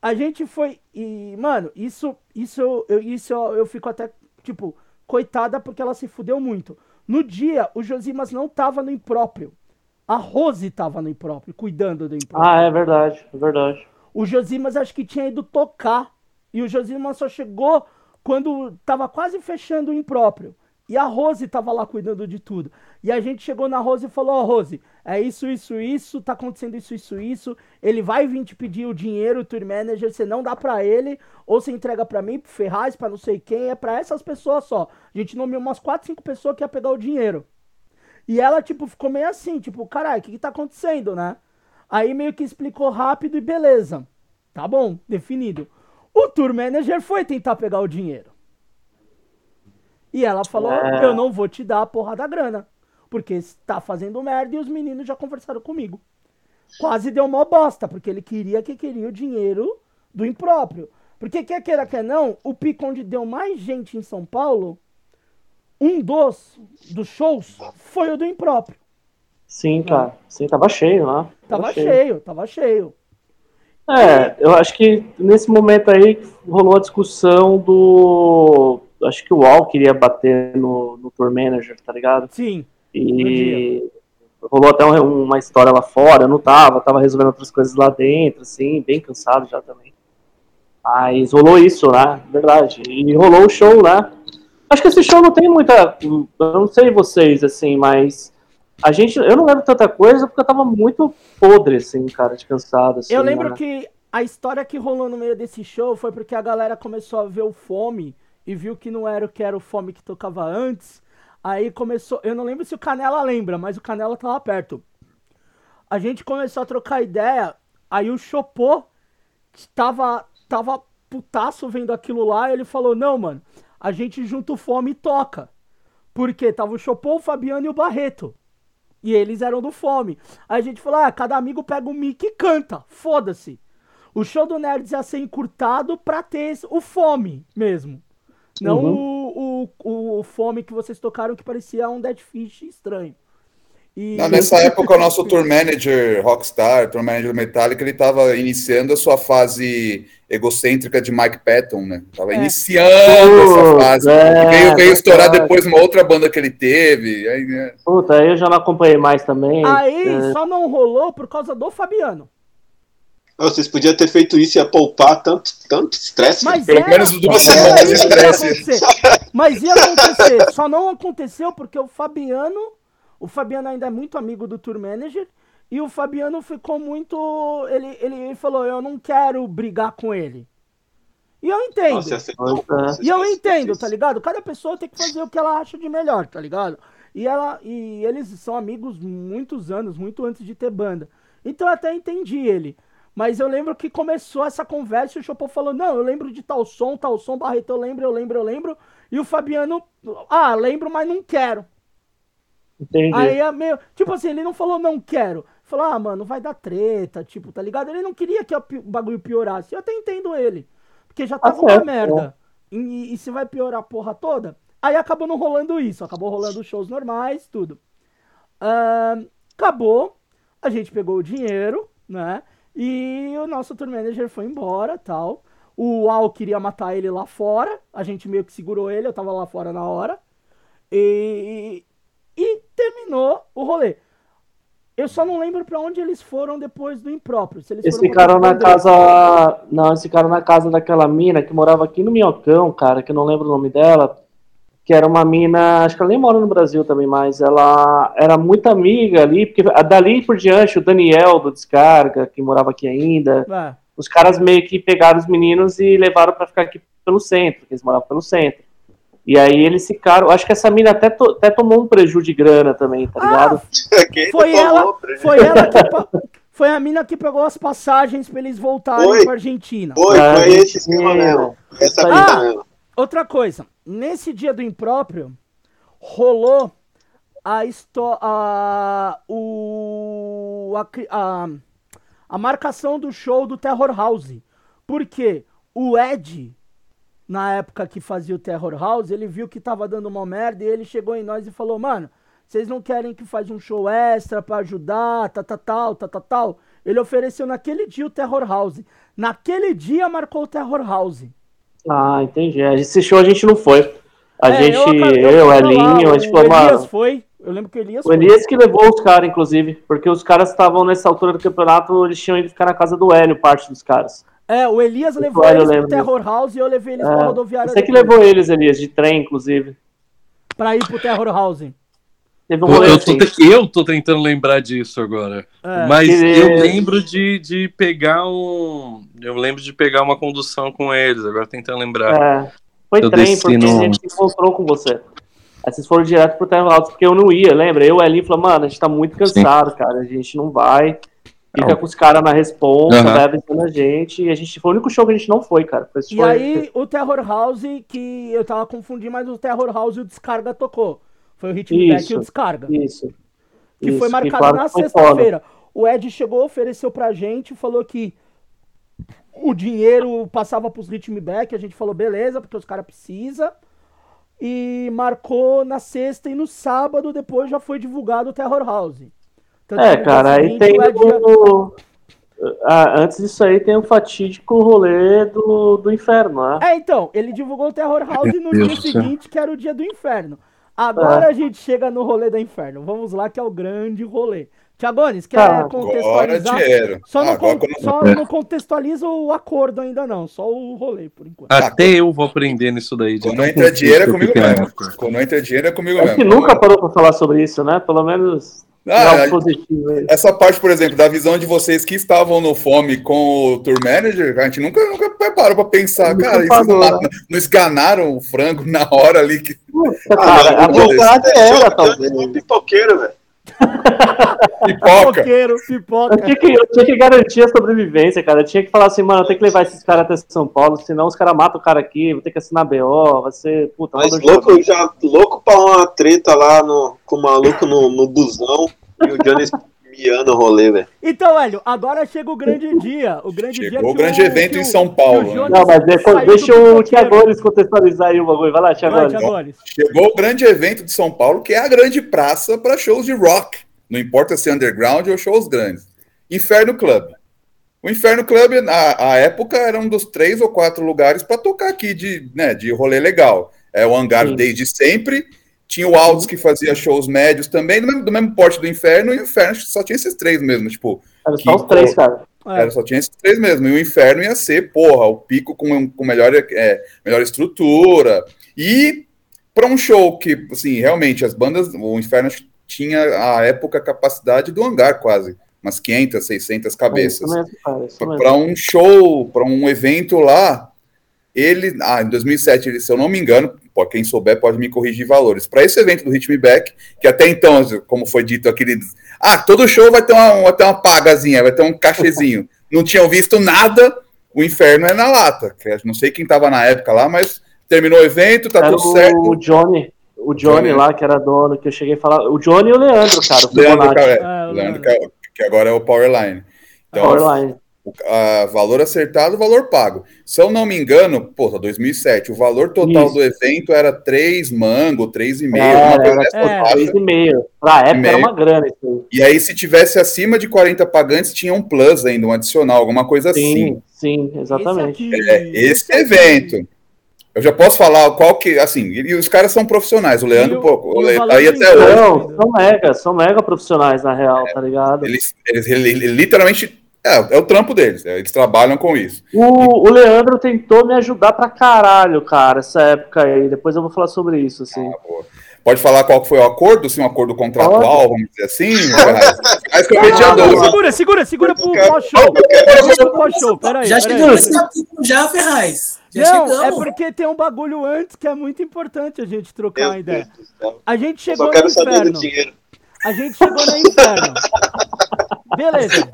A gente foi, e, mano, isso, isso, eu, isso eu, eu fico até, tipo, coitada porque ela se fudeu muito. No dia, o Josimas não tava no impróprio. A Rose tava no impróprio, cuidando do impróprio. Ah, é verdade, é verdade. O Josimas acho que tinha ido tocar. E o Josimas só chegou quando tava quase fechando o impróprio. E a Rose tava lá cuidando de tudo. E a gente chegou na Rose e falou: Ó, oh, Rose, é isso, isso, isso, tá acontecendo isso, isso, isso. Ele vai vir te pedir o dinheiro, o tour manager, você não dá pra ele, ou você entrega pra mim, pro Ferraz, pra não sei quem, é pra essas pessoas só. A gente nomeou umas 4, 5 pessoas que ia pegar o dinheiro. E ela, tipo, ficou meio assim, tipo, caralho, o que que tá acontecendo, né? Aí meio que explicou rápido e beleza. Tá bom, definido. O tour manager foi tentar pegar o dinheiro. E ela falou: é... Eu não vou te dar a porra da grana. Porque está fazendo merda e os meninos já conversaram comigo. Quase deu uma bosta, porque ele queria que queria o dinheiro do impróprio. Porque quer queira, quer não, o pico onde deu mais gente em São Paulo, um dos, dos shows foi o do impróprio. Sim, cara. Sim, tava cheio lá. Né? Tava, tava cheio. cheio, tava cheio. É, eu acho que nesse momento aí rolou a discussão do. Acho que o Wall queria bater no, no Tour Manager, tá ligado? Sim. E rolou até uma história lá fora, eu não tava, tava resolvendo outras coisas lá dentro, assim, bem cansado já também. Mas rolou isso, né? Verdade. E rolou o show, né? Acho que esse show não tem muita. Eu não sei vocês, assim, mas a gente, eu não lembro tanta coisa porque eu tava muito podre, assim, cara, de cansado. Assim, eu lembro né? que a história que rolou no meio desse show foi porque a galera começou a ver o Fome e viu que não era o que era o Fome que tocava antes. Aí começou. Eu não lembro se o Canela lembra, mas o Canela tava perto. A gente começou a trocar ideia. Aí o Chopô tava, tava putaço vendo aquilo lá. E ele falou: Não, mano, a gente junta o Fome e toca. Porque tava o Chopô, o Fabiano e o Barreto. E eles eram do Fome. Aí a gente falou: ah, cada amigo pega um mic e canta. Foda-se. O show do Nerds ia ser encurtado pra ter o Fome mesmo. Não uhum. o, o, o Fome que vocês tocaram que parecia um Dead Fish estranho. E... Não, nessa época, o nosso tour manager, Rockstar, tour manager do Metallica, ele estava iniciando a sua fase egocêntrica de Mike Patton, né? Tava é. iniciando essa fase. É, veio, veio estourar depois uma outra banda que ele teve. Aí, né? Puta, aí eu já não acompanhei mais também. Aí é. só não rolou por causa do Fabiano. Vocês podiam ter feito isso e ia poupar tanto, tanto estresse. Mas Pelo era, menos duas semanas de estresse. Mas ia acontecer. Só não aconteceu porque o Fabiano o Fabiano ainda é muito amigo do tour manager. E o Fabiano ficou muito. Ele, ele falou: Eu não quero brigar com ele. E eu entendo. Nossa, e eu entendo, tá ligado? Cada pessoa tem que fazer o que ela acha de melhor, tá ligado? E, ela, e eles são amigos muitos anos, muito antes de ter banda. Então eu até entendi ele. Mas eu lembro que começou essa conversa e o Chopin falou: Não, eu lembro de tal som, tal som, Barreto, eu lembro, eu lembro, eu lembro. E o Fabiano, ah, lembro, mas não quero. Entendi. Aí é meio. Tipo assim, ele não falou não quero. Falou, ah, mano, vai dar treta, tipo, tá ligado? Ele não queria que o bagulho piorasse. Eu até entendo ele. Porque já tava uma merda. E, e, se vai piorar a porra toda? Aí acabou não rolando isso. Acabou rolando shows normais, tudo. Acabou. A gente pegou o dinheiro, né? E o nosso tour manager foi embora tal. O Al queria matar ele lá fora. A gente meio que segurou ele, eu tava lá fora na hora. E, e terminou o rolê. Eu só não lembro para onde eles foram depois do impróprio. Se eles, eles ficaram na casa. Não, eles ficaram na casa daquela mina que morava aqui no Minhocão, cara, que eu não lembro o nome dela. Que era uma mina, acho que ela nem mora no Brasil também, mas ela era muito amiga ali, porque dali por diante, o Daniel do Descarga, que morava aqui ainda, é. os caras meio que pegaram os meninos e levaram para ficar aqui pelo centro, que eles moravam pelo centro. E aí eles ficaram. Acho que essa mina até, to- até tomou um prejuízo de grana também, tá ligado? Quem Foi ela, foi ela que foi a mina que pegou as passagens pra eles voltarem Foi. pra Argentina. Foi, Ah, foi esse esquema mentira. mesmo. Essa Ah! mesmo. Outra coisa, nesse dia do impróprio, rolou a. A, o, a, a, a marcação do show do Terror House. Porque o Ed, na época que fazia o Terror House, ele viu que tava dando uma merda e ele chegou em nós e falou: Mano, vocês não querem que faz um show extra pra ajudar, tá, tá, tal, tá, tá, tal. Ele ofereceu naquele dia o Terror House. Naquele dia marcou o Terror House. Ah, entendi. Esse show a gente não foi. A É, gente, eu, eu, tava Elinho, a gente o falou, Elias foi. Eu lembro que o Elias O foi. Elias que levou os caras, inclusive, porque os caras estavam nessa altura do campeonato, eles tinham ido ficar na casa do Hélio, parte dos caras. É, o Elias levou Claro, eu eles pro. Terror House e eu levei eles pra É, rodoviária você que levou eles, Elias, de trem, inclusive. pra ir pro Terror House. Teve um eu, assim. tô te- eu tô tentando lembrar disso agora. É. Mas Que- eu lembro de, de pegar um. Eu lembro de pegar uma condução com eles, agora tentando lembrar. É, foi Eu trem, porque no- a gente se encontrou com você. Aí vocês foram direto pro Terra Alto, porque eu não ia, lembra? Eu e Elinho falamos, mano, a gente tá muito cansado, cara, a gente não vai. Fica Não. com os caras na responsa, Aham. vai avisando a gente. E a gente foi o único show que a gente não foi, cara. Esse E foi- aí, o Terror House, que eu tava confundindo, mas o Terror House e o Descarga tocou. Foi o Ritmo Back e o Descarga. Isso. Que Isso, foi marcado claro na que foi sexta-feira. O Ed chegou, ofereceu pra gente, falou que o dinheiro passava pros Ritmo Back. A gente falou, beleza, porque os caras precisam. E marcou na sexta e no sábado, depois já foi divulgado o Terror House. Tanto É, cara, aí tem o Ed já- o... Ah, antes disso aí tem o fatídico rolê do, do inferno, né? É, então, ele divulgou o Terror House no Deus dia seguinte, que era o dia do inferno. Agora É. a gente chega no rolê do inferno. Vamos lá, que é o grande rolê. Tiagones, quer Tá. Agora, contextualizar? dinheiro. Só, não, Ah, agora con- só não contextualiza o acordo ainda não, só o rolê, por enquanto. Até eu vou aprender nisso daí. de Quando entra dinheiro é comigo mesmo. Quando entra dinheiro é comigo Acho que mesmo. nunca parou pra falar sobre isso, né? Pelo menos Ah, algo é- positivo aí. Essa parte, por exemplo, da visão de vocês que estavam no Fome com o Tour Manager, a gente nunca, nunca parou pra pensar, cara, isso parou, não, né? não esganaram o frango na hora ali. Que... Cara, a vontade era, Johnny talvez. foi pipoqueiro, velho. Pipoca. Pipoqueiro, Eu pipoca. tinha, que, eu tinha que garantir a sobrevivência, cara. Eu tinha que falar assim, mano, eu tenho que levar esses caras até São Paulo, senão os caras matam o cara aqui, vou ter que assinar BO, vai ser. Puta, Mas louco, já, louco pra uma treta lá no, com o maluco no, no busão e o Johnny miando o rolê, velho. Então, Hélio, agora chega o grande dia. O grande dia Chegou o que grande evento que em o- São Paulo, o né? Não, mas depois, deixa o. Tiagones contextualizar aí o bagulho. Vai lá, Tiagones. Chegou o grande evento de São Paulo, que é a grande praça para shows de rock. Não importa se é underground ou shows grandes. Inferno Club. O Inferno Club, na a época, era um dos três ou quatro lugares para tocar aqui de, né, de rolê legal. É o hangar Sim. desde sempre. Tinha o Altos que fazia shows médios também, do mesmo, do mesmo porte do Inferno, e o Inferno só tinha esses três mesmo. Tipo, Era só os três, cara. É. era, só tinha esses três mesmo. E o inferno ia ser, porra, o pico com, com melhor, é, melhor estrutura. E para um show que, assim, realmente, as bandas, o inferno tinha a época a capacidade do hangar quase. Umas 500, 600 cabeças. É isso mesmo. Para um show, para um evento lá, ele, ah, em 2007, ele, se eu não me engano, quem souber pode me corrigir valores. Para esse evento do Hit Me Back, que até então, como foi dito aquele, ah, todo show vai ter uma, vai ter uma pagazinha, vai ter um cachezinho. não tinham visto nada, o inferno é na lata. Não sei quem estava na época lá, mas terminou o evento, tá Era tudo o certo. Johnny. O Johnny Johnny. lá, que era dono, que eu cheguei a falar. O Johnny e o Leandro, cara. O Leandro, o Leandro, que agora é o Powerline. Então, Powerline. O a, valor acertado, valor pago. Se eu não me engano, pô, 2007, o valor total Isso. do evento era 3 mango, 3,5, É, uma coisa era nessa é, faixa. Três e meio. Pra época Meio. era uma grana isso aí. E aí, se tivesse acima de 40 pagantes, tinha um plus ainda, um adicional, alguma coisa assim. Sim, sim, exatamente. Esse, aqui, É, esse aqui. evento. Eu já posso falar qual que, assim, e os caras são profissionais. O Leandro, E o- e Le- valor aí até hoje, Não, são mega, são mega profissionais, na real, tá ligado? eles, eles, ele- ele literalmente, é, é o trampo deles, é, eles trabalham com isso. O, o Leandro tentou me ajudar pra caralho, cara, essa época aí. Depois eu vou falar sobre isso, assim. Pode falar qual foi o acordo, se um acordo contratual, vamos dizer assim? Faz que eu mediador. segura, segura, segura pro pós-show. Segura pro pós-show, peraí. Já capítulo já, Ferraz. Já não, chegamos. é porque tem um bagulho antes que é muito importante a gente trocar Meu uma ideia. A gente chegou no inferno. A gente chegou no inferno. Beleza.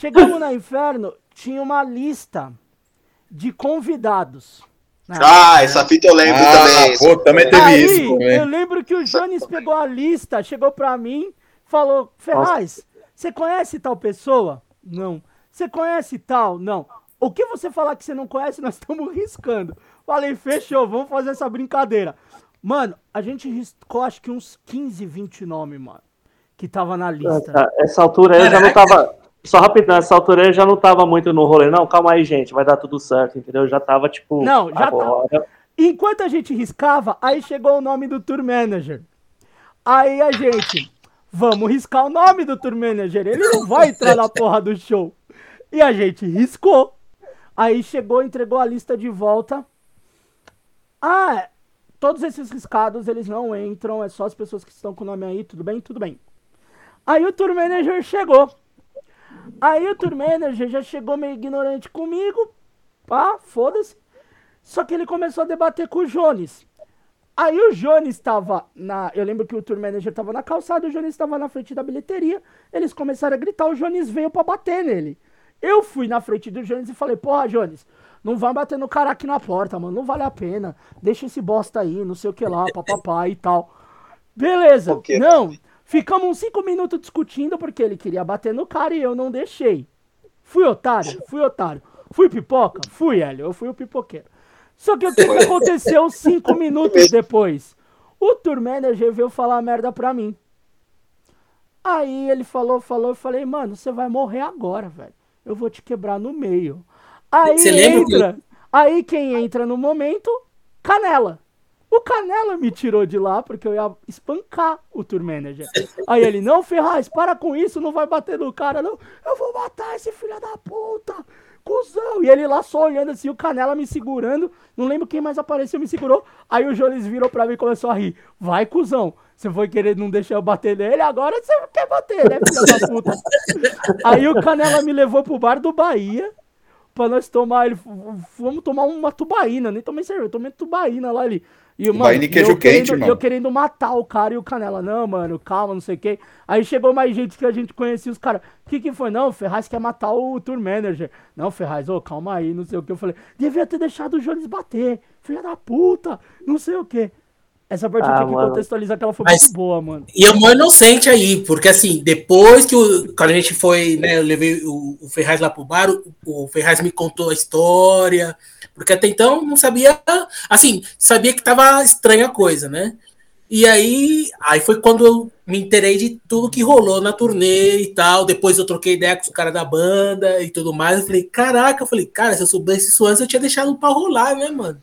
Chegamos no inferno, tinha uma lista de convidados. né? Ah, essa fita eu lembro Ah, também. pô, também teve Aí, isso eu também. lembro que o Jones pegou a lista, chegou pra mim, falou: Ferraz, você conhece tal pessoa? Não. Você conhece tal? Não. O que você falar que você não conhece, nós estamos riscando. Falei, fechou, vamos fazer essa brincadeira. Mano, a gente riscou acho que uns 15, 20 nomes, mano. Que tava na lista. Tá, Essa altura aí eu já não tava. Só rapidão, essa altura eu já não tava muito no rolê. Não, calma aí, gente, vai dar tudo certo, entendeu? Eu já tava tipo. Não, já agora. Enquanto a gente riscava, aí chegou o nome do Tour Manager. Aí a gente, vamos riscar o nome do Tour Manager. Ele não vai entrar na porra do show. E a gente riscou. Aí chegou, entregou a lista de volta. Ah, todos esses riscados, eles não entram. É só as pessoas que estão com o nome aí. Tudo bem? Tudo bem. Aí o Tour Manager chegou. Aí o Tour Manager já chegou meio ignorante comigo. Pá, foda-se. Só que ele começou a debater com o Jones. Aí o Jones estava na. Eu lembro que o tour manager estava na calçada, o Jones estava na frente da bilheteria. Eles começaram a gritar, o Jones veio pra bater nele. Eu fui na frente do Jones e falei, porra, Jones, não vai bater no cara aqui na porta, mano. Não vale a pena. Deixa esse bosta aí, não sei o que lá, papapá e tal. Beleza. Não. Ficamos uns cinco minutos discutindo porque ele queria bater no cara e eu não deixei. Fui otário? Fui otário. Fui pipoca? Fui, Hélio. Eu fui o pipoqueiro. Só que o que, que aconteceu cinco minutos depois? O tour manager veio falar merda pra mim. Aí ele falou, falou, eu falei, mano, você vai morrer agora, velho. Eu vou te quebrar no meio. Aí Você lembra que- entra. Aí quem entra no momento? Canela. O Canela me tirou de lá porque eu ia espancar o tour manager. Aí ele, não, Ferraz, para com isso, não vai bater no cara, não. Eu vou matar esse filho da puta, cuzão. E ele lá só olhando assim, o Canela me segurando. Não lembro quem mais apareceu, me segurou. Aí o Jones virou pra mim e começou a rir. Vai, cuzão. Você foi querer não deixar eu bater nele, agora você quer bater, né, filho da puta? Aí o Canela me levou pro bar do Bahia pra nós tomar. Ele, vamos tomar uma tubaína. Nem tomei cerveja, tomei tubaína lá ali. E, mano, e queijo eu querendo, quente, irmão. eu querendo matar o cara e o Canela. Não, mano, calma, não sei o quê. Aí chegou mais gente que a gente conhecia os caras. O que que foi? Não, o Ferraz quer matar o tour manager. Não, Ferraz, ô, calma aí, não sei o que. Eu falei, devia ter deixado o Jones bater. Filha da puta, não sei o que. Essa partida Ah, que mano. contextualizar que ela foi Mas- muito boa, mano. E eu mó inocente aí, porque assim, depois que o, quando a gente foi, né, eu levei o, o Ferraz lá pro bar, o, o Ferraz me contou a história, porque até então não sabia, assim, sabia que tava estranha a coisa, né? E aí, aí foi quando eu me inteirei de tudo que rolou na turnê e tal. Depois eu troquei ideia com os caras da banda e tudo mais. Eu falei, caraca, eu falei, cara, se eu soubesse isso antes, eu tinha deixado pra rolar, né, mano?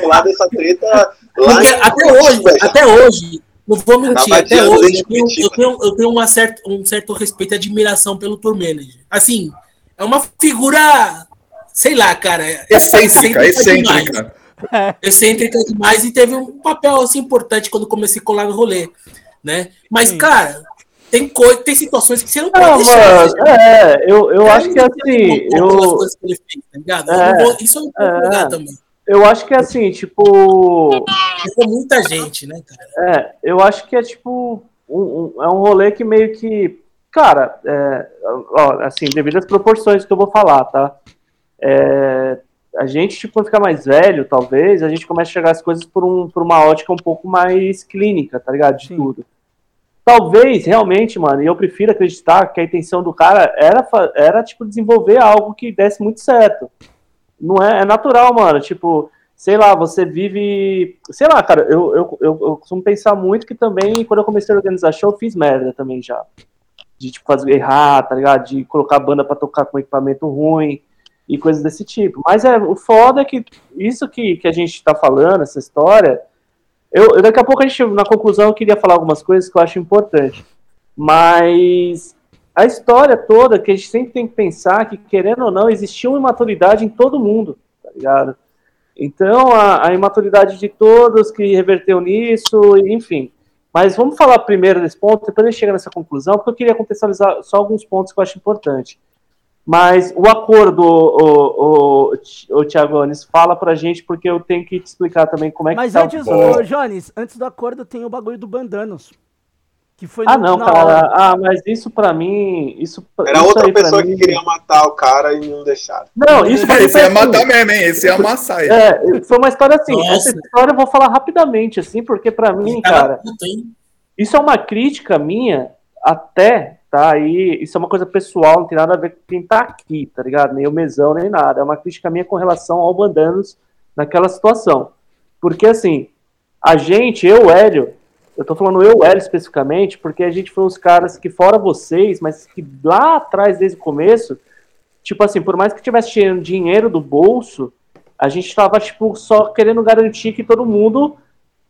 Rolado essa treta lá Porque até hoje, já. até hoje, não vou mentir, Tava até hoje eu tenho, eu tenho, eu tenho uma certa, um certo respeito e admiração pelo tour manager. Assim, é uma figura, sei lá, cara. é Excêntrica, demais. excêntrica. Excêntrica demais e teve um papel assim importante quando comecei a colar no rolê, né? Mas, Sim. cara, tem, coi- tem situações que você não Não, pode deixar. mano, é, eu, eu acho que assim, Pelas eu, coisas que ele fez, tá? É, Eu vou- isso eu não vou é. também. eu acho que assim, tipo, Ficou muita gente, né, cara? É, eu acho que é tipo. Um, um- é um rolê que meio que. Cara, é, ó, assim, devido às proporções que eu vou falar, tá? É, a gente, tipo, quando fica mais velho, talvez, a gente começa a chegar as coisas por, um, por uma ótica um pouco mais clínica, tá ligado? De Sim. tudo. Talvez, realmente, mano, e eu prefiro acreditar que a intenção do cara era, era tipo, desenvolver algo que desse muito certo. Não é, é natural, mano. Tipo, sei lá, você vive. Sei lá, cara, eu, eu, eu, eu costumo pensar muito que também, quando eu comecei a organizar show, eu fiz merda também já. De, tipo, fazer errar, tá ligado? De colocar banda pra tocar com equipamento ruim e coisas desse tipo. Mas é, o foda é que isso que, que a gente tá falando, essa história. Eu, daqui a pouco a gente, na conclusão, eu queria falar algumas coisas que eu acho importante. Mas a história toda, que a gente sempre tem que pensar que, querendo ou não, existia uma imaturidade em todo mundo, tá ligado? Então, a, a imaturidade de todos que reverteu nisso, enfim. Mas vamos falar primeiro desse ponto, depois a gente chega nessa conclusão, porque eu queria contextualizar só alguns pontos que eu acho importante. Mas o acordo, o, o, o, Thiago Anis, fala pra gente, porque eu tenho que te explicar também como é que Mas tá antes, o... Jones, antes do acordo tem o bagulho do Bandanos. Que foi Ah, no- não, na cara. hora. Ah, mas isso pra mim. Isso, Era isso outra pessoa mim- que queria matar o cara e não deixaram. Não, isso pra mim Esse ia assim. matar mesmo, hein? Esse ia amassar ele. É, foi uma história assim. Nossa. Essa história eu vou falar rapidamente, assim, porque pra mim, cara, puta, hein? isso é uma crítica minha, até, tá? Aí, isso é uma coisa pessoal, não tem nada a ver com quem tá aqui, tá ligado? Nem o mesão, nem nada. É uma crítica minha com relação ao Bandanos naquela situação. Porque, assim, a gente, eu, Hélio, eu tô falando eu, Hélio, especificamente, porque a gente foi os caras que, fora vocês, mas que lá atrás, desde o começo, tipo assim, por mais que tivesse tirando dinheiro do bolso, a gente tava, tipo, só querendo garantir que todo mundo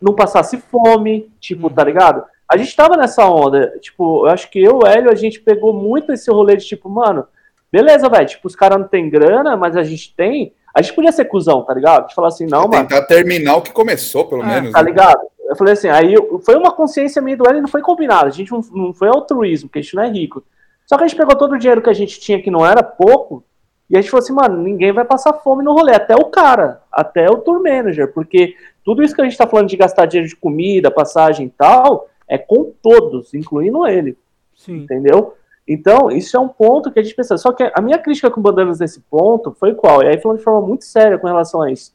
não passasse fome, tipo, tá ligado? A gente tava nessa onda, tipo, eu acho que eu, Hélio, a gente pegou muito esse rolê de, tipo, mano, beleza, velho, tipo, os caras não tem grana, mas a gente tem, a gente podia ser cuzão, tá ligado? De falar assim, não, mano, Tentar terminar o que começou, pelo Ah, menos. tá né? ligado? Eu falei assim, aí foi uma consciência minha do Hélio e não foi combinado. A gente não, não foi altruísmo, porque a gente não é rico. Só que a gente pegou todo o dinheiro que a gente tinha, que não era pouco, e a gente falou assim, mano, ninguém vai passar fome no rolê, até o cara, até o tour manager, porque tudo isso que a gente tá falando de gastar dinheiro de comida, passagem e tal, é com todos, incluindo ele Sim. entendeu? Então, isso é um ponto que a gente pensa. Só que a minha crítica com Bandanas nesse ponto foi qual? E aí falando de forma muito séria com relação a isso.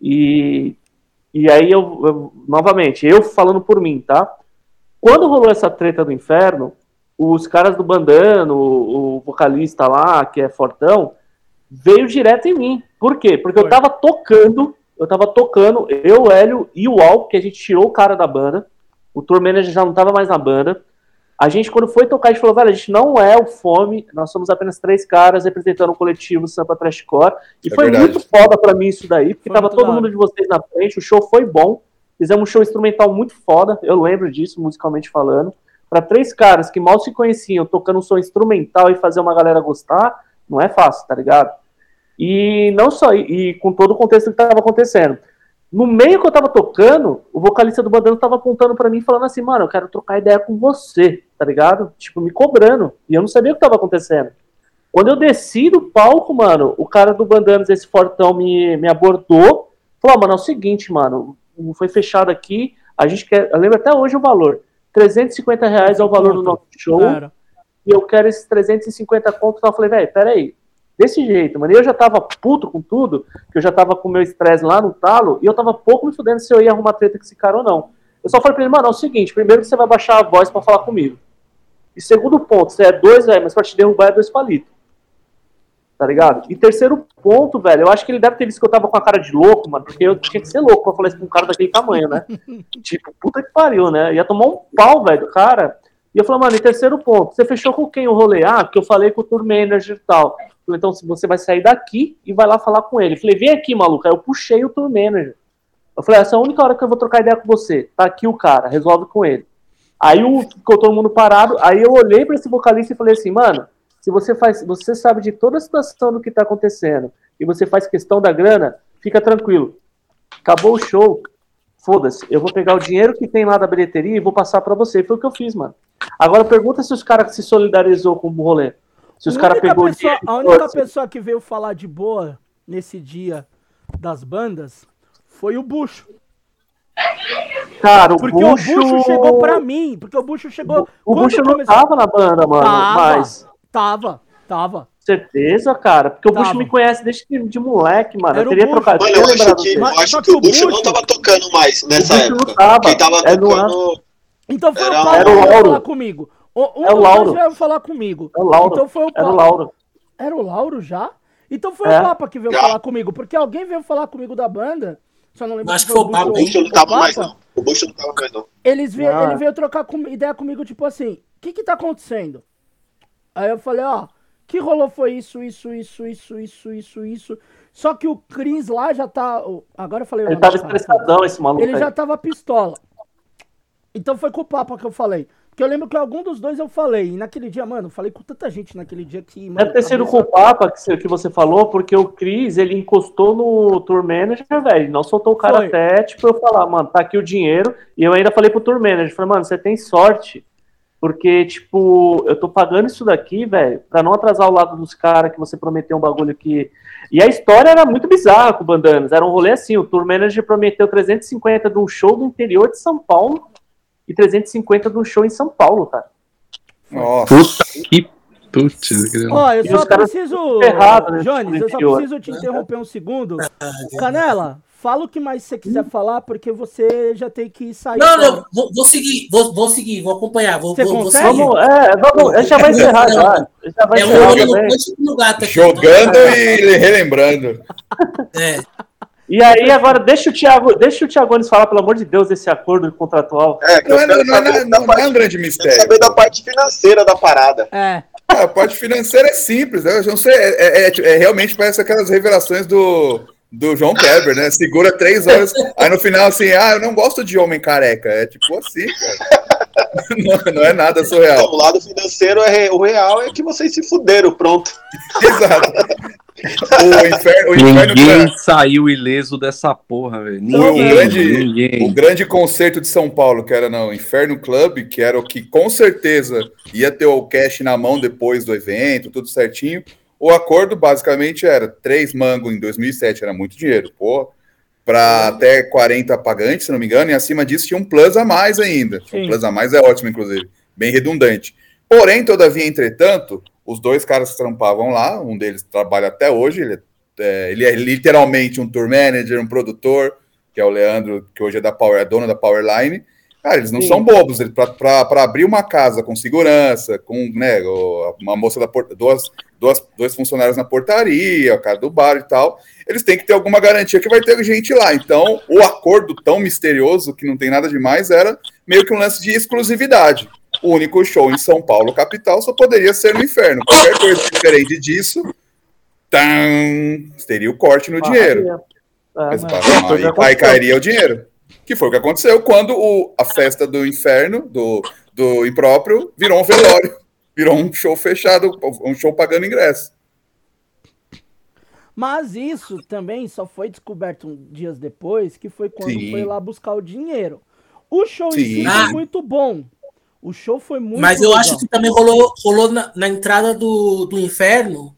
E, e aí eu, eu- novamente, eu falando por mim, tá? Quando rolou essa treta do inferno, os caras do Bandano, o, o vocalista lá, que é fortão, veio direto em mim. Por quê? Porque eu tava tocando, eu tava tocando, eu, o Hélio e o Al, que a gente tirou o cara da banda. O tour manager já não tava mais na banda. A gente, quando foi tocar, a gente falou, velho, a gente não é o Fome, nós somos apenas três caras representando o coletivo Sampa Trashcore. E É foi verdade. muito foda pra mim isso daí, porque Foi tava todo da mundo de vocês na frente, o show foi bom. Fizemos um show instrumental muito foda, eu lembro disso, musicalmente falando. Pra três caras que mal se conheciam, tocando um som instrumental e fazer uma galera gostar, não é fácil, tá ligado? E não só, e, e com todo o contexto que tava acontecendo. No meio que eu tava tocando, o vocalista do Bandano tava apontando pra mim, falando assim, mano, eu quero trocar ideia com você, tá ligado? Tipo, me cobrando. E eu não sabia o que tava acontecendo. Quando eu desci do palco, mano, o cara do Bandanas, esse fortão, me, me abordou. Falou, "Ah, mano, é o seguinte, mano, foi fechado aqui, a gente quer, eu lembro até hoje o valor, 350 reais é o valor do nosso show, Cara, e eu quero esses 350 contos. Então eu falei, velho, peraí. Desse jeito, mano. E eu já tava puto com tudo, que eu já tava com o meu estresse lá no talo, e eu tava pouco me fudendo se eu ia arrumar treta com esse cara ou não. Eu só falei pra ele, mano, é o seguinte, primeiro que você vai baixar a voz pra falar comigo. E segundo ponto, você é dois, velho, mas pra te derrubar é dois palitos. Tá ligado? E terceiro ponto, velho, eu acho que ele deve ter visto que eu tava com a cara de louco, mano, porque eu tinha que ser louco pra falar isso com um cara daquele tamanho, né? tipo, puta que pariu, né? Ia tomar um pau, velho, do cara. E eu falei, mano, e terceiro ponto, você fechou com quem o rolê? Ah, porque eu falei com o tour manager e tal. Falei, então você vai sair daqui e vai lá falar com ele. Eu falei, vem aqui, maluco. Aí eu puxei o tour manager. Eu falei, essa é a única hora que eu vou trocar ideia com você. Tá aqui o cara, resolve com ele. Aí o, ficou todo mundo parado. Aí eu olhei pra esse vocalista e falei assim, mano, se você faz, você sabe de toda a situação do que tá acontecendo e você faz questão da grana, fica tranquilo. Acabou o show. Foda-se, eu vou pegar o dinheiro que tem lá da bilheteria e vou passar pra você. Foi o que eu fiz, mano. Agora pergunta se os caras se solidarizou com o rolê. Se os caras pegou pessoa- dinheiro. A única pessoa que veio falar de boa nesse dia das bandas foi o Bucho. Cara, o Porque Bucho... o Bucho chegou pra mim. Porque o Bucho chegou. O Bucho não começou- tava na banda, mano. Tava. Mas. Tava, tava. Certeza, cara. Porque o Tava. Bucho me conhece desde que- de moleque, mano. Era eu teria Bucho. trocado. Mano, eu acho que, eu acho que que o o Bush Bush- não tava tocando mais nessa não época. tava. Quem tava É, tocando. Então foi Era- o Paulo era o que veio Lauro. falar comigo. Um É o dos Lauro. dois veio falar comigo. É o Lauro. Então foi o Era o. Lauro. Era o Lauro já? Então foi É. o Papa que veio Já. falar comigo. Porque alguém veio falar comigo da banda. Só não lembro Acho que foi o Papa, O ou não tava o mais, não. O Bush não tava mais, não. Eles veio, Ah. Ele veio trocar com- ideia comigo, tipo assim, o que que tá acontecendo? Aí eu falei, ó, que rolou foi isso, isso, isso, isso, isso, isso, isso. Só que o Cris lá já tá. Agora eu falei o Ele tava estressadão, esse maluco. Ele aí. já tava pistola. Então foi com o Papa que eu falei. Porque eu lembro que algum dos dois eu falei. E naquele dia, mano, eu falei com tanta gente naquele dia que. Mano, Deve ter sido com o Papa que você, que você falou, porque o Cris, ele encostou no tour manager, velho. Não soltou o cara Foi. até, tipo, eu falar, mano, tá aqui o dinheiro. E eu ainda falei pro tour manager, falei, mano, você tem sorte Porque, tipo, eu tô pagando isso daqui, velho, pra não atrasar o lado dos caras que você prometeu um bagulho que. E a história era muito bizarra com o Bandanas. Era um rolê assim: o Tour Manager prometeu 350 de um show do interior de São Paulo e 350 de um show em São Paulo, cara. Nossa. Puta que putz. Ó, eu só preciso. ferrados, né, Jones, eu só preciso te interromper um segundo. Canela, fala o que mais você quiser falar, porque você já tem que sair. Não, não, vou, vou seguir, vou, vou seguir, vou acompanhar, vou, Você vou, consegue? Vamos, é, vamos, a gente já vai encerrar já. Já vai É um encerrar olho no também. canto no gato aqui. Jogando e relembrando. É. E aí, agora, deixa o Thiago, deixa o Thiago Nunes falar, pelo amor de Deus, desse acordo contratual. É, que Não é, não, não, não, é parte- um grande mistério. saber da parte financeira da parada. É. Ah, a parte financeira é simples, né? Eu não sei, é, é- é- realmente parece aquelas revelações do, do João Kleber, né? Segura três horas, aí no final assim, ah, eu não gosto de homem careca. É tipo assim, cara. Não, não é nada Então, surreal. o lado financeiro, é o real é que vocês se fuderam, pronto. Exato. O inferno, o inferno Ninguém saiu ileso dessa porra, velho. O, o Ninguém, grande, o grande concerto de São Paulo, que era no Inferno Club, que era o que com certeza ia ter o cash na mão depois do evento, tudo certinho. O acordo basicamente era três mangos em 2007, era muito dinheiro, pô, para até 40 pagantes, se não me engano, e acima disso tinha um plus a mais ainda. Sim. Um plus a mais é ótimo, inclusive, bem redundante. Porém, todavia, entretanto, os dois caras que trampavam lá, um deles trabalha até hoje, ele é, ele é literalmente um tour manager, um produtor, que é o Leandro, que hoje é da Power, é dono da Powerline. Cara, eles não Sim. são bobos. Para abrir uma casa com segurança, com né, uma moça da porta, duas, duas, dois funcionários na portaria, o cara do bar e tal, eles têm que ter alguma garantia que vai ter gente lá. Então, o acordo tão misterioso, que não tem nada demais, era meio que um lance de exclusividade. O único show em São Paulo, capital, só poderia ser no inferno. Qualquer coisa diferente disso, tan, teria o corte no dinheiro. Ah, Mas, mas- pá, foi o que aí, aí aconteceu. cairia o dinheiro. Que foi o que aconteceu quando o, a festa do inferno, do, do impróprio, virou um velório. Virou um show fechado, um show pagando ingresso. Mas isso também só foi descoberto dias depois, que foi quando Sim. foi lá buscar o dinheiro. O show em Sim. si Ah. foi muito bom. O show foi muito Mas eu legal. acho que também rolou, rolou na, na entrada do, do inferno.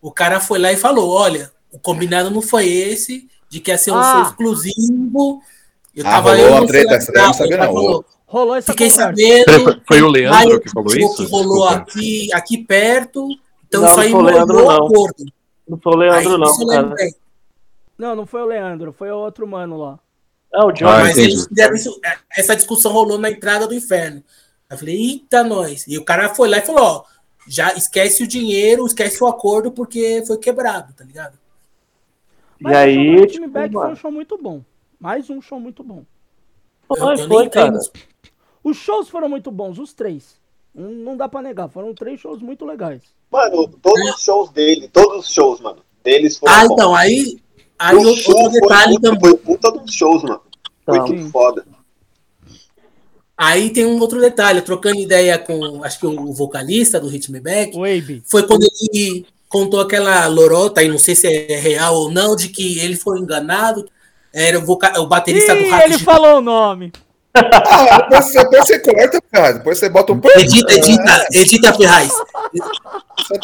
O cara foi lá e falou: olha, o combinado não foi esse, de que ia ser um Ah. show exclusivo. Eu Ah, tava rolou eu não treta, essa daí eu não sabia, o cara não. Rolou essa Fiquei conversa. sabendo. Foi- foi o Leandro que falou o isso? Que rolou Desculpa. aqui, aqui perto. Então Não, isso não aí foi o Leandro, o não. acordo. Não foi o Leandro, Aí, não, cara. bem. Não, não foi o Leandro, foi o outro mano lá. É, o John. Ah, Mas eles fizeram isso, é, essa discussão rolou na entrada do inferno. Eu falei, eita, nós. E o cara foi lá e falou: ó, já esquece o dinheiro, esquece o acordo, porque foi quebrado, tá ligado? Mas E o aí, show do tipo, Time Back foi um show muito bom. Mais um show muito bom. Foi, foi, cara. Os shows foram muito bons, os três. Não, não dá pra negar, foram três shows muito legais. Mano, todos os shows dele, todos os shows, mano, deles foram Ah, bons. então, aí, aí o outro show outro foi, detalhe também. foi puta dos shows, mano. Foi Então. muito foda. Aí tem um outro detalhe, trocando ideia com, acho que o vocalista do Hit Me Back, foi quando ele contou aquela lorota, e não sei se é real ou não, de que ele foi enganado, era o, voca- o baterista do Ih, Rato ele de- falou o nome. Ah, depois, depois você corta, cara. Depois você bota um. Edita, edita, edita Ferraz. Tá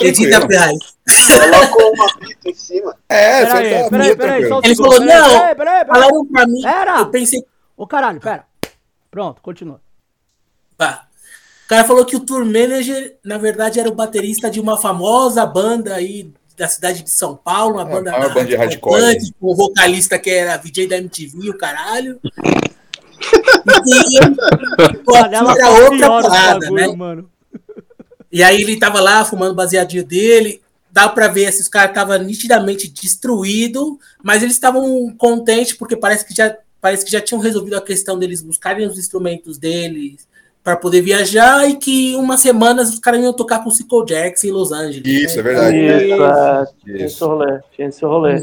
Edita. Ferraz. Colocou uma fita em cima. É, Peraí, você tá peraí, muito peraí, tranquilo. Ele falou, Peraí, não, peraí, peraí, peraí. Falaram pra mim, Pera. eu pensei, Ô caralho, pera. Pronto, continua. pá. O cara falou que o tour manager, na verdade, era o baterista de uma famosa banda aí da cidade de São Paulo, uma É, banda, banda de hardcore punk, com um vocalista que era VJ da MTV, o caralho. E era outra parada, né? mano. E aí ele tava lá fumando o baseadinho dele. Dá pra ver se os caras estavam nitidamente destruídos, mas eles estavam contentes porque parece que já parece que já tinham resolvido a questão deles buscarem os instrumentos deles para poder viajar e que umas semanas os caras iam tocar com o Cico Jackson em Los Angeles. Isso, né? é verdade. Isso, é, tinha esse Isso. rolê, tinha esse rolê.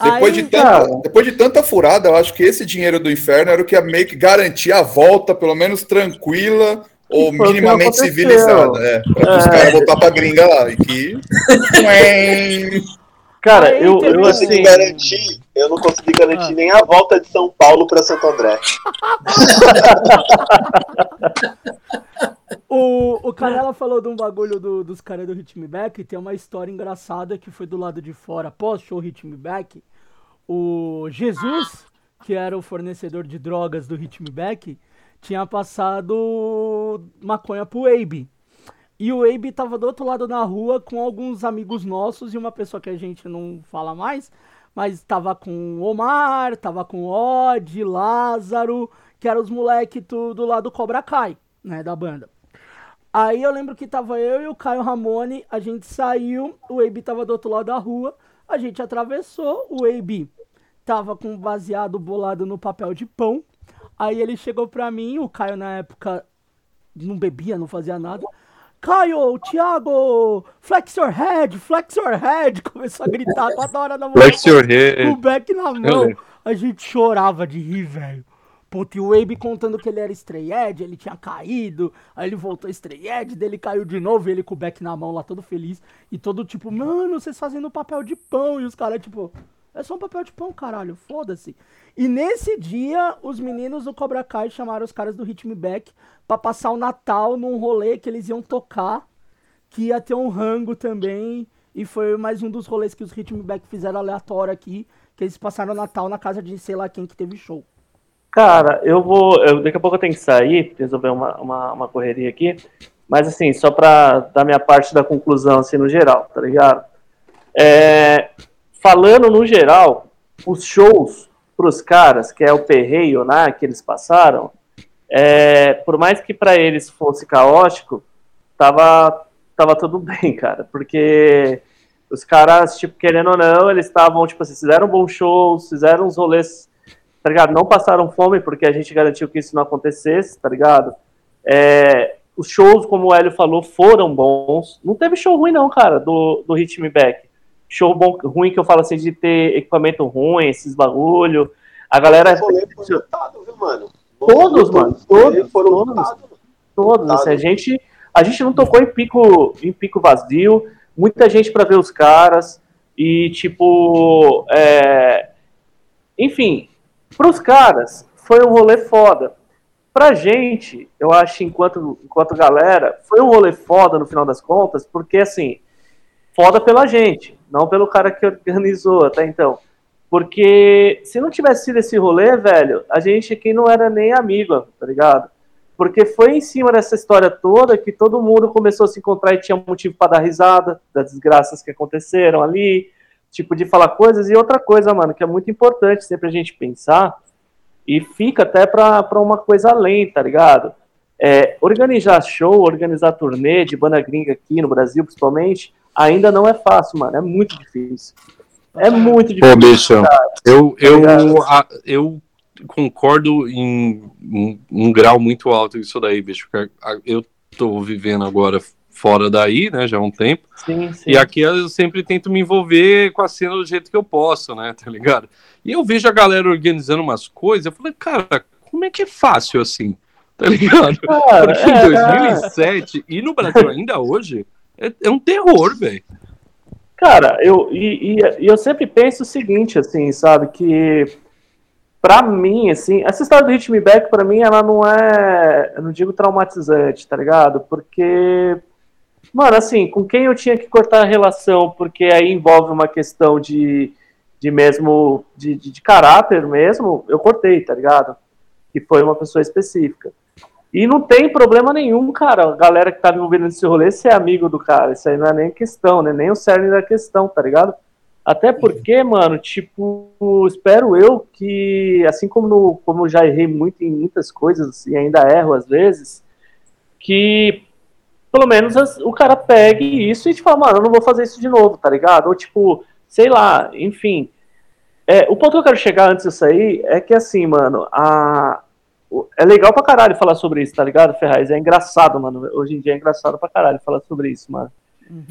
Depois, Aí, de tanta, depois de tanta furada, eu acho que esse dinheiro do inferno era o que ia meio que garantir a volta, pelo menos tranquila ou Foi minimamente civilizada. É, para os É. caras voltar pra gringa lá. E que. Cara, eu, eu assim. consegui garantir, eu não consegui garantir Ah. nem a volta de São Paulo pra Santo André. O, o, Canela falou de um bagulho do- dos caras do Hit Me Back. Tem uma história engraçada que foi do lado de fora, pós-show Hit Me Back. O Jesus, que era o fornecedor de drogas do Hit Me Back, tinha passado maconha pro Abe. E o Abe tava do outro lado da rua com alguns amigos nossos e uma pessoa que a gente não fala mais, mas tava com Omar, tava com Odd, Lázaro, que eram os moleques do, do lado do Cobra Kai, né, da banda. Aí eu lembro que tava eu e o Caio Ramone, a gente saiu, o Abe tava do outro lado da rua, a gente atravessou, o Abe tava com baseado bolado no papel de pão. Aí ele chegou pra mim, o Caio na época não bebia, não fazia nada. Caio, Thiago, flex your head, flex your head. Começou a gritar toda hora na mão. Flex your Com head. o back na mão. A gente chorava de rir, velho. E o Abe contando que ele era stray edge, ele tinha caído, aí ele voltou stray edge, daí ele caiu de novo, ele com o back na mão lá, todo feliz, e todo tipo, mano, vocês fazendo papel de pão, e os caras tipo, é só um papel de pão, caralho, foda-se. E nesse dia, os meninos do Cobra Kai chamaram os caras do Hit Me Back pra passar o Natal num rolê que eles iam tocar, que ia ter um rango também, e foi mais um dos rolês que os Hit Me Back fizeram aleatório aqui, que eles passaram o Natal na casa de sei lá quem que teve show. Cara, eu vou. eu- daqui a pouco eu tenho que sair, resolver uma, uma, uma correria aqui. Mas assim, só pra dar minha parte da conclusão, assim, no geral, tá ligado? É, falando no geral, os shows pros caras, que é o perreio, né, que eles passaram, é, por mais que pra eles fosse caótico, tava, tava tudo bem, cara. Porque os caras, tipo, querendo ou não, eles estavam, tipo assim, fizeram bons shows, fizeram uns rolês tá ligado? Não passaram fome porque a gente garantiu que isso não acontecesse, tá ligado? É, os shows, como o Hélio falou, foram bons. Não teve show ruim, não, cara, do, do Hit Me Back. Show bom, ruim que eu falo assim, de ter equipamento ruim, esses bagulho. A galera. Lotado, viu, mano? Todos, mano. Todos, foram todos. mano. Todos. Assim, a, gente, a gente não tocou em pico, em pico vazio. Muita gente pra ver os caras. E, tipo. é, Enfim, pros caras, foi um rolê foda. Pra gente, eu acho, enquanto, enquanto galera, foi um rolê foda no final das contas, porque, assim, foda pela gente, não pelo cara que organizou até então. Porque se não tivesse sido esse rolê, velho, a gente aqui não era nem amigo, tá ligado? Porque foi em cima dessa história toda que todo mundo começou a se encontrar e tinha motivo para dar risada das desgraças que aconteceram ali, tipo de falar coisas. E outra coisa, mano, que é muito importante sempre a gente pensar, e fica até pra uma coisa além, tá ligado? É, organizar show, organizar turnê de banda gringa aqui no Brasil, principalmente, ainda não é fácil, mano. É muito difícil. É muito difícil. Pô, bicho, eu, eu, Obrigado. a- eu concordo em um, um grau muito alto isso daí, bicho. Eu tô vivendo agora fora daí, né, já há um tempo. Sim, sim. E aqui eu sempre tento me envolver com a cena do jeito que eu posso, né, tá ligado? E eu vejo a galera organizando umas coisas, eu falei, cara, como é que é fácil assim? Tá ligado? Cara, Porque em é, 2007 e no Brasil ainda hoje, é, é um terror, velho. Cara, eu, e, e- eu sempre penso o seguinte, assim, sabe, que pra mim, assim, essa história do Hit Me Back, pra mim, ela não é, eu não digo traumatizante, tá ligado? Porque, mano, assim, com quem eu tinha que cortar a relação, porque aí envolve uma questão de, de mesmo, de, de, de caráter mesmo, eu cortei, tá ligado? Que foi uma pessoa específica. E não tem problema nenhum, cara, a galera que tá envolvida nesse rolê ser amigo do cara. Isso aí não é nem questão, né? Nem o cerne da questão, tá ligado? Até porque, mano, tipo, espero eu que, assim como, no, como eu já errei muito em muitas coisas e ainda erro às vezes, que pelo menos as- o cara pegue isso e te fala, mano, eu não vou fazer isso de novo, tá ligado? Ou tipo, sei lá, enfim. É, o ponto que eu quero chegar antes disso aí é que assim, mano, a, é legal pra caralho falar sobre isso, tá ligado, Ferraz? É engraçado, mano. Hoje em dia é engraçado pra caralho falar sobre isso, mano.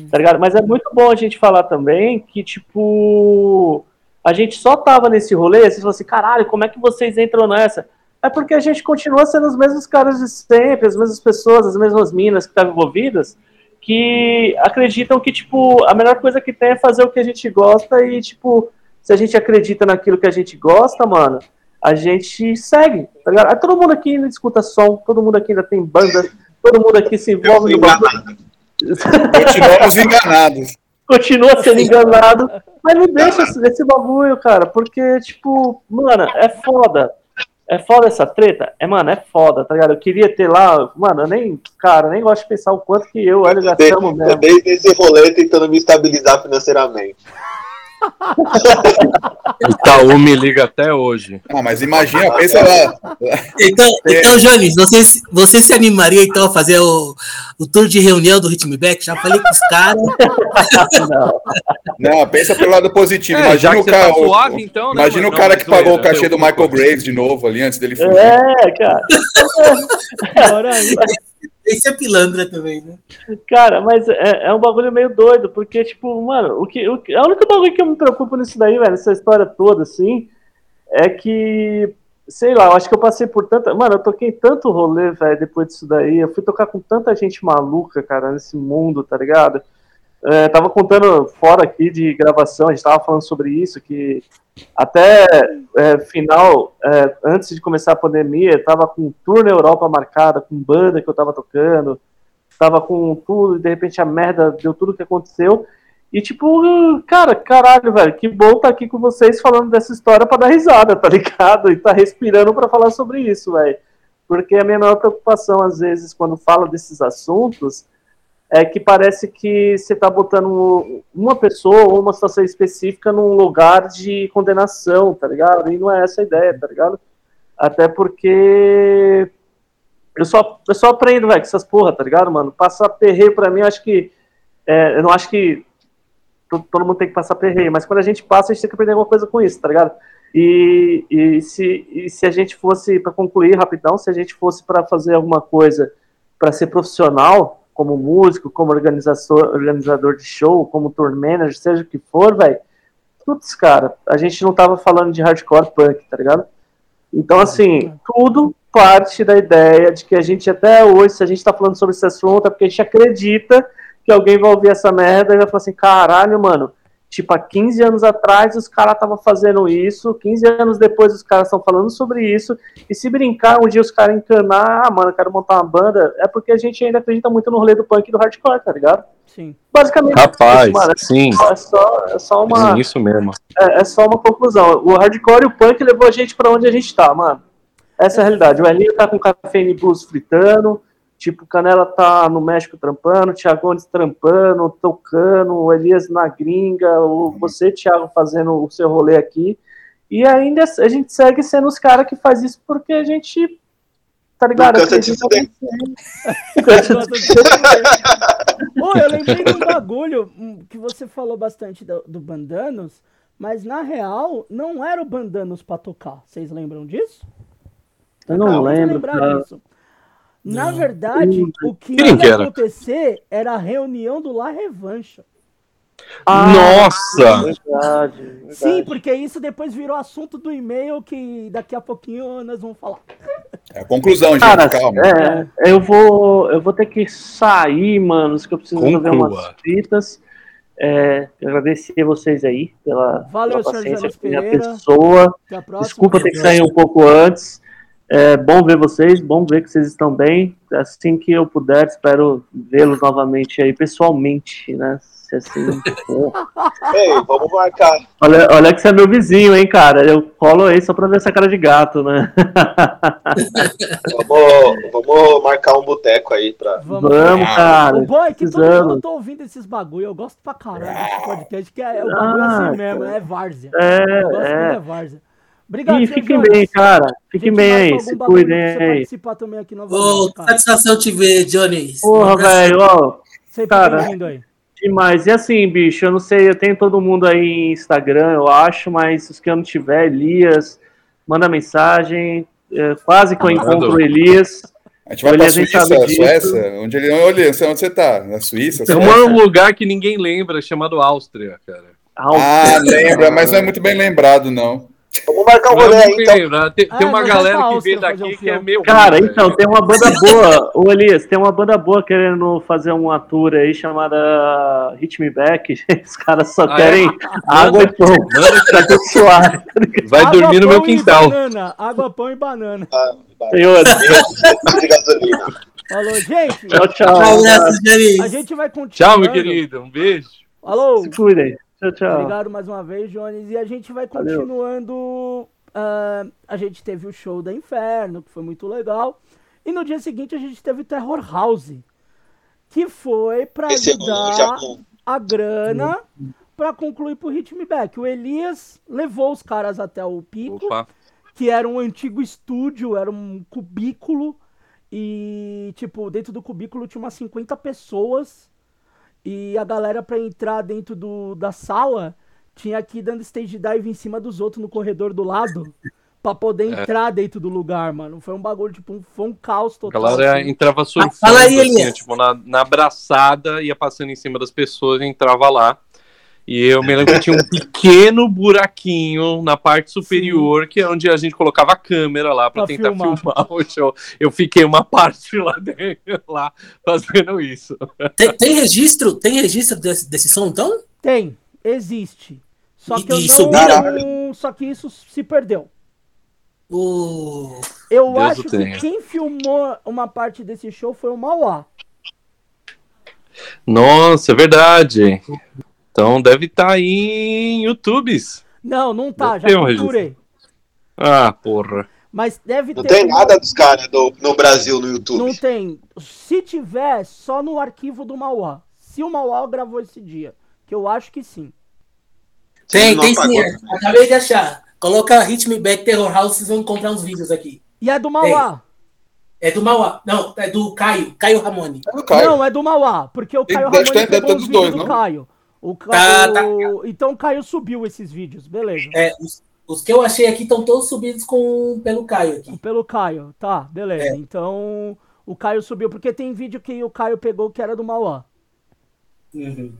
Tá ligado? Mas é muito bom a gente falar também que, tipo, a gente só tava nesse rolê, vocês falam assim, caralho, como é que vocês entram nessa? É porque a gente continua sendo os mesmos caras de sempre, as mesmas pessoas, as mesmas minas que estavam envolvidas, que acreditam que, tipo, a melhor coisa que tem é fazer o que a gente gosta e, tipo, se a gente acredita naquilo que a gente gosta, mano, a gente segue, tá ligado? Aí todo mundo aqui ainda escuta som, todo mundo aqui ainda tem banda, todo mundo aqui se envolve no bagulho. Continuamos enganados. Continua sendo enganado, mas não deixa esse, esse bagulho, cara, porque, tipo, mano, é foda. É foda essa treta? É, mano, é foda, tá ligado? Eu queria ter lá, mano, eu nem, cara, eu nem gosto de pensar o quanto que eu o Hélio gastamos Eu mesmo. desde esse rolê tentando me estabilizar financeiramente. Itaú me liga até hoje. Ah, mas imagina, pensa lá. Então, É. então Jones, você, se- você se animaria então a fazer o, o tour de reunião do Ritmeback? Já falei com os caras. Não. Não, pensa pelo lado positivo. É, imagina o você cara. tá suave, então, né, imagina mano? o cara Não, que pagou o cachê do Michael Graves de novo ali antes dele fugir. É, cara. Aí. Esse é pilantra também, né? Cara, mas é, é um bagulho meio doido, porque, tipo, mano, o que, o a única bagulho que eu me preocupo nisso daí, velho, nessa história toda, assim, é que, sei lá, eu acho que eu passei por tanta. Mano, eu toquei tanto rolê, velho, depois disso daí. Eu fui tocar com tanta gente maluca, cara, nesse mundo, tá ligado? É, tava contando fora aqui de gravação, a gente tava falando sobre isso, que até é, final, é, antes de começar a pandemia, eu tava com um tour na Europa marcada, com banda que eu tava tocando, tava com tudo, e de repente a merda deu tudo que aconteceu. E tipo, cara, caralho, velho, que bom tá aqui com vocês falando dessa história pra dar risada, tá ligado? E tá respirando pra falar sobre isso, velho. Porque a minha maior preocupação, às vezes, quando fala desses assuntos, é que parece que você tá botando uma pessoa ou uma situação específica num lugar de condenação, tá ligado? E não é essa a ideia, tá ligado? Até porque eu só, eu só aprendo, velho, com essas porra, tá ligado, mano? Passar perreio pra mim, eu acho que. é, eu não acho que to- todo mundo tem que passar perreio, mas quando a gente passa, a gente tem que aprender alguma coisa com isso, tá ligado? E, e, se, e se a gente fosse, pra concluir rapidão, se a gente fosse pra fazer alguma coisa pra ser profissional, como músico, como organizador, organizador de show, como tour manager, seja o que for, velho, putz, cara, a gente não tava falando de hardcore punk, tá ligado? Então, assim, tudo parte da ideia de que a gente até hoje, se a gente tá falando sobre esse assunto, é porque a gente acredita que alguém vai ouvir essa merda e vai falar assim, caralho, mano, tipo, há 15 anos atrás os caras estavam fazendo isso, 15 anos depois os caras estão falando sobre isso, e se brincar, um dia os caras encanar, ah, mano, eu quero montar uma banda, é porque a gente ainda acredita muito no rolê do punk e do hardcore, tá ligado? Sim. Basicamente, Rapaz, isso, mano, sim. é só, é só uma... Isso mesmo. É, é só uma conclusão. O hardcore e o punk levou a gente pra onde a gente tá, mano. Essa é a realidade. O Elinho tá com café blues fritando, tipo, o Canela tá no México trampando, o Thiagones trampando, tocando, o Elias na gringa, o, você, Thiago, fazendo o seu rolê aqui. E ainda a gente segue sendo os caras que faz isso porque a gente, tá ligado? Cansa de se Pô, eu lembrei de um bagulho hum, que você falou bastante do, do Bandanos, mas na real não era o Bandanos pra tocar. Vocês lembram disso? Eu não de lembro, lembrar cara. disso. Na verdade, o que Quem ia era? acontecer era a reunião do La Revancha. Ah, Nossa! Verdade, verdade. Sim, porque isso depois virou assunto do e-mail que daqui a pouquinho nós vamos falar. É a conclusão, gente, Cara, calma. é, eu vou, eu vou ter que sair, mano, que eu preciso resolver Conclua. umas fitas. É, agradecer vocês aí pela, Valeu, pela paciência minha pessoa. Até a próxima. Desculpa ter que sair um pouco antes. É bom ver vocês, bom ver que vocês estão bem. Assim que eu puder, espero vê-los novamente aí pessoalmente, né? Se assim for. Ei, vamos marcar. Olha, olha que você é meu vizinho, hein, cara. Eu colo aí só pra ver essa cara de gato, né? Vamos, vamos marcar um boteco aí pra. Vamos. Vamos, cara. O bom é que todo precisamos. mundo tá ouvindo esses bagulho. Eu gosto pra caralho desse podcast, que é o bagulho Ah, assim mesmo, é várzea. É, Eu gosto é. muito é várzea. Obrigado, E fiquem bem, cara. A Fiquem bem aí. Se cuidem aí. participar também aqui novamente, cara. satisfação te ver, Johnny. Porra, velho, ó. Sempre cara. aí. Demais. E assim, bicho, eu não sei, eu tenho todo mundo aí em Instagram, eu acho, mas os que eu não tiver, Elias, manda mensagem. É, quase que eu encontro o Elias. A gente vai pra Elias nem Suíça. Suécia, onde ele. Olha, onde você tá? Na Suíça? Tem um lugar que ninguém lembra, chamado Áustria, cara. Ah, lembra, mas não é muito bem lembrado, não. Vamos marcar um é rolê aí, então. Tem, tem Ah, uma galera pra que fazer daqui um que é meio. Cara, ruim, então, velho. tem uma banda boa, ô Elias, tem uma banda boa querendo fazer uma tour aí chamada Hit Me Back. Os caras só Ah, querem água e pão. Manda Tá suave. Vai Água, dormir no meu quintal. banana. Água, pão e banana. Ah. Senhor, de gasolina. Falou, gente. Tchau, tchau. Janis. A gente vai continuar. Tchau, meu querido. Um beijo. Falou. Se cuidem. Tchau, tchau. Obrigado mais uma vez, Jones. E a gente vai continuando. ah, a gente teve o show da Inferno, que foi muito legal. E no dia seguinte a gente teve o Terror House, que foi pra Esse é o ajudar Japão. a grana pra concluir pro Ritme Back. O Elias levou os caras até o pico, Opa. que era um antigo estúdio, era um cubículo. E, tipo, dentro do cubículo tinha umas 50 pessoas. E a galera, pra entrar dentro do, da sala, tinha que ir dando stage dive em cima dos outros no corredor do lado. Pra poder É. entrar dentro do lugar, mano. Foi um bagulho, tipo, um, foi um caos A total. galera assim. entrava surfando, fala aí, assim, tipo, na, na abraçada, ia passando em cima das pessoas e entrava lá. E eu me lembro que tinha um pequeno buraquinho na parte superior, que é onde a gente colocava a câmera lá pra Pra tentar filmar. filmar. o show. Eu fiquei uma parte lá dentro, lá fazendo isso. Tem, tem registro? Tem registro desse, desse som, então? Tem, existe. Só E- que eu e não? Só que isso se perdeu. O... Eu Deus acho que quem filmou uma parte desse show foi o Mauá. Nossa, é verdade. Então deve estar aí em YouTubes. Não, não tá, Deve já procurei. Ah, porra. Mas deve Não ter. tem nada dos caras do- no Brasil no YouTube. Não tem. Se tiver, só no arquivo do Mauá. Se o Mauá gravou esse dia. Que eu acho que sim. Tem, não tem sim. é. Acabei de achar. Coloca Hit Me Back Terror House, vocês vão encontrar uns vídeos aqui. E é do Mauá. É do Mauá. Não, é do Caio. Caio Ramone. É do Caio. Não, é do Mauá. Porque o Caio deve Ramone ter- deve ter os dos vídeos dois, do não? Caio. O Tá, tá. o- Então o Caio subiu esses vídeos, beleza. É, os, os que eu achei aqui estão todos subidos com, pelo Caio aqui. Pelo Caio, tá, beleza. É. Então o Caio subiu, porque tem vídeo que o Caio pegou que era do Mauá. Uhum.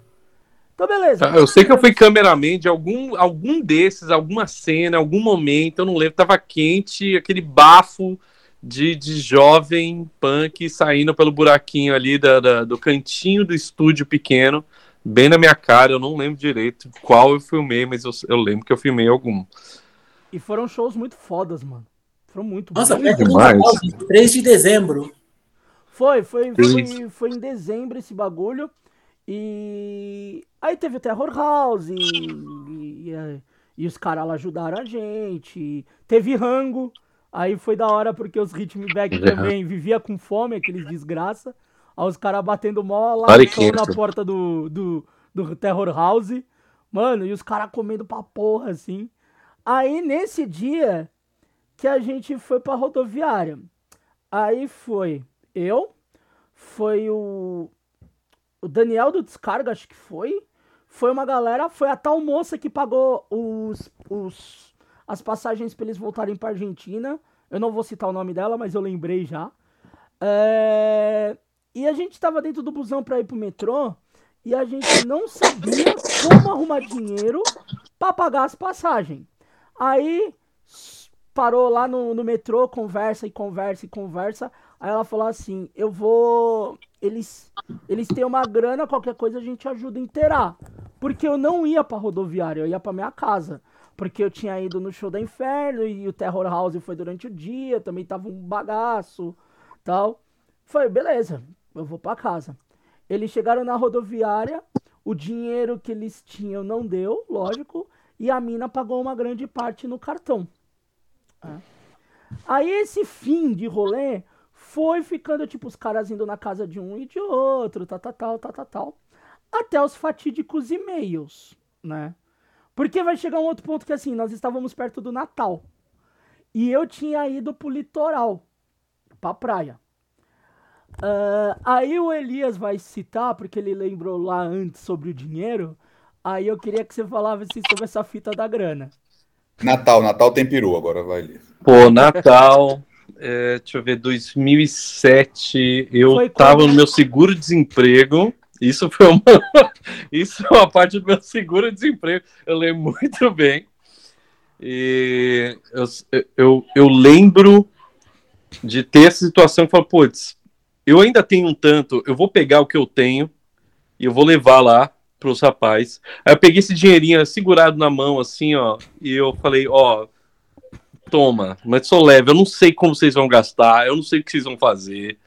Então beleza. Ah, Eu sei que eu fui cameraman de algum, algum desses, alguma cena, algum momento, eu não lembro, tava quente, aquele bafo de, de jovem punk saindo pelo buraquinho ali da, da- do cantinho do estúdio pequeno, bem na minha cara, eu não lembro direito qual eu filmei, mas eu, eu lembro que eu filmei algum. E foram shows muito fodas, mano. Foram muito Nossa, bons. do demais. Natal, 3 de dezembro. Foi, foi, foi, foi em dezembro esse bagulho. E aí teve o Terror House e, e, e- e os caras lá ajudaram a gente. Teve rango. Aí foi da hora porque os Ritmo Back também vivia com fome, aqueles desgraça. Aí os caras batendo mó lá na porta do, do, do Terror House. Mano, e os caras comendo pra porra, assim. Aí nesse dia que a gente foi pra rodoviária. Aí foi eu, foi o, o Daniel do Descarga, acho que foi. Foi uma galera, foi a tal moça que pagou os, os, as passagens pra eles voltarem pra Argentina. Eu não vou citar o nome dela, mas eu lembrei já. É, E a gente tava dentro do busão pra ir pro metrô e a gente não sabia como arrumar dinheiro pra pagar as passagens. Aí parou lá no, no metrô, conversa e conversa e conversa. Aí ela falou assim: Eu vou. Eles, eles têm uma grana, qualquer coisa a gente ajuda a inteirar. Porque eu não ia pra rodoviária, eu ia pra minha casa. Porque eu tinha ido no show da Inferno e o Terror House foi durante o dia, também tava um bagaço tal. Foi, beleza, eu vou pra casa. Eles chegaram na rodoviária, o dinheiro que eles tinham não deu, lógico, e a mina pagou uma grande parte no cartão. É. Aí esse fim de rolê foi ficando, tipo, os caras indo na casa de um e de outro, tal, tal, tal, tal, tal, tal. Até os fatídicos e-mails, né? Porque vai chegar um outro ponto que, assim, nós estávamos perto do Natal. E eu tinha ido pro litoral, pra praia. Ah, aí o Elias vai citar, porque ele lembrou lá antes sobre o dinheiro. Aí eu queria que você falasse sobre essa fita da grana. Natal, Natal tem peru, agora vai ali. Pô, Natal, é, deixa eu ver, 2007, eu Foi tava quando- no meu seguro-desemprego. Isso foi uma, isso é uma parte do meu seguro-desemprego. Eu lembro muito bem. E eu, eu, eu lembro de ter essa situação que falo, putz, eu ainda tenho um tanto, eu vou pegar o que eu tenho e eu vou levar lá pros rapazes. Aí eu peguei esse dinheirinho segurado na mão, assim, ó, e eu falei, ó, toma, mas sou leve, eu não sei como vocês vão gastar, eu não sei o que vocês vão fazer,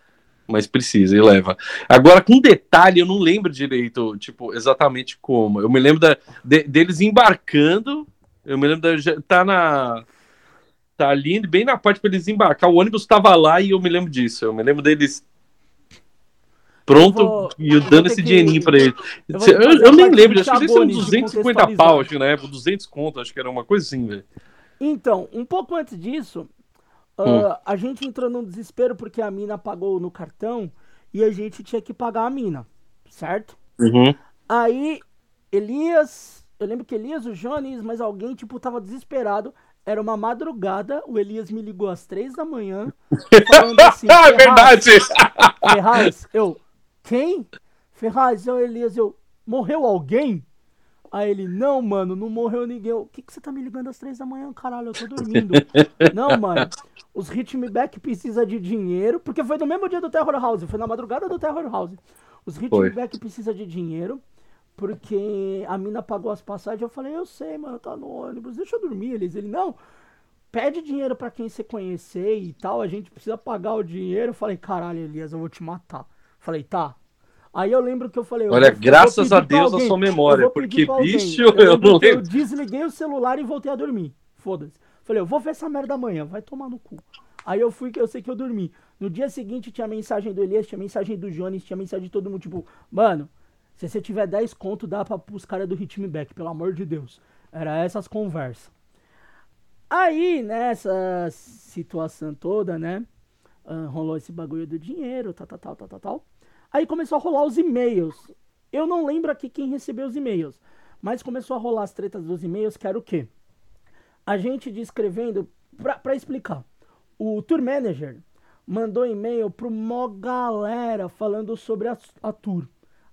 Mas precisa e leva. Agora, com detalhe, eu não lembro direito, tipo, exatamente como. Eu me lembro da, de- deles embarcando. Eu me lembro da. Tá na. Tá ali, bem na parte para eles embarcar. O ônibus tava lá e eu me lembro disso. Eu me lembro deles. Pronto, vou- e eu dando esse que- dinheirinho pra ele. eu vou Eu, eu nem lembro, acho que eles de 250 contextualizar. pau, acho que na época, 200 conto, acho que era uma coisa assim, velho. Então, um pouco antes disso, Hum. ah, a gente entrou num desespero porque a mina pagou no cartão e a gente tinha que pagar a mina, certo? Uhum. Aí, Elias, eu lembro que Elias, o Jones, mas alguém, tipo, tava desesperado. Era uma madrugada, o Elias me ligou às três da manhã, falando assim, Ah, é "Ferraz, verdade! Ferraz, eu, quem? Ferraz, eu, Elias, eu, morreu alguém? Aí ele, não, mano, não morreu ninguém. O que, que você tá me ligando às três da manhã, caralho? Eu tô dormindo. não, mano, os Hitmeback precisa de dinheiro, porque foi no mesmo dia do Terror House, foi na madrugada do Terror House. Os Hitmeback precisa de dinheiro, porque a mina pagou as passagens. Eu falei, eu sei, mano, tá no ônibus, deixa eu dormir. Eles, ele, não, pede dinheiro pra quem você conhecer e tal, a gente precisa pagar o dinheiro. Eu falei, caralho, Elias, eu vou te matar. Falei, tá. Aí eu lembro que eu falei. eu Olha, eu graças a Deus a alguém, sua eu memória, porque, bicho, eu lembro não que Eu lembro. desliguei o celular e voltei a dormir. Foda-se. Falei, eu vou ver essa merda amanhã, vai tomar no cu. Aí eu fui que eu sei que eu dormi. No dia seguinte tinha mensagem do Elias, tinha mensagem do Jones, tinha mensagem de todo mundo, tipo, mano, se você tiver 10 conto, dá pra pros caras do Ritme Back, pelo amor de Deus. Era essas conversas. Aí, nessa situação toda, né? ah, rolou esse bagulho do dinheiro, tal, tal, tal, tal, tal. Aí começou a rolar os e-mails. Eu não lembro aqui quem recebeu os e-mails, mas começou a rolar as tretas dos e-mails, que era o quê? A gente descrevendo, pra, pra explicar, o Tour Manager mandou e-mail pro mó galera falando sobre a, a tour,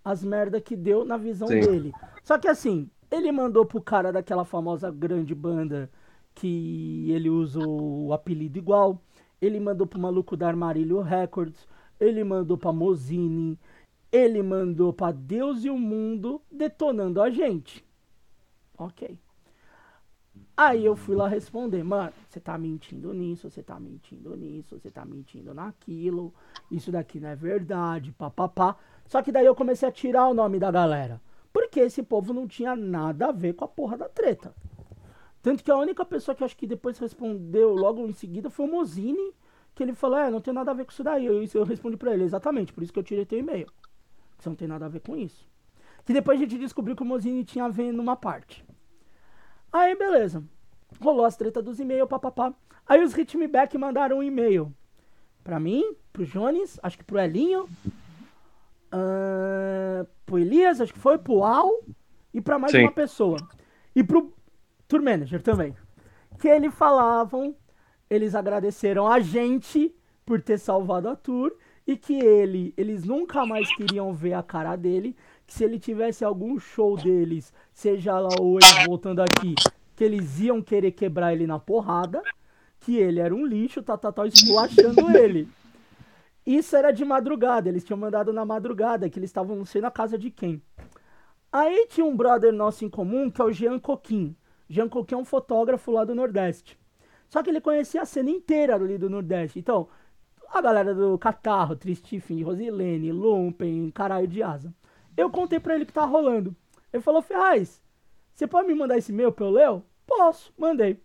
as merda que deu na visão Sim. dele. Só que assim, ele mandou pro cara daquela famosa grande banda que ele usa o apelido igual. Ele mandou pro maluco da Armarilho Records. Ele mandou pra Mozini. Ele mandou pra Deus e o mundo detonando a gente. Ok. Aí eu fui lá responder, mano, você tá mentindo nisso, você tá mentindo nisso, você tá mentindo naquilo, isso daqui não é verdade, papapá. Só que daí eu comecei a tirar o nome da galera. Porque esse povo não tinha nada a ver com a porra da treta. Tanto que a única pessoa que acho que depois respondeu logo em seguida foi o Mozini, que ele falou, é, não tem nada a ver com isso daí. Eu, eu respondi pra ele, exatamente, por isso que eu tirei teu e-mail. Você não tem nada a ver com isso. Que depois a gente descobriu que o Mozini tinha a ver numa parte. Aí, beleza. Rolou as tretas dos e-mails, papapá. Aí os Ritme Back mandaram um e-mail pra mim, pro Jones, acho que pro Elinho, ah, pro Elias, acho que foi, pro Al e pra mais Sim. uma pessoa. E pro Tour Manager também. Que eles falavam, eles agradeceram a gente por ter salvado a tour e que ele, eles nunca mais queriam ver a cara dele, que se ele tivesse algum show deles, seja lá ou ele voltando aqui, que eles iam querer quebrar ele na porrada, que ele era um lixo, tá, tá, tá, esculachando ele. Isso era de madrugada, eles tinham mandado na madrugada, que eles estavam não sei na casa de quem. Aí tinha um brother nosso em comum, que é o Jean Coquin. Jean Coquin é um fotógrafo lá do Nordeste. Só que ele conhecia a cena inteira ali do Nordeste. Então, a galera do Catarro, Tristifin, Rosilene, Lumpen, Caralho de Asa. Eu contei pra ele que tá rolando. Ele falou, Ferraz, você pode me mandar esse e-mail pra eu ler? Posso, mandei.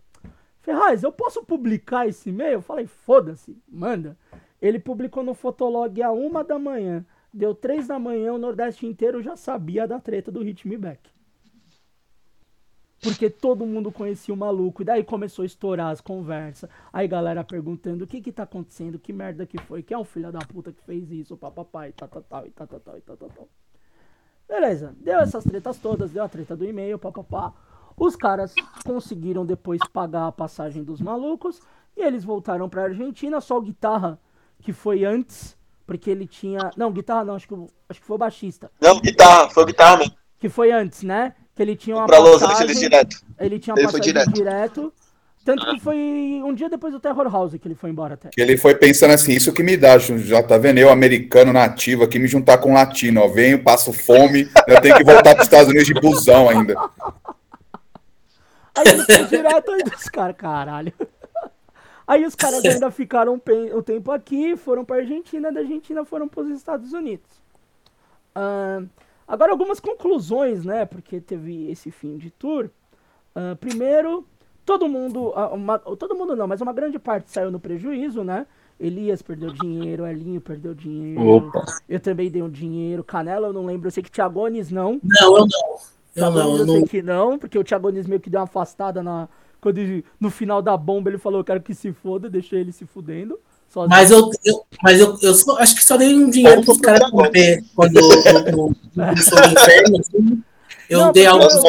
Ferraz, eu posso publicar esse e-mail? Eu falei, foda-se, manda. Ele publicou no Fotolog a uma da manhã. Deu três da manhã, o Nordeste inteiro já sabia da treta do Hit Me Back. Porque todo mundo conhecia o maluco. E daí começou a estourar as conversas. Aí galera perguntando o que que tá acontecendo, que merda que foi, quem é o filho da puta que fez isso, papapá, e tal, tal, tal, e tal, tal, tal, e tal, tal, tal. Beleza, deu essas tretas todas, deu a treta do e-mail, papapá. Os caras conseguiram depois pagar a passagem dos malucos e eles voltaram pra Argentina. Só o guitarra, que foi antes, porque ele tinha. Não, guitarra não, acho que, o- acho que foi o baixista. Não, guitarra, foi guitarra mesmo. Que foi antes, né? Que ele tinha uma Pra Los passagem. Angeles direto. Ele tinha uma Ele foi passagem direto. direto. Tanto que foi um dia depois do Terror House que ele foi embora até. Que ele foi pensando assim, isso que me dá, já tá vendo? Eu, americano nativo, aqui me juntar com um latino, ó. Venho, passo fome, eu tenho que voltar para os Estados Unidos de busão ainda. Aí ele foi direto aí dos caras, caralho. Aí os caras ainda ficaram um tempo aqui, foram pra Argentina, da Argentina foram pros Estados Unidos. Ah, agora algumas conclusões, né? Porque teve esse fim de tour. Ah, primeiro, todo mundo, ah, uma- todo mundo não, mas uma grande parte saiu no prejuízo, né? Elias perdeu dinheiro, Elinho perdeu dinheiro. Opa. Eu também dei um dinheiro. Canela eu não lembro, eu sei que Thiagones não. Não, eu não. Eu não, eu eu sei não. que não, porque o Thiagones meio que deu uma afastada na. Quando ele- no final da bomba ele falou, eu quero que se foda, deixei ele se fudendo. Sozinho. Mas eu, eu, mas eu, eu só- acho que só dei um dinheiro pros caras comer quando sou do inferno. assim, Eu Não, dei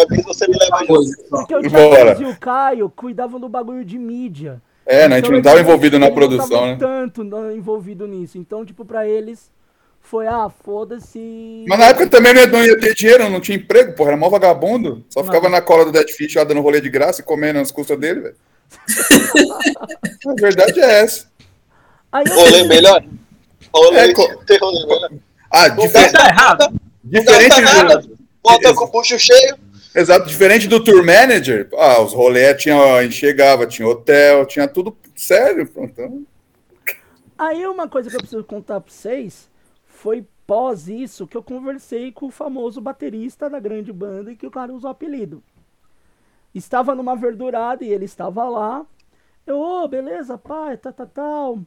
vez você me leva coisa. só. Porque o. Thiagones e o Caio cuidavam do bagulho de mídia. É, né, a gente não eles- tava envolvido na produção, né? tanto envolvido nisso. Então, tipo, pra eles foi, ah, foda-se. Mas na época também não ia, ter dinheiro, não tinha emprego, porra, era mó vagabundo. Só Não. ficava na cola do Dead Fish lá dando rolê de graça e comendo nas custas dele, velho. A verdade é essa. Aí eu- Rolê melhor? Rolê, É, co- tem rolê melhor? Ah, Não difer- gasta errado. Diferente nada. do, Volta com o bucho cheio. exato, diferente do tour manager, ah, os rolês tinha, chegava, tinha hotel, tinha tudo sério, pronto. Então, Aí uma coisa que eu preciso contar pra vocês foi pós isso que eu conversei com o famoso baterista da grande banda e que o cara usou o apelido. Estava numa verdurada e ele estava lá. Eu, ô, beleza, pai, tá, tá, tal.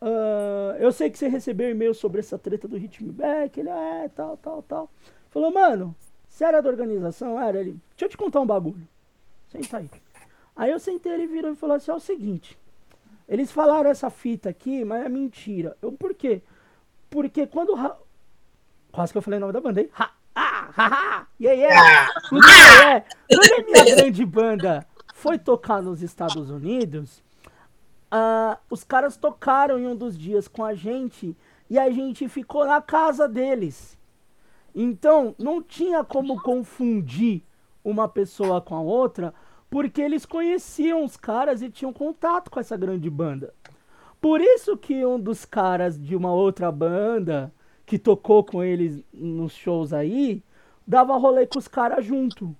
Ah, eu sei que você recebeu e-mail sobre essa treta do Hitback. Ele, é, tal, tal, tal. Falou, mano, você era da organização? Era. Ele, deixa eu te contar um bagulho. Senta aí. Aí eu sentei, ele virou e falou assim, é o seguinte. Eles falaram essa fita aqui, mas é mentira. Eu, por quê? Porque quando. Ra- Quase que eu falei o nome da banda, hein? Ha, ah, ha, ha, yeah, yeah. Inclusive, é, quando a minha grande banda foi tocar nos Estados Unidos, ah, os caras tocaram em um dos dias com a gente e a gente ficou na casa deles. Então, não tinha como confundir uma pessoa com a outra, porque eles conheciam os caras e tinham contato com essa grande banda. Por isso que um dos caras de uma outra banda que tocou com eles nos shows aí, dava rolê com os caras junto.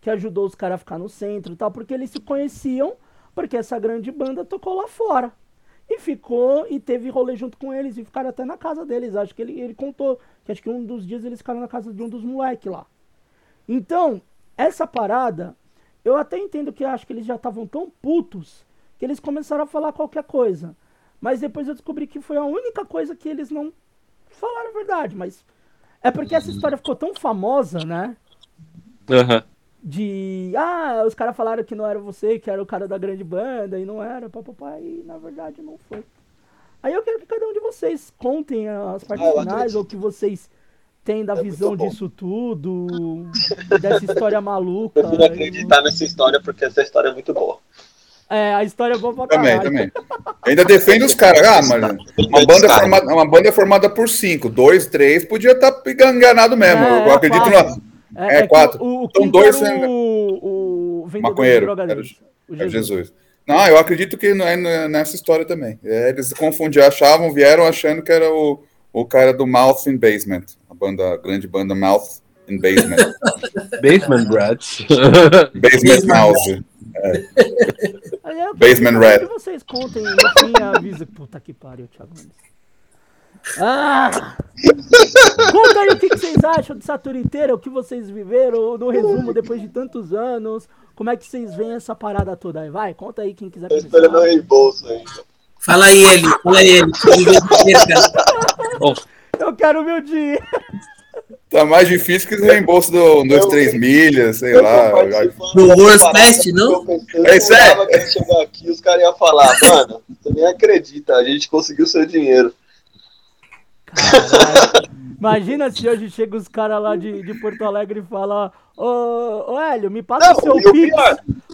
Que ajudou os caras a ficar no centro e tal, porque eles se conheciam, porque essa grande banda tocou lá fora. E ficou e teve rolê junto com eles e ficaram até na casa deles. Acho que ele, ele contou que acho que um dos dias eles ficaram na casa de um dos moleques lá. Então, essa parada, eu até entendo que acho que eles já estavam tão putos que eles começaram a falar qualquer coisa. Mas depois eu descobri que foi a única coisa que eles não falaram a verdade. Mas é porque essa história ficou tão famosa, né? Aham. De. Ah, os caras falaram que não era você, que era o cara da grande banda, e não era, papapá, e na verdade não foi. Aí eu quero que cada um de vocês contem as partes Ah, eu finais, ou que vocês têm da É visão disso tudo, dessa história maluca. Prefiro acreditar nessa história, porque essa história é muito boa. É, a história é boa pra também, caralho. também. Ainda defende os caras. Ah, mas uma banda, formada, uma banda formada por cinco, dois, três, podia estar enganado mesmo. É, eu acredito quatro. no. É, É, que quatro. O, o Então, dois era sendo- o, o vendedor Maconheiro, de droga era deles, o É Jesus. Não, eu acredito que não é nessa história também. É, eles confundiam, achavam, vieram achando que era o, o cara do Mouth in Basement, a banda, a grande banda Mouth in Basement. Basement Rats. Basement Mouse. Quero Basement Rat. que vocês contem fim avisa. Puta que pariu, Thiago. Ah! Conta aí o que, vocês acham dessa tour inteira, o que vocês viveram, no resumo, depois de tantos anos. Como é que vocês veem essa parada toda aí? Vai, conta aí quem quiser começar. reembolso ainda. Fala aí, ele. Fala aí, ele. Quero ver dinheiro, cara. Eu quero meu dinheiro. Tá mais difícil que o reembolso do 2, 3 milhas, sei Eu lá. Do dessa Worst parada, Fest, não? Eu, eu É isso chegar aqui os caras iam falar, mano, você nem acredita, a gente conseguiu seu dinheiro. Caralho. Imagina se hoje chega os caras lá de, de Porto Alegre e falam, ô, Hélio, me passa Não, o seu Pix.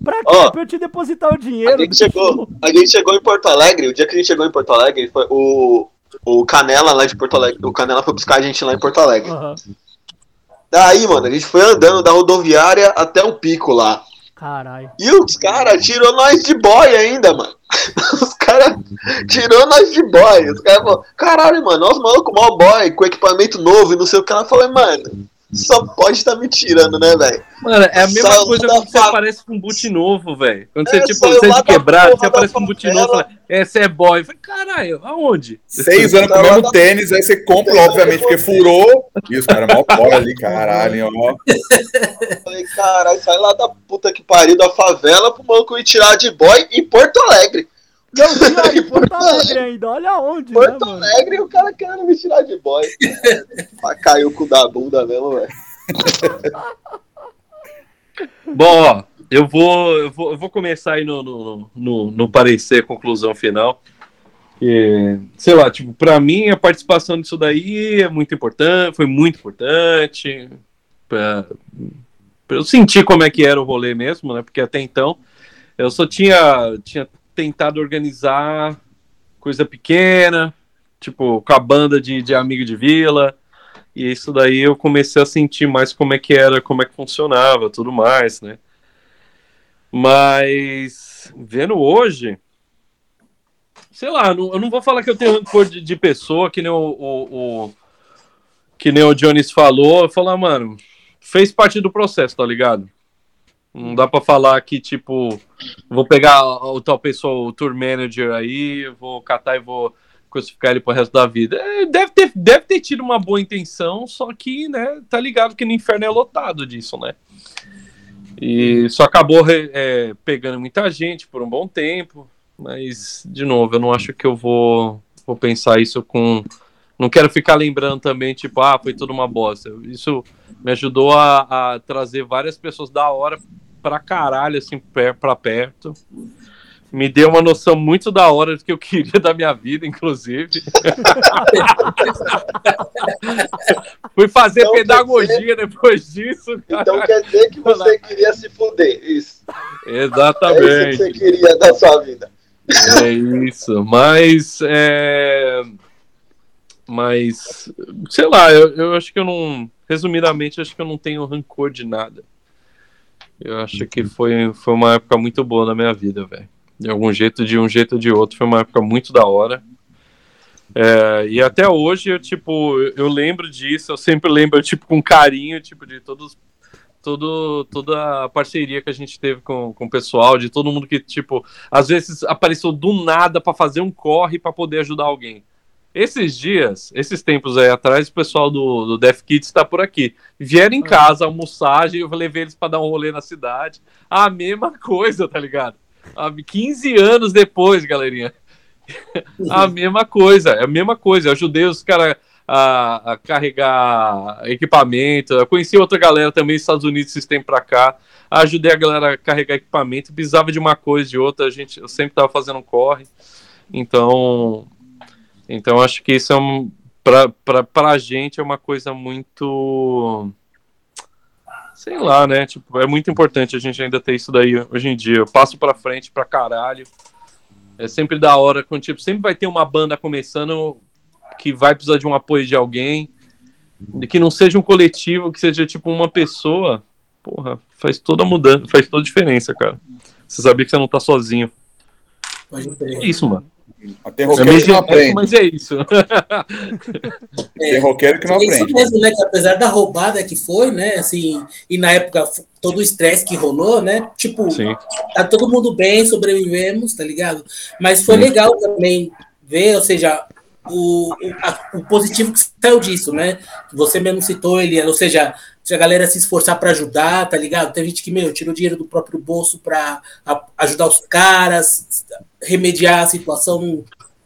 Pra quê? ó, pra eu te depositar o A dinheiro. gente, chegou, a gente chegou em Porto Alegre, o dia que a gente chegou em Porto Alegre, foi o, o Canela lá de Porto Alegre, o Canela foi buscar a gente lá em Porto Alegre. Aham. Daí, mano, a gente foi andando da rodoviária até o pico lá. Caralho. E os caras tirou nós de boy ainda, mano. Os caras tirou nós de boy. Os caras falaram, caralho, mano, nós malucos mal boy, com equipamento novo e não sei o que. Ela falou, mano, Só pode estar me tirando, né, velho? Mano, é a mesma Saiu coisa quando você fa- aparece com um boot novo, velho. Quando você, É, tipo, você é quebrado, você aparece com um boot novo e fala, é, você é boy. Eu falei, caralho, aonde? Seis anos com o mesmo tênis, aí você compra, obviamente, porque furou. E os caras mal fora ali, caralho, ó. Falei, caralho, sai lá da puta que pariu da favela pro banco ir tirar de boy em Porto Alegre. Não, tira aí, Porto Alegre ainda. Olha onde, né, Porto mano? Alegre e o cara querendo me tirar de boy. Pra cair o cu da bunda mesmo, velho. Bom, ó, eu vou, eu vou, eu vou começar aí no, no, no, no parecer, conclusão final. Que, sei lá, tipo, pra mim a participação disso daí é muito importante, foi muito importante. Pra, pra eu sentir como é que era o rolê mesmo, né? Porque até então eu só tinha, tinha tentado organizar coisa pequena, tipo, com a banda de, de amigo de vila. E isso daí eu comecei a sentir mais como é que era, como é que funcionava, tudo mais, né? Mas vendo hoje, sei lá, não- eu não vou falar que eu tenho rancor de, de pessoa, que nem o, o- o- que nem o Jones falou, eu falar, mano, fez parte do processo, tá ligado? Não dá pra falar que, tipo, vou pegar o tal pessoa, o tour manager aí, vou catar e vou crucificar ele pro resto da vida. É, deve, ter, deve ter tido uma boa intenção, só que, né, tá ligado que no inferno é lotado disso, né? E só acabou é, pegando muita gente por um bom tempo, mas, de novo, eu não acho que eu vou, vou pensar isso com. Não quero ficar lembrando também, tipo, ah, foi tudo uma bosta. Isso me ajudou a, a trazer várias pessoas da hora pra caralho, assim, pra perto. Me deu uma noção muito da hora do que eu queria da minha vida, inclusive. Fui fazer Então, pedagogia depois disso. cara. Então quer dizer que você queria se fuder. Isso. É isso que Exatamente. você queria da sua vida. É isso, mas é... Mas, sei lá, eu, eu acho que eu não. Resumidamente, acho que eu não tenho rancor de nada. Eu acho que foi, foi uma época muito boa na minha vida, velho. De algum jeito, de um jeito ou de outro, foi uma época muito da hora. É, e até hoje, eu, tipo, eu- lembro disso, eu sempre lembro, tipo, com carinho, tipo, de todos todo, toda a parceria que a gente teve com, com o pessoal, de todo mundo que, tipo, às vezes apareceu do nada pra fazer um corre pra poder ajudar alguém. Esses dias, esses tempos aí atrás, o pessoal do, do Death Kids tá por aqui. Vieram em casa almoçar, eu levei eles pra dar um rolê na cidade. A mesma coisa, tá ligado? Há 15 anos depois, galerinha. a mesma coisa, é a mesma coisa. Eu ajudei os caras a, a carregar equipamento. Eu conheci outra galera também dos Estados Unidos esses tempos pra cá. Ajudei a galera a carregar equipamento. Precisava de uma coisa, de outra. A gente, eu sempre tava fazendo um corre. Então, então acho que isso é um, pra, pra, pra gente é uma coisa muito. Sei lá, né? Tipo, é muito importante a gente ainda ter isso daí hoje em dia. Eu passo pra frente pra caralho. É sempre da hora, quando, tipo, sempre vai ter uma banda começando que vai precisar de um apoio de alguém, que não seja um coletivo, que seja tipo uma pessoa, porra, faz toda a mudança, faz toda a diferença, cara. Você sabia que você não tá sozinho. É isso, mano. Mas tem É roqueiro meio que não aprende. mas é isso. Tem roqueiro que não É isso aprende. mesmo, né? Que apesar da roubada que foi, né? Assim, e na época todo o estresse que rolou, né? Tipo, Sim. tá todo mundo bem, sobrevivemos, tá ligado? Mas foi Sim. legal também ver, ou seja, o, o, a- o positivo que saiu disso, né? Você mesmo citou ele, ou seja, se a galera se esforçar para ajudar, tá ligado? Tem gente que, meu, tirou dinheiro do próprio bolso para ajudar os caras, remediar a situação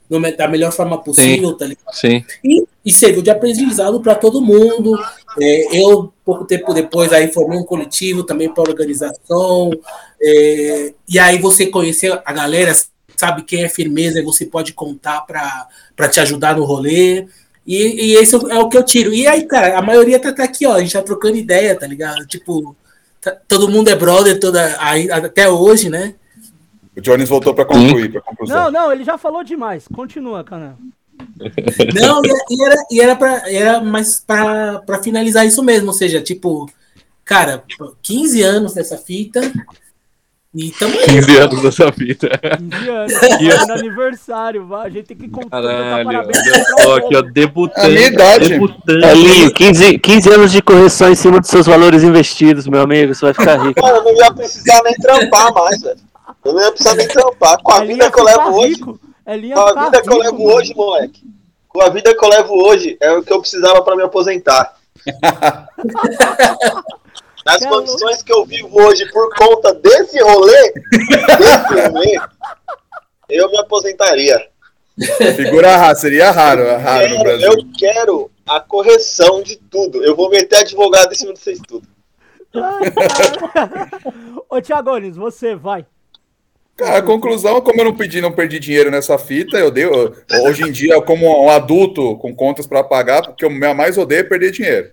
no da melhor forma possível, tá ligado? Sim. E, e serviu de aprendizado para todo mundo. É, eu, pouco tempo depois, aí formei um coletivo também para organização. É, e aí você conhecer a galera, sabe quem é firmeza e você pode contar para te ajudar no rolê. E, e esse é o que eu tiro. E aí, cara, a maioria tá, tá aqui, ó. A gente tá trocando ideia, tá ligado? Tipo, tá- todo mundo é brother toda, aí, até hoje, né? O Jones voltou pra concluir, pra conclusão. Não, não, ele já falou demais. Continua, Canal. Não, e, era, e era, pra, era mais pra, pra finalizar isso mesmo, ou seja, tipo, cara, 15 anos nessa fita, E tamo aí. 15 anos da sua vida. 15 anos, aniversário, vai, a gente tem que contar Caralho, o aqui, ó, debutante. A minha idade. Debutante. Elinho, 15, 15 anos de correção em cima dos seus valores investidos, meu amigo. Você vai ficar rico. Mano, eu não ia precisar nem trampar mais, velho. Eu não ia precisar nem trampar. Com a Elinho vida ia que eu levo hoje, rico. Elinho ia com a vida que eu rico, levo mano. hoje, moleque. Com a vida que eu levo hoje, é o que eu precisava pra me aposentar. Nas Tá condições que eu vivo hoje por conta desse rolê, desse rolê, eu me aposentaria. Figura rara, seria raro, é raro no Quero- Brasil. eu quero a correção de tudo. Eu vou meter advogado em cima de vocês tudo. Ô, Thiagones, você vai. Cara, a conclusão, como eu não pedi, não perdi dinheiro nessa fita, eu dei. Hoje em dia, como um adulto com contas para pagar, porque eu mais odeio é perder dinheiro.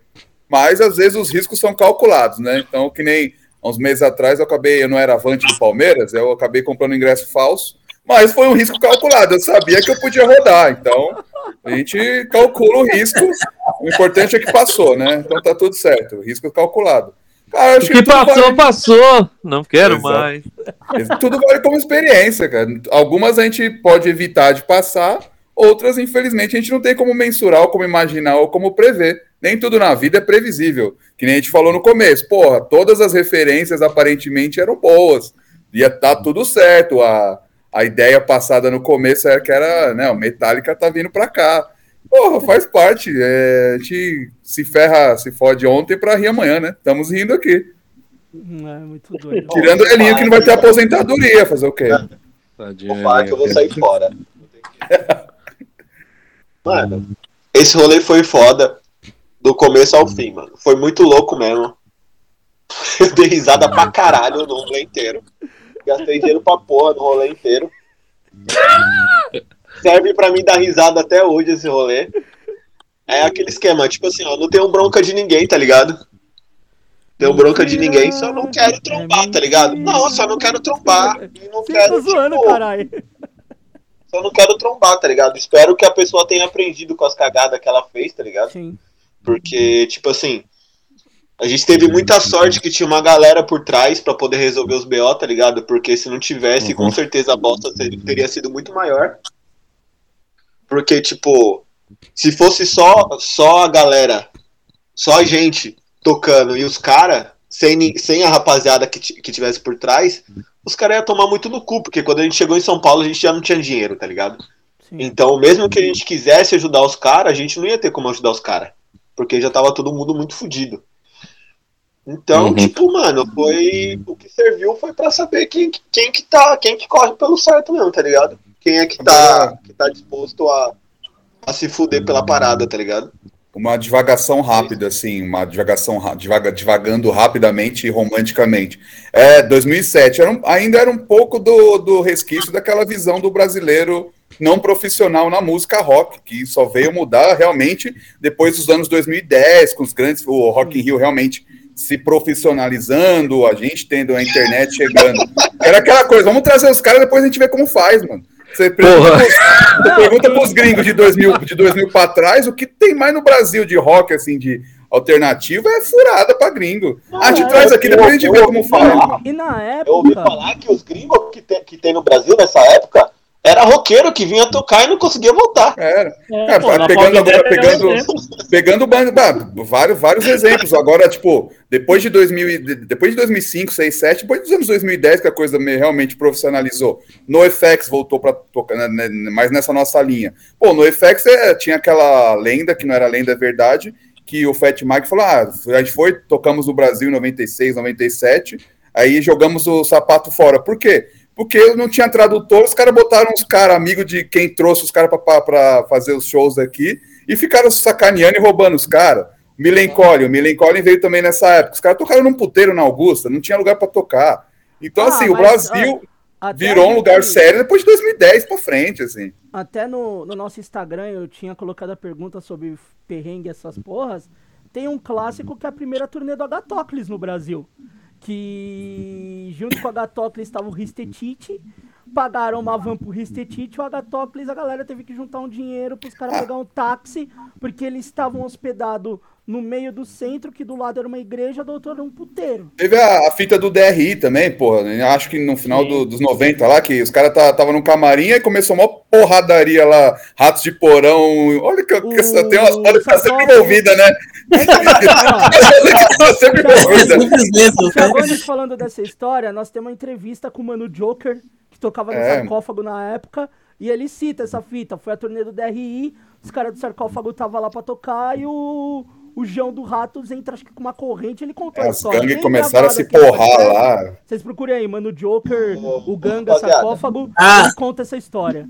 Mas às vezes os riscos são calculados, né? Então, que nem uns meses atrás eu acabei, eu não era avante do Palmeiras, eu acabei comprando ingresso falso, mas foi um risco calculado. Eu sabia que eu podia rodar, então a gente calcula o risco. O importante é que passou, né? Então tá tudo certo. Risco calculado. Cara, eu O acho que tudo passou, vale- passou. Não quero Exato. mais. tudo vale como experiência, cara. Algumas a gente pode evitar de passar, outras, infelizmente, a gente não tem como mensurar, ou como imaginar, ou como prever. Nem tudo na vida é previsível. Que nem a gente falou no começo. Porra, todas as referências aparentemente eram boas. Ia dar tudo certo. A, a ideia passada no começo era que era, né, o Metallica tá vindo pra cá. Porra, faz parte. É, a gente se ferra, se fode ontem pra rir amanhã, né? Estamos rindo aqui. Hum, É muito doido. Tirando o Elinho que não vai ter aposentadoria, fazer o quê? Tadinho, Vou falar que eu vou sair fora. Mano, esse rolê foi foda. Do começo ao fim, mano. Foi muito louco mesmo. Eu dei risada pra caralho no rolê inteiro. Gastei dinheiro pra porra no rolê inteiro. Serve pra mim dar risada até hoje esse rolê. É aquele esquema, tipo assim, ó, não tenho bronca de ninguém, tá ligado? Tenho bronca de ninguém, só não quero trombar, tá ligado? Não, só não quero trombar. E não Você quero, tá zoando, tipo, caralho. só não quero trombar, tá ligado? Espero que a pessoa tenha aprendido com as cagadas que ela fez, tá ligado? Sim. Porque, tipo assim, a gente teve muita sorte que tinha uma galera por trás pra poder resolver os BO, tá ligado? Porque se não tivesse, com certeza a bosta teria sido muito maior. Porque, tipo, se fosse só, só a galera, só a gente tocando e os caras, sem, sem a rapaziada que, que tivesse por trás, os caras iam tomar muito no cu, porque quando a gente chegou em São Paulo a gente já não tinha dinheiro, tá ligado? Sim. Então, mesmo que a gente quisesse ajudar os caras, a gente não ia ter como ajudar os caras. Porque já tava todo mundo muito fudido. Então, Uhum. tipo, mano, foi. O que serviu foi pra saber quem, quem que tá. Quem que corre pelo certo mesmo, tá ligado? Quem é que tá, que tá disposto a, a se fuder pela parada, tá ligado? Uma divagação rápida, assim, uma divagação divaga, divagando rapidamente e romanticamente. É, 2007 era um- ainda era um pouco do, do resquício daquela visão do brasileiro não profissional na música rock, que só veio mudar realmente depois dos anos 2010, com os grandes, o Rock in Rio realmente se profissionalizando, a gente tendo a internet chegando. Era aquela coisa, vamos trazer os caras, depois a gente vê como faz, mano. Você pergunta, Porra. pros, você pergunta pros gringos de 2000, de 2000 para trás, o que tem mais no Brasil de rock, assim, de alternativa, é furada pra gringo. Ah, a gente é, traz aqui, depois a gente vê como faz. E na Eu ouvi época. falar que os gringos que tem, que tem no Brasil nessa época era roqueiro que vinha tocar e não conseguia voltar. Era. É, Cara, pô, pegando agora, pegando, pegando banda, bah, vários, vários exemplos. Agora, tipo, depois de 2000, e- de- depois de 2005, 6, 7, depois dos anos 2010 que a coisa me- realmente profissionalizou. NoFX voltou para tocar né, né, mais nessa nossa linha. Pô, NoFX é, tinha aquela lenda que não era lenda, é verdade, que o Fat Mike falou: "Ah, a gente foi, tocamos no Brasil em 96, 97, aí jogamos o sapato fora". Por quê? Porque não tinha tradutor, os caras botaram uns caras amigos de quem trouxe os caras para fazer os shows aqui e ficaram sacaneando e roubando os caras. Milencolin, o Milencolin veio também nessa época. Os caras tocaram num puteiro na Augusta, não tinha lugar para tocar. Então, Ah, assim, o mas, Brasil Até virou um lugar sério depois de 2010 para frente, assim. Até no, no nosso Instagram eu tinha colocado a pergunta sobre perrengue e essas porras. Tem um clássico que é a primeira turnê do Agatocles no Brasil. Que junto com o Agatocles estava o Ristetite, pagaram uma van pro Ristetite, o Agatócles, a galera teve que juntar um dinheiro pros caras pegar um táxi, porque eles estavam hospedados no meio do centro, que do lado era uma igreja, do outro era um puteiro. Teve a, a fita do DRI também, porra. né? Acho que no final do- dos 90 lá, que os caras estavam no camarim e começou uma porradaria lá, ratos de porão. Olha que, que essa- tem umas bandas que tá sempre envolvida, né? tá sempre envolvida. Falando dessa história, nós temos uma entrevista com o Mano Joker, que tocava no É. sarcófago na época, e ele cita essa fita. Foi a turnê do DRI, os caras do sarcófago estavam lá pra tocar e o, o João do Ratos entra, acho que com uma corrente, ele contou a As história. gangues Bem começaram a se porrar lá. Vocês procurem aí, Mano Joker, o Ganga, rapaziada. sarcófago, Ah. ele conta essa história.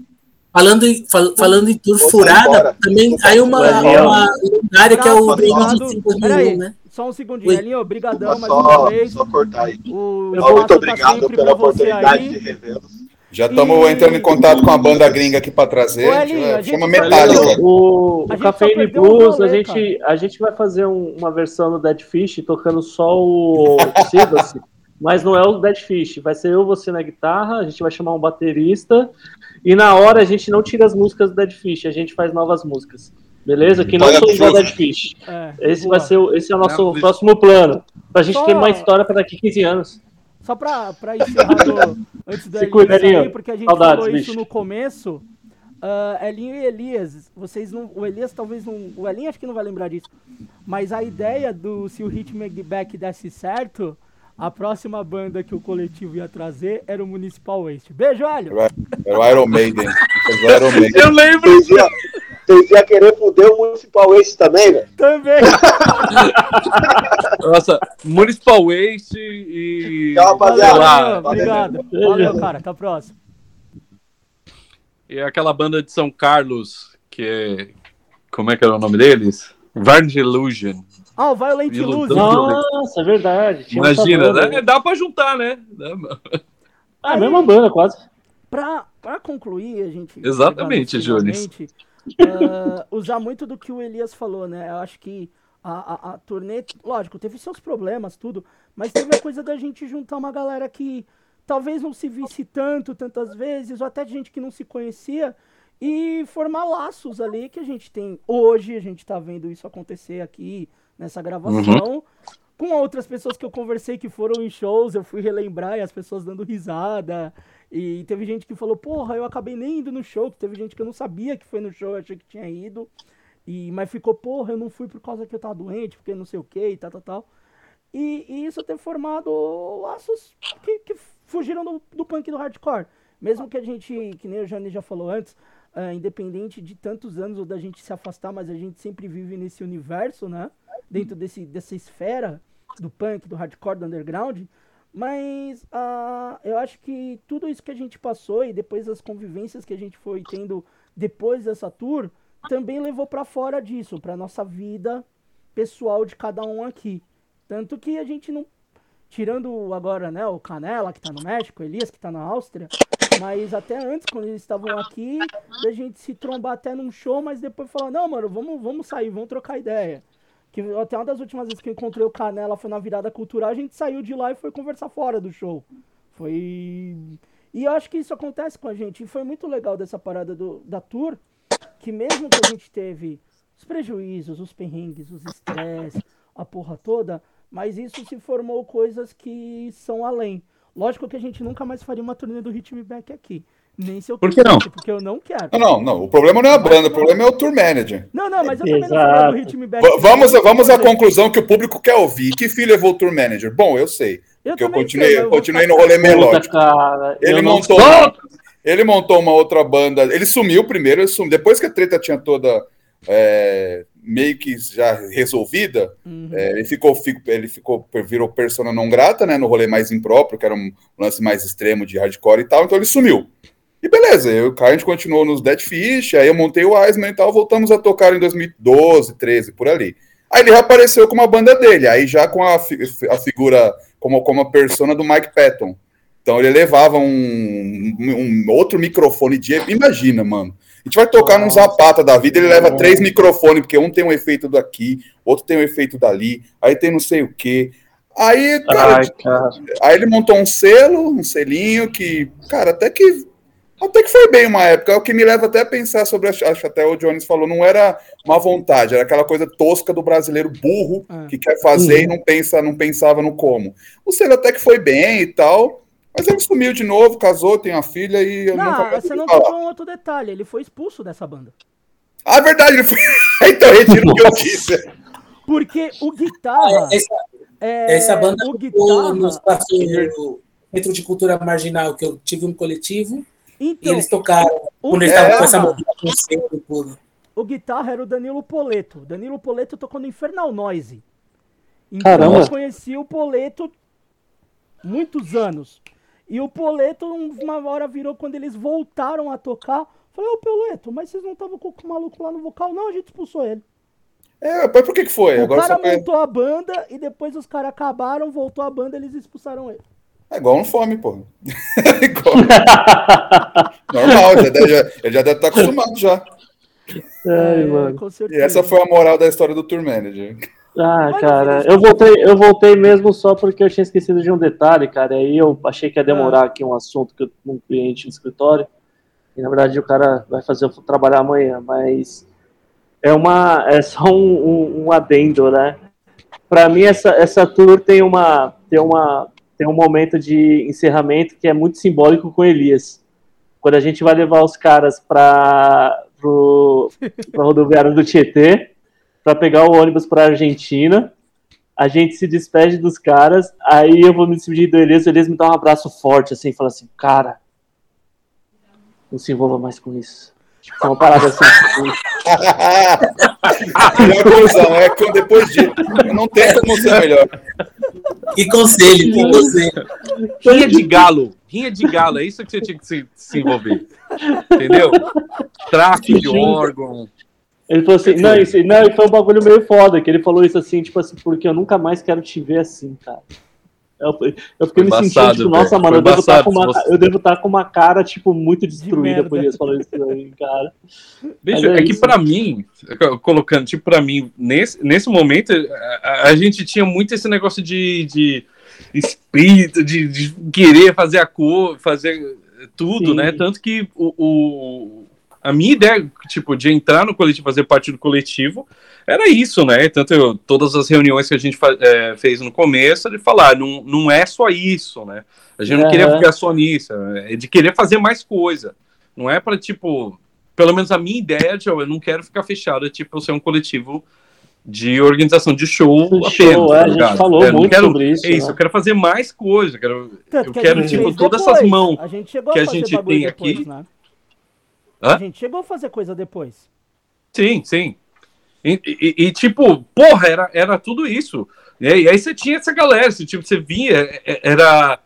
Falando em, fal- falando em tour furada, também aí uma, Valeu. uma lendária que é o Tá, obrigado. de Peraí, 2001, né? só um segundinho, Oi. Elinho, brigadão mais só, uma vez. só cortar aí. O Ó, muito tá obrigado sempre pela oportunidade aí. de revê-los. Já estamos E- entrando em contato com a banda gringa aqui pra trazer. Ô, Elinho, a gente Chama Metallica. O, o e um Blues, rolê, a, gente, a gente vai fazer um- uma versão do Dead Fish tocando só o Silas, mas não é o Dead Fish. Vai ser eu, você na guitarra, a gente vai chamar um baterista e na hora a gente não tira as músicas do Dead Fish, a gente faz novas músicas. Beleza? Que não são igual justo. Dead Fish. É, Esse boa. vai ser o, esse é o nosso Não, próximo plano. Pra gente Só- ter uma história para daqui 15 anos. Só pra, pra encerrar do, antes cuida, sair, porque a gente Saudades, falou isso bicho. no começo. ah, Elinho e Elias, vocês não. O Elias talvez não. O Elinho acho que não vai lembrar disso. Mas a ideia do se o Hitman Back desse certo, a próxima banda que o coletivo ia trazer era o Municipal Waste. Beijo, Hélio! Era o Iron Maiden. Era o Iron Maiden. Eu lembro. Vocês iam, querer foder o Municipal Waste também, velho? Também! Nossa, Municipal Waste e. Tchau, Valeu, rapaziada. Elinho, obrigado. Valeu, cara. Até a próxima. E aquela banda de São Carlos, que é. Como é que era o nome deles? Varnish Illusion. Ah, o Violent. Illusion. Nossa, é verdade. Imagina, né? dá pra juntar, né? Dá- Ah, a mesma banda, quase. Pra, pra concluir, a gente. Exatamente, Jones. finalmente, ah, usar muito do que o Elias falou, né? Eu acho que a, a, a turnê, lógico, teve seus problemas, tudo, mas teve a coisa da gente juntar uma galera que talvez não se visse tanto, tantas vezes, ou até gente que não se conhecia, e formar laços ali que a gente tem hoje, a gente tá vendo isso acontecer aqui nessa gravação. Com outras pessoas que eu conversei que foram em shows, eu fui relembrar e as pessoas dando risada. E teve gente que falou, porra, eu acabei nem indo no show. Teve gente que eu não sabia que foi no show, eu achei que tinha ido. E, mas ficou, porra, eu não fui por causa que eu tava doente, porque não sei o que e tal, tal, tal. E, e isso ter formado laços que, que fugiram do, do punk e do hardcore. Mesmo que a gente, que nem o Jani já falou antes, ah, independente de tantos anos ou da gente se afastar, mas a gente sempre vive nesse universo, né? Dentro desse, dessa esfera do punk, do hardcore, do underground. Mas ah, eu acho que tudo isso que a gente passou e depois as convivências que a gente foi tendo depois dessa tour também levou pra fora disso, pra nossa vida pessoal de cada um aqui. Tanto que a gente não. Tirando agora, né, o Canela, que tá no México, o Elias, que tá na Áustria. Mas até antes, quando eles estavam aqui, da gente se trombar até num show, mas depois falar, não, mano, vamos, vamos sair, vamos trocar ideia. Que até uma das últimas vezes que eu encontrei o Canela foi na virada cultural, a gente saiu de lá e foi conversar fora do show. Foi. E eu acho que isso acontece com a gente. E foi muito legal dessa parada do, da tour, que mesmo que a gente teve os prejuízos, os perrengues, os estresses, a porra toda, mas isso se formou coisas que são além. Lógico que a gente nunca mais faria uma turnê do Hit Me Back aqui. Nem se eu Por que não? Porque eu não quero. Não, não, não. O problema não é a banda, o problema é o tour manager. Não, não, mas eu também não Exato. do Hit Me Back. Vamos, vamos à conclusão que o público quer ouvir. Que filho levou o tour manager? Bom, eu sei. Eu Porque eu continuei, sei, eu continuei no rolê Puta, melódico. cara. Ele não montou, ele montou uma outra banda. Ele sumiu primeiro, ele sumiu. depois que a treta tinha toda é, meio que já resolvida, Uhum. é, ele ficou, fico- ele ficou, virou persona não grata, né? No rolê mais impróprio, que era um lance mais extremo de hardcore e tal, então ele sumiu. E beleza, eu, o Caio, a gente continuou nos Dead Fish, aí eu montei o Iceman e tal, voltamos a tocar em 2012, 13, por ali. Aí ele reapareceu com uma banda dele, aí já com a, fi- a figura, como, como a persona do Mike Patton. Então ele levava um, um outro microfone de. Imagina, mano. A gente vai tocar num Zapata da vida, ele leva três microfones, porque um tem um efeito daqui, outro tem um efeito dali, aí tem não sei o quê. Aí, cara, Ai, cara. aí ele montou um selo, um selinho que, cara, até que até que foi bem uma época. É o que me leva até a pensar sobre, acho até o Jones falou, não era má vontade, era aquela coisa tosca do brasileiro burro É. que quer fazer e não pensa, não pensava no como. O selo até que foi bem e tal, mas ele sumiu de novo, casou, tem uma filha e eu nunca Não, mais você ouvi não falar. contou um outro detalhe. Ele foi expulso dessa banda. Ah, verdade, ele foi. então retiro o que eu disse. Porque o guitarra. Essa, é, essa banda o guitarra. no espaço no Centro de Cultura Marginal, que eu tive um coletivo, e Então, eles tocaram o quando eles estavam com essa e tudo. o guitarra era o Danilo Poleto. Danilo Poleto tocou no Infernal Noise. Então Caramba. eu conheci o Poleto muitos anos. E o Poleto, uma hora virou quando eles voltaram a tocar. Falei, ô Poleto, mas vocês não estavam com o maluco lá no vocal? Não, a gente expulsou ele. É, mas por que que foi? o Agora cara foi- montou a banda e depois os caras acabaram, voltou a banda, eles expulsaram ele. É igual no fome, pô. Igual. Normal, já deve, já, ele já deve estar acostumado já. Ai, É, mano. E essa foi a moral da história do Tour Manager. Ah, Mas cara, eu voltei, eu voltei mesmo só porque eu tinha esquecido de um detalhe, cara. E aí eu achei que ia demorar Ah. aqui um assunto que eu um cliente no escritório. E na verdade o cara vai fazer eu trabalhar amanhã, mas é uma é só um, um, um adendo, né? Para mim essa essa tour tem uma tem uma tem um momento de encerramento que é muito simbólico com Elias. Quando a gente vai levar os caras para pra rodoviária do Tietê para pegar o ônibus para Argentina. A gente se despede dos caras, aí eu vou me despedir do Elias, o Elias me dá um abraço forte, assim, fala assim, cara, não se envolva mais com isso. Tipo, uma parada assim. Melhor conclusão, é que depois de. Não tem como ser melhor. Que conselho, que conselho. Rinha de galo. Rinha de galo. É isso que você tinha que se, se envolver. Entendeu? Tráfico de órgão. Ele falou assim, não, isso, não, e foi um bagulho meio foda, que ele falou isso assim, tipo assim, porque eu nunca mais quero te ver assim, cara. Eu, eu fiquei me Foi sentindo, embaçado, tipo, nossa, mano, eu devo, estar embaçado com uma, você- eu devo estar com uma cara, tipo, muito destruída por isso, falando isso aí, cara. Bicho, é é, que isso. pra mim, colocando, tipo, pra mim, nesse, nesse momento, a, a gente tinha muito esse negócio de, de espírito, de, de querer fazer a cor, fazer tudo, Sim. né? Tanto que o, o- a minha ideia, tipo, de entrar no coletivo, fazer parte do coletivo, era isso, né? Tanto eu, todas as reuniões que a gente é, fez no começo, de falar, não, não é só isso, né? A gente não queria ficar só nisso, é de querer fazer mais coisa. Não é para tipo, pelo menos a minha ideia, Joe, eu não quero ficar fechado, é tipo, ser um coletivo de organização de show Do apenas. show, é, tá a gente ligado? falou Eu não muito quero- sobre isso, É isso, né? eu quero fazer mais coisa, eu quero, Tanto eu que a quero, tipo, todas depois. essas mãos A gente chegou que a a gente tem depois, aqui. né? Hã? A gente chegou a fazer coisa depois. Sim, sim. E, e- e, tipo, porra, era, era tudo isso. E aí, aí você tinha essa galera, você, tipo, você via, é- é- era.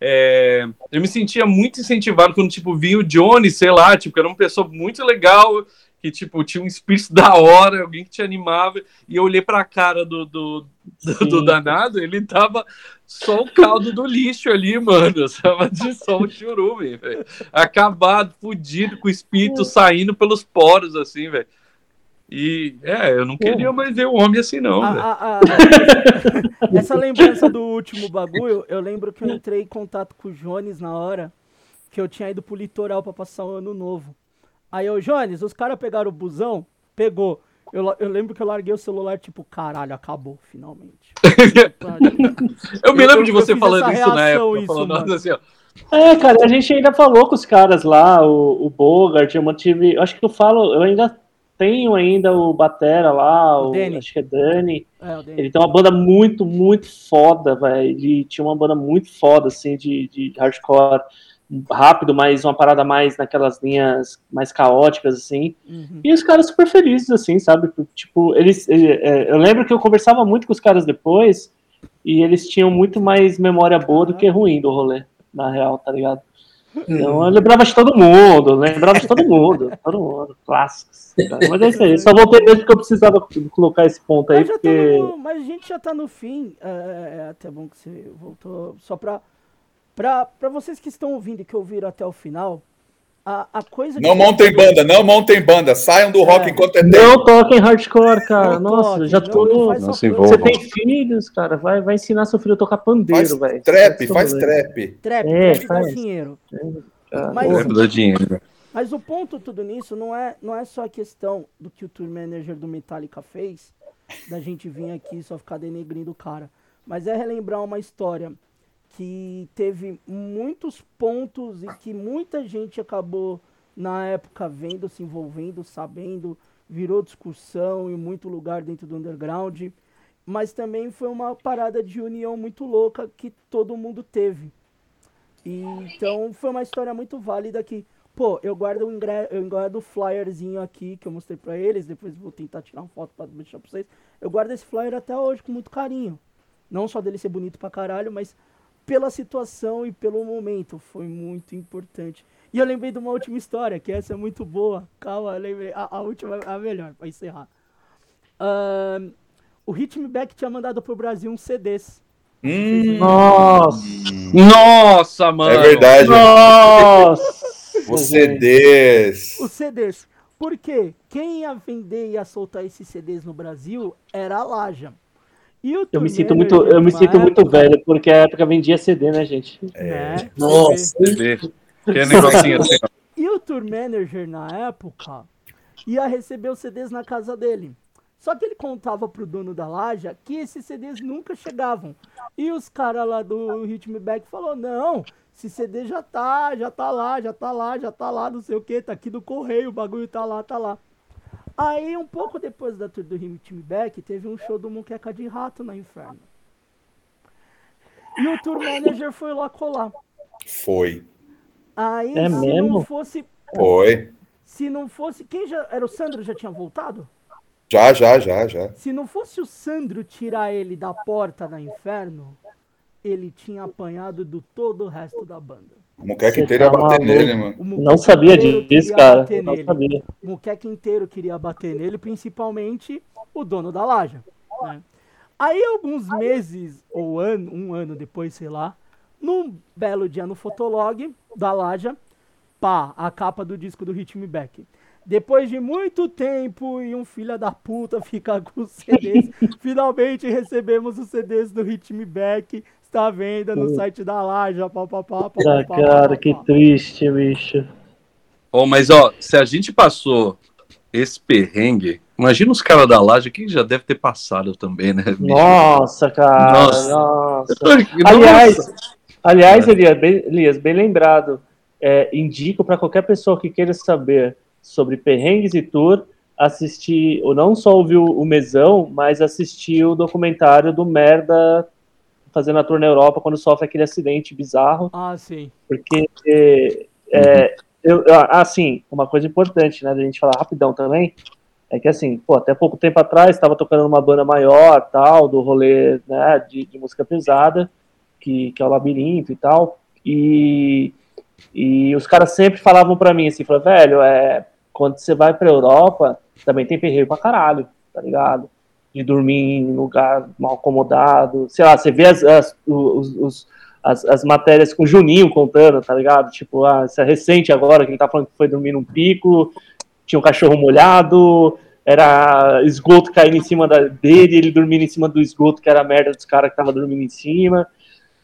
é, eu me sentia muito incentivado quando, tipo, vinha o Johnny, sei lá, tipo, era uma pessoa muito legal, que, tipo, tinha um espírito da hora, alguém que te animava, e eu olhei pra cara do, do, do, do danado, ele tava só o caldo do lixo ali, mano, tava de só o churume, velho. Acabado, fudido, com o espírito saindo pelos poros, assim, velho. E, é, eu não queria mais ver o homem assim, não, A- velho. a- a- essa lembrança do último bagulho, eu lembro que eu entrei em contato com o Jones na hora que eu tinha ido pro litoral pra passar o ano novo. Aí eu, Jones, os caras pegaram o busão, pegou. Eu, eu lembro que eu larguei o celular, tipo, caralho, acabou, finalmente. Eu me lembro eu- de você falando isso na época, isso, falando mano. assim, ó. É, cara, a gente ainda falou com os caras lá, o, o Bogart, eu mantive. eu Acho que eu falo, eu ainda tenho ainda o Batera lá, O o, acho que é Dani. É, o Dani. Ele tem uma banda muito, muito foda, velho. Ele tinha uma banda muito foda, assim, de, de hardcore rápido, mas uma parada mais naquelas linhas mais caóticas, assim. Uhum. E os caras super felizes, assim, sabe? Tipo, eles. ele- é, eu lembro que eu conversava muito com os caras depois e eles tinham muito mais memória boa do que ruim do rolê, na real, tá ligado? Então eu lembrava de todo mundo, lembrava de todo mundo, todo mundo, clássicos. Mas é isso aí, só voltei mesmo porque eu precisava colocar esse ponto aí, Mas, tá porque. no- mas a gente já tá no fim. É, é até bom que você voltou. Só pra, pra, pra vocês que estão ouvindo e que ouviram até o final, A, a coisa Não montem banda, não montem banda. Saiam do rock É. enquanto é tempo. Não toquem hardcore, cara. Não Nossa, toquem, já tô. não Não se. Você tem filhos, cara. Vai, vai ensinar seu filho a tocar pandeiro, Faz velho. trap, é faz trap. Trap, É, trap faz. dinheiro. Cara, Mas-. Lembra do dinheiro. Mas o ponto tudo nisso não é, não é só a questão do que o tour manager do Metallica fez, da gente vir aqui e só ficar denegrindo o cara. Mas é relembrar uma história que teve muitos pontos e que muita gente acabou na época vendo, se envolvendo, sabendo, virou discussão em muito lugar dentro do underground. Mas também foi uma parada de união muito louca que todo mundo teve. E, então foi uma história muito válida que, pô, eu guardo o ingre... eu guardo o flyerzinho aqui que eu mostrei pra eles, depois vou tentar tirar uma foto pra deixar pra vocês. Eu guardo esse flyer até hoje com muito carinho. Não só dele ser bonito pra caralho, mas pela situação e pelo momento. Foi muito importante. E eu lembrei de uma última história, que essa é muito boa. Calma, eu lembrei. A, a última é a melhor, pra encerrar. Ahn, o Ritmback tinha mandado pro Brasil uns CDs. Hum, Nossa! Nossa, mano. é verdade. Nossa! Os. CDs. Os CDs. Porque quem ia vender e ia soltar esses CDs no Brasil era a Laja. E o Eu me sinto muito, eu me sinto muito época, velho, porque a época vendia CD, né, gente? né, Nossa. Vê. Que é negocinho assim. E o tour manager, na época, ia receber os CDs na casa dele. Só que ele contava pro dono da loja que esses CDs nunca chegavam. E os caras lá do Ritmback falou: "Não, esse CD já tá, já tá lá, já tá lá, já tá lá, não sei o que, tá aqui do correio, o bagulho tá lá, tá lá". Aí, um pouco depois da tour do Ritmback, teve um show do Muqueca de Rato na Inferno. E o tour manager foi lá colar. Foi. Aí, É se mesmo? não fosse Foi. se não fosse. Quem já. Era o Sandro já tinha voltado? Já, já, já, já. Se não fosse o Sandro tirar ele da porta da inferno, ele tinha apanhado do todo o resto da banda. O Você inteiro ia bater nele, mano. Não sabia disso, cara. Não nele. sabia. O Muqueca inteiro queria bater nele, principalmente o dono da laja. né? Aí, alguns meses, ou ano, um ano depois, sei lá, num belo dia no Fotolog da laja, pá, a capa do disco do Ritmback. Depois de muito tempo e um filho da puta ficar com os CDs, finalmente recebemos os CDs do Ritmback. Está à venda no site da Laja. Pá, pá, pá, pá, Ah, pá, cara, pá, que pá. triste, bicho. Ó, mas ó, se a gente passou esse perrengue, imagina os caras da laje que já deve ter passado também, né? bicho? Nossa, cara. Nossa. Nossa. Nossa. Aliás, aliás Elias, bem, Elias, bem lembrado. É, indico para qualquer pessoa que queira saber sobre perrengues e tour, assistir, ou não só ouvir o o Mesão, mas assistir o documentário do Merda fazendo a tour na Europa quando sofre aquele acidente bizarro. Ah, sim. Porque, é, é, eu, eu- assim, uma coisa importante, né, da gente falar rapidão também, é que, assim, pô, até pouco tempo atrás estava tocando numa banda maior, tal, do rolê, né, de, de música pesada, que, que é o Labirinto e tal, e, e os caras sempre falavam pra mim, assim, falavam, velho, é, quando você vai pra Europa, também tem perreio pra caralho, tá ligado? De dormir em lugar mal acomodado, sei lá, você vê as, as, os, os- as, as matérias com o Juninho contando, tá ligado? Tipo, ah, isso é recente agora, que ele tá falando que foi dormir num pico, tinha um cachorro molhado, era esgoto caindo em cima da, dele, ele dormindo em cima do esgoto, que era a merda dos caras que tava dormindo em cima.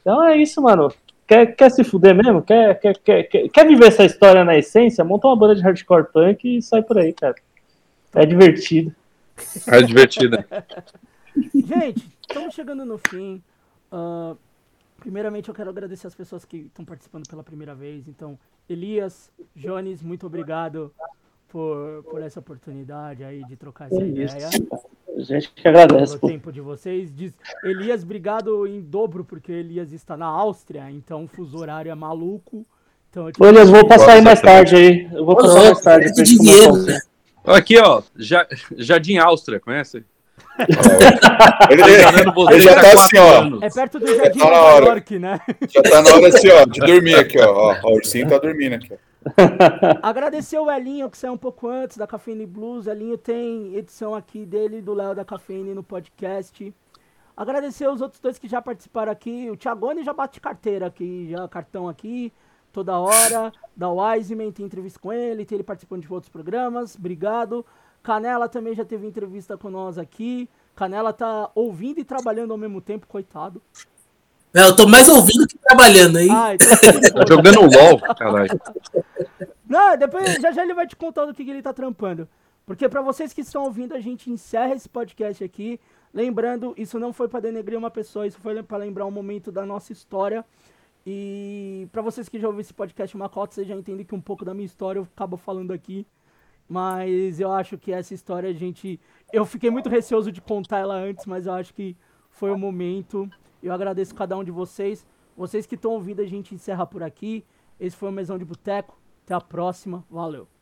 Então é isso, mano. Quer, quer se fuder mesmo? Quer, quer, quer, quer, quer viver essa história na essência? Monta uma banda de hardcore punk e sai por aí, cara. É divertido. É divertida. Gente, estamos chegando no fim. Ah, primeiramente, eu quero agradecer as pessoas que estão participando pela primeira vez. Então, Elias, Jones, muito obrigado por, por essa oportunidade aí de trocar essa É ideia. isso. A gente que agradece, Pelo pô. tempo de vocês. Diz, Elias, obrigado em dobro, porque Elias está na Áustria, então o fuso horário é maluco. Então, eu Ô, Elias, vou passar aí mais tarde aí. Eu vou passar mais tarde. pra gente dinheiro? Aqui, ó, Ja- Jardim Áustria, conhece? Ele, você ele já tá assim, ó. anos. É perto do Jardim tá na Nova hora. York, né? Já tá na hora assim, ó, de dormir aqui, ó. ó. O ursinho tá dormindo aqui, ó. Agradecer o Elinho, que saiu um pouco antes da Cafeine Blues. Elinho tem edição aqui dele, e do Léo da Cafeine no podcast. Agradecer os outros dois que já participaram aqui. O Thiagone já bate carteira aqui, já cartão aqui. Toda hora. Da Wiseman, tem entrevista com ele, tem ele participando de outros programas. Obrigado. Canela também já teve entrevista com nós aqui. Canela tá ouvindo e trabalhando ao mesmo tempo, coitado. É, Eu tô mais ouvindo que trabalhando aí. Ah, então... Tá jogando LOL, caralho. Não, depois já já ele vai te contar do que, que ele tá trampando. Porque pra vocês que estão ouvindo, a gente encerra esse podcast aqui. Lembrando, isso não foi pra denegrir uma pessoa, isso foi pra lembrar um momento da nossa história. E pra vocês que já ouviram esse podcast Macota, vocês já entendem que um pouco da minha história eu acabo falando aqui. Mas eu acho que essa história a gente. Eu fiquei muito receoso de contar ela antes, mas eu acho que foi o momento. Eu agradeço cada um de vocês. Vocês que estão ouvindo, a gente encerra por aqui. Esse foi o Mesão de Boteco. Até a próxima. Valeu.